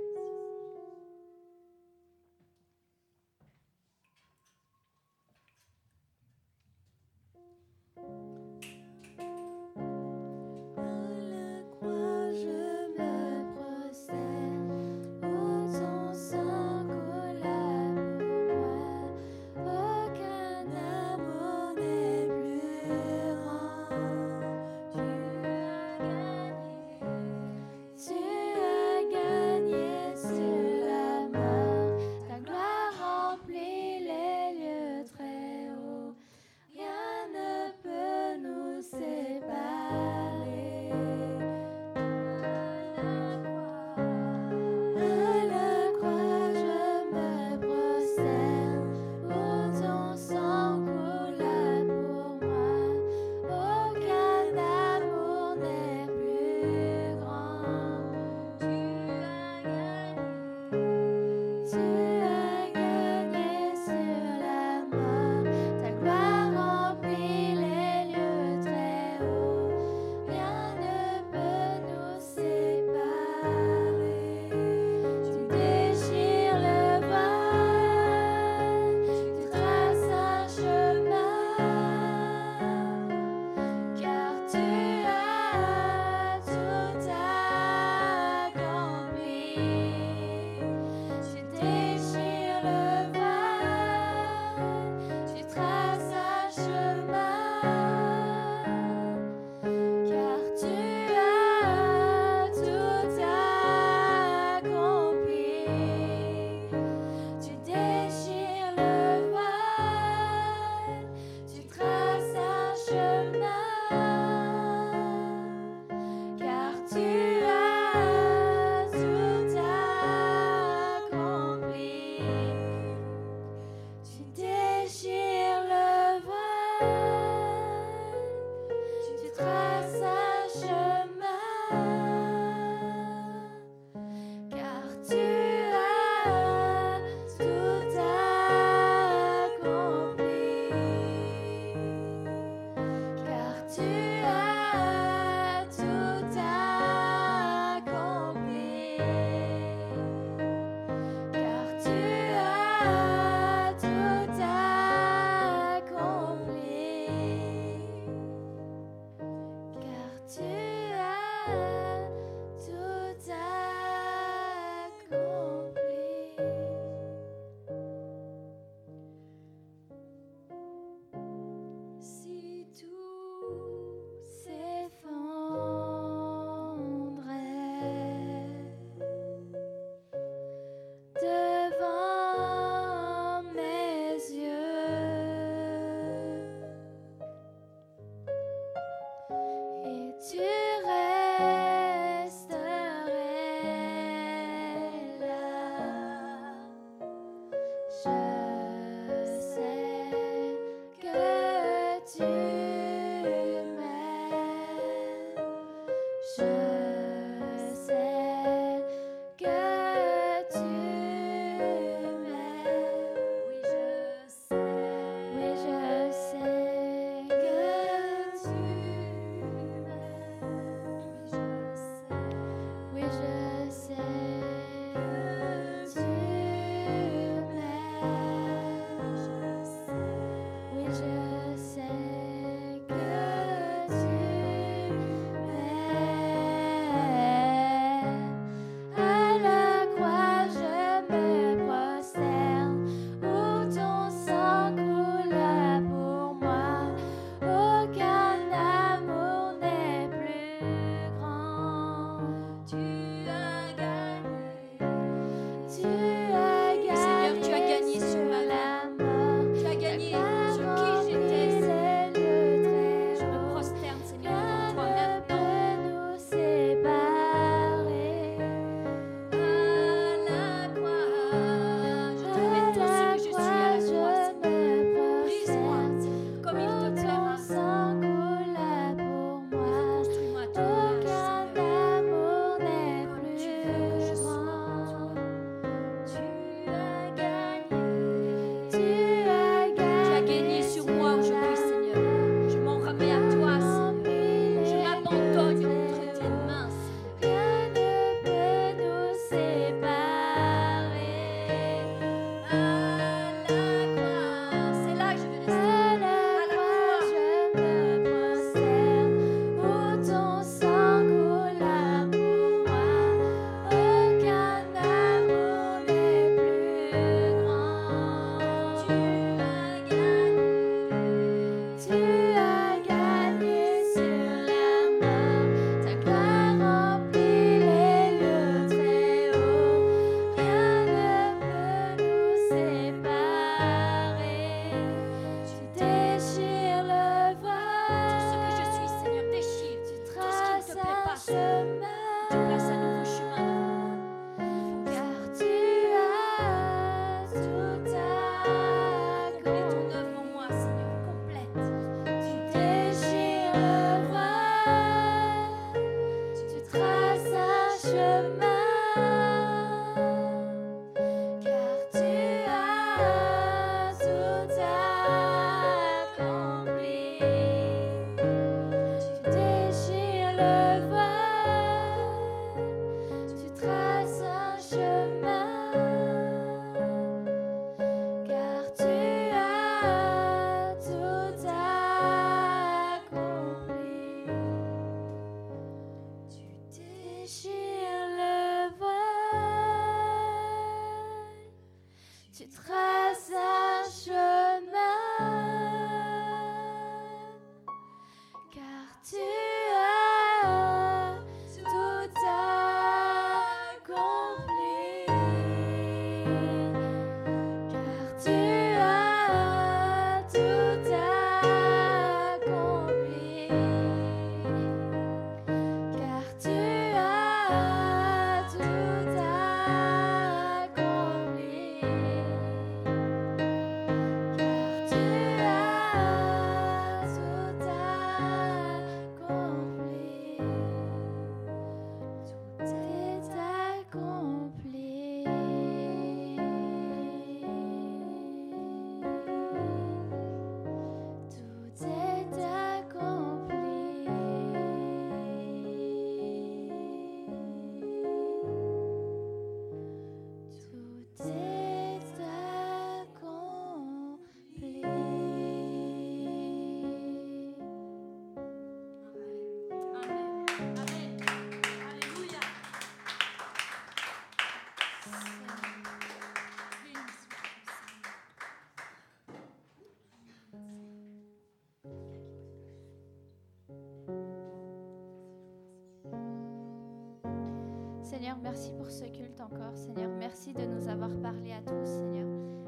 D: Seigneur, merci pour ce culte encore. Seigneur, merci de nous avoir parlé à tous, Seigneur.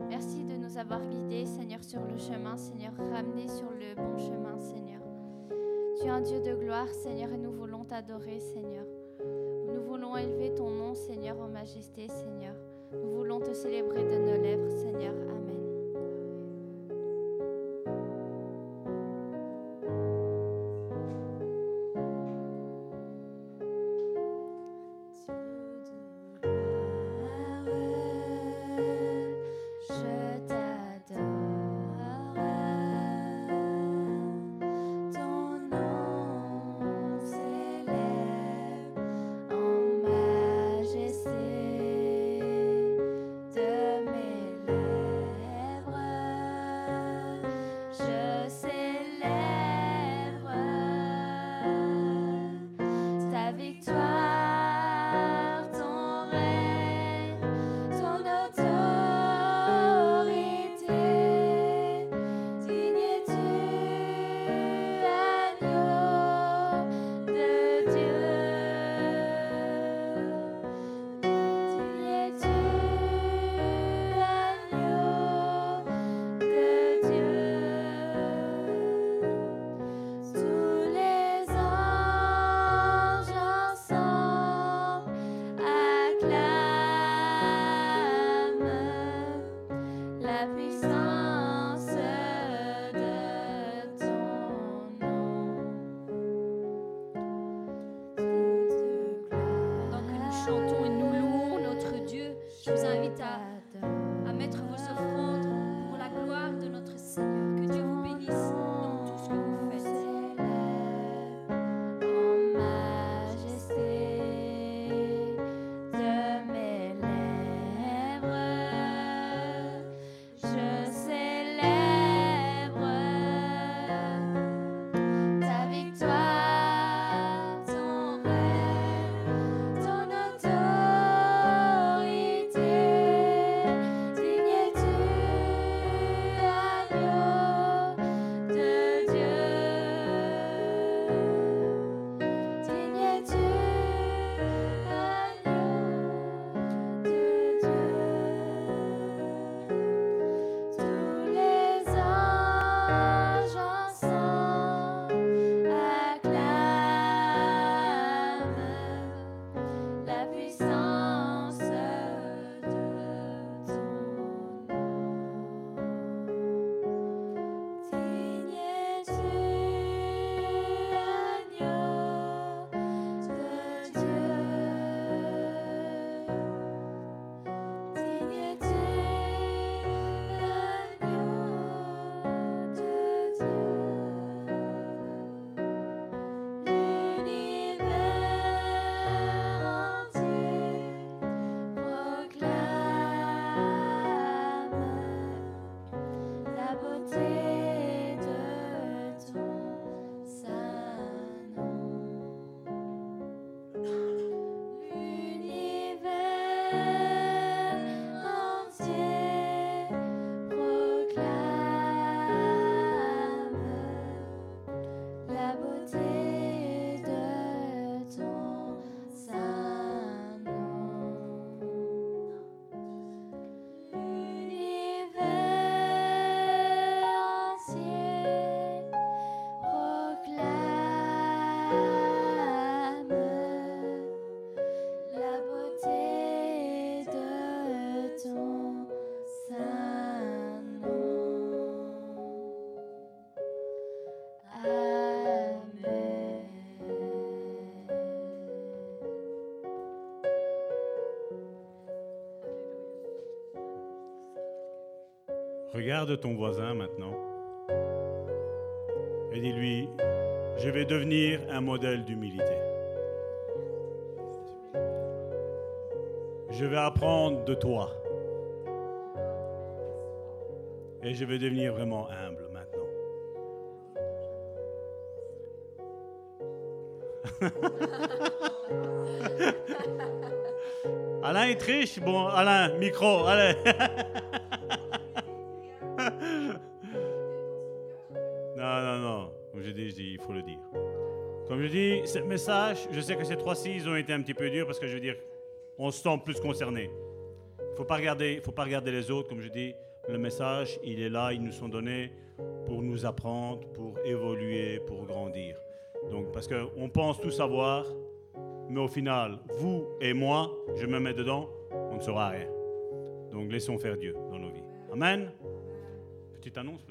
D: Merci de nous avoir guidés, Seigneur, sur le chemin, Seigneur, ramenés sur le bon chemin, Seigneur. Tu es un Dieu de gloire, Seigneur, et nous voulons t'adorer, Seigneur. Nous voulons élever ton nom, Seigneur, en majesté, Seigneur. Nous voulons te célébrer de nos lèvres.
E: Regarde ton voisin maintenant et dis-lui, je vais devenir un modèle d'humilité. Je vais apprendre de toi. Et je vais devenir vraiment humble maintenant. Alain est triche. Bon, Alain, micro, allez. message, je sais que ces trois-ci, ont été un petit peu durs parce que je veux dire, on se sent plus concerné. Il ne faut pas regarder, faut pas regarder les autres, comme je dis. Le message, il est là, ils nous sont donnés pour nous apprendre, pour évoluer, pour grandir. Donc, parce qu'on pense tout savoir, mais au final, vous et moi, je me mets dedans, on ne saura rien. Donc, laissons faire Dieu dans nos vies. Amen. Petite annonce.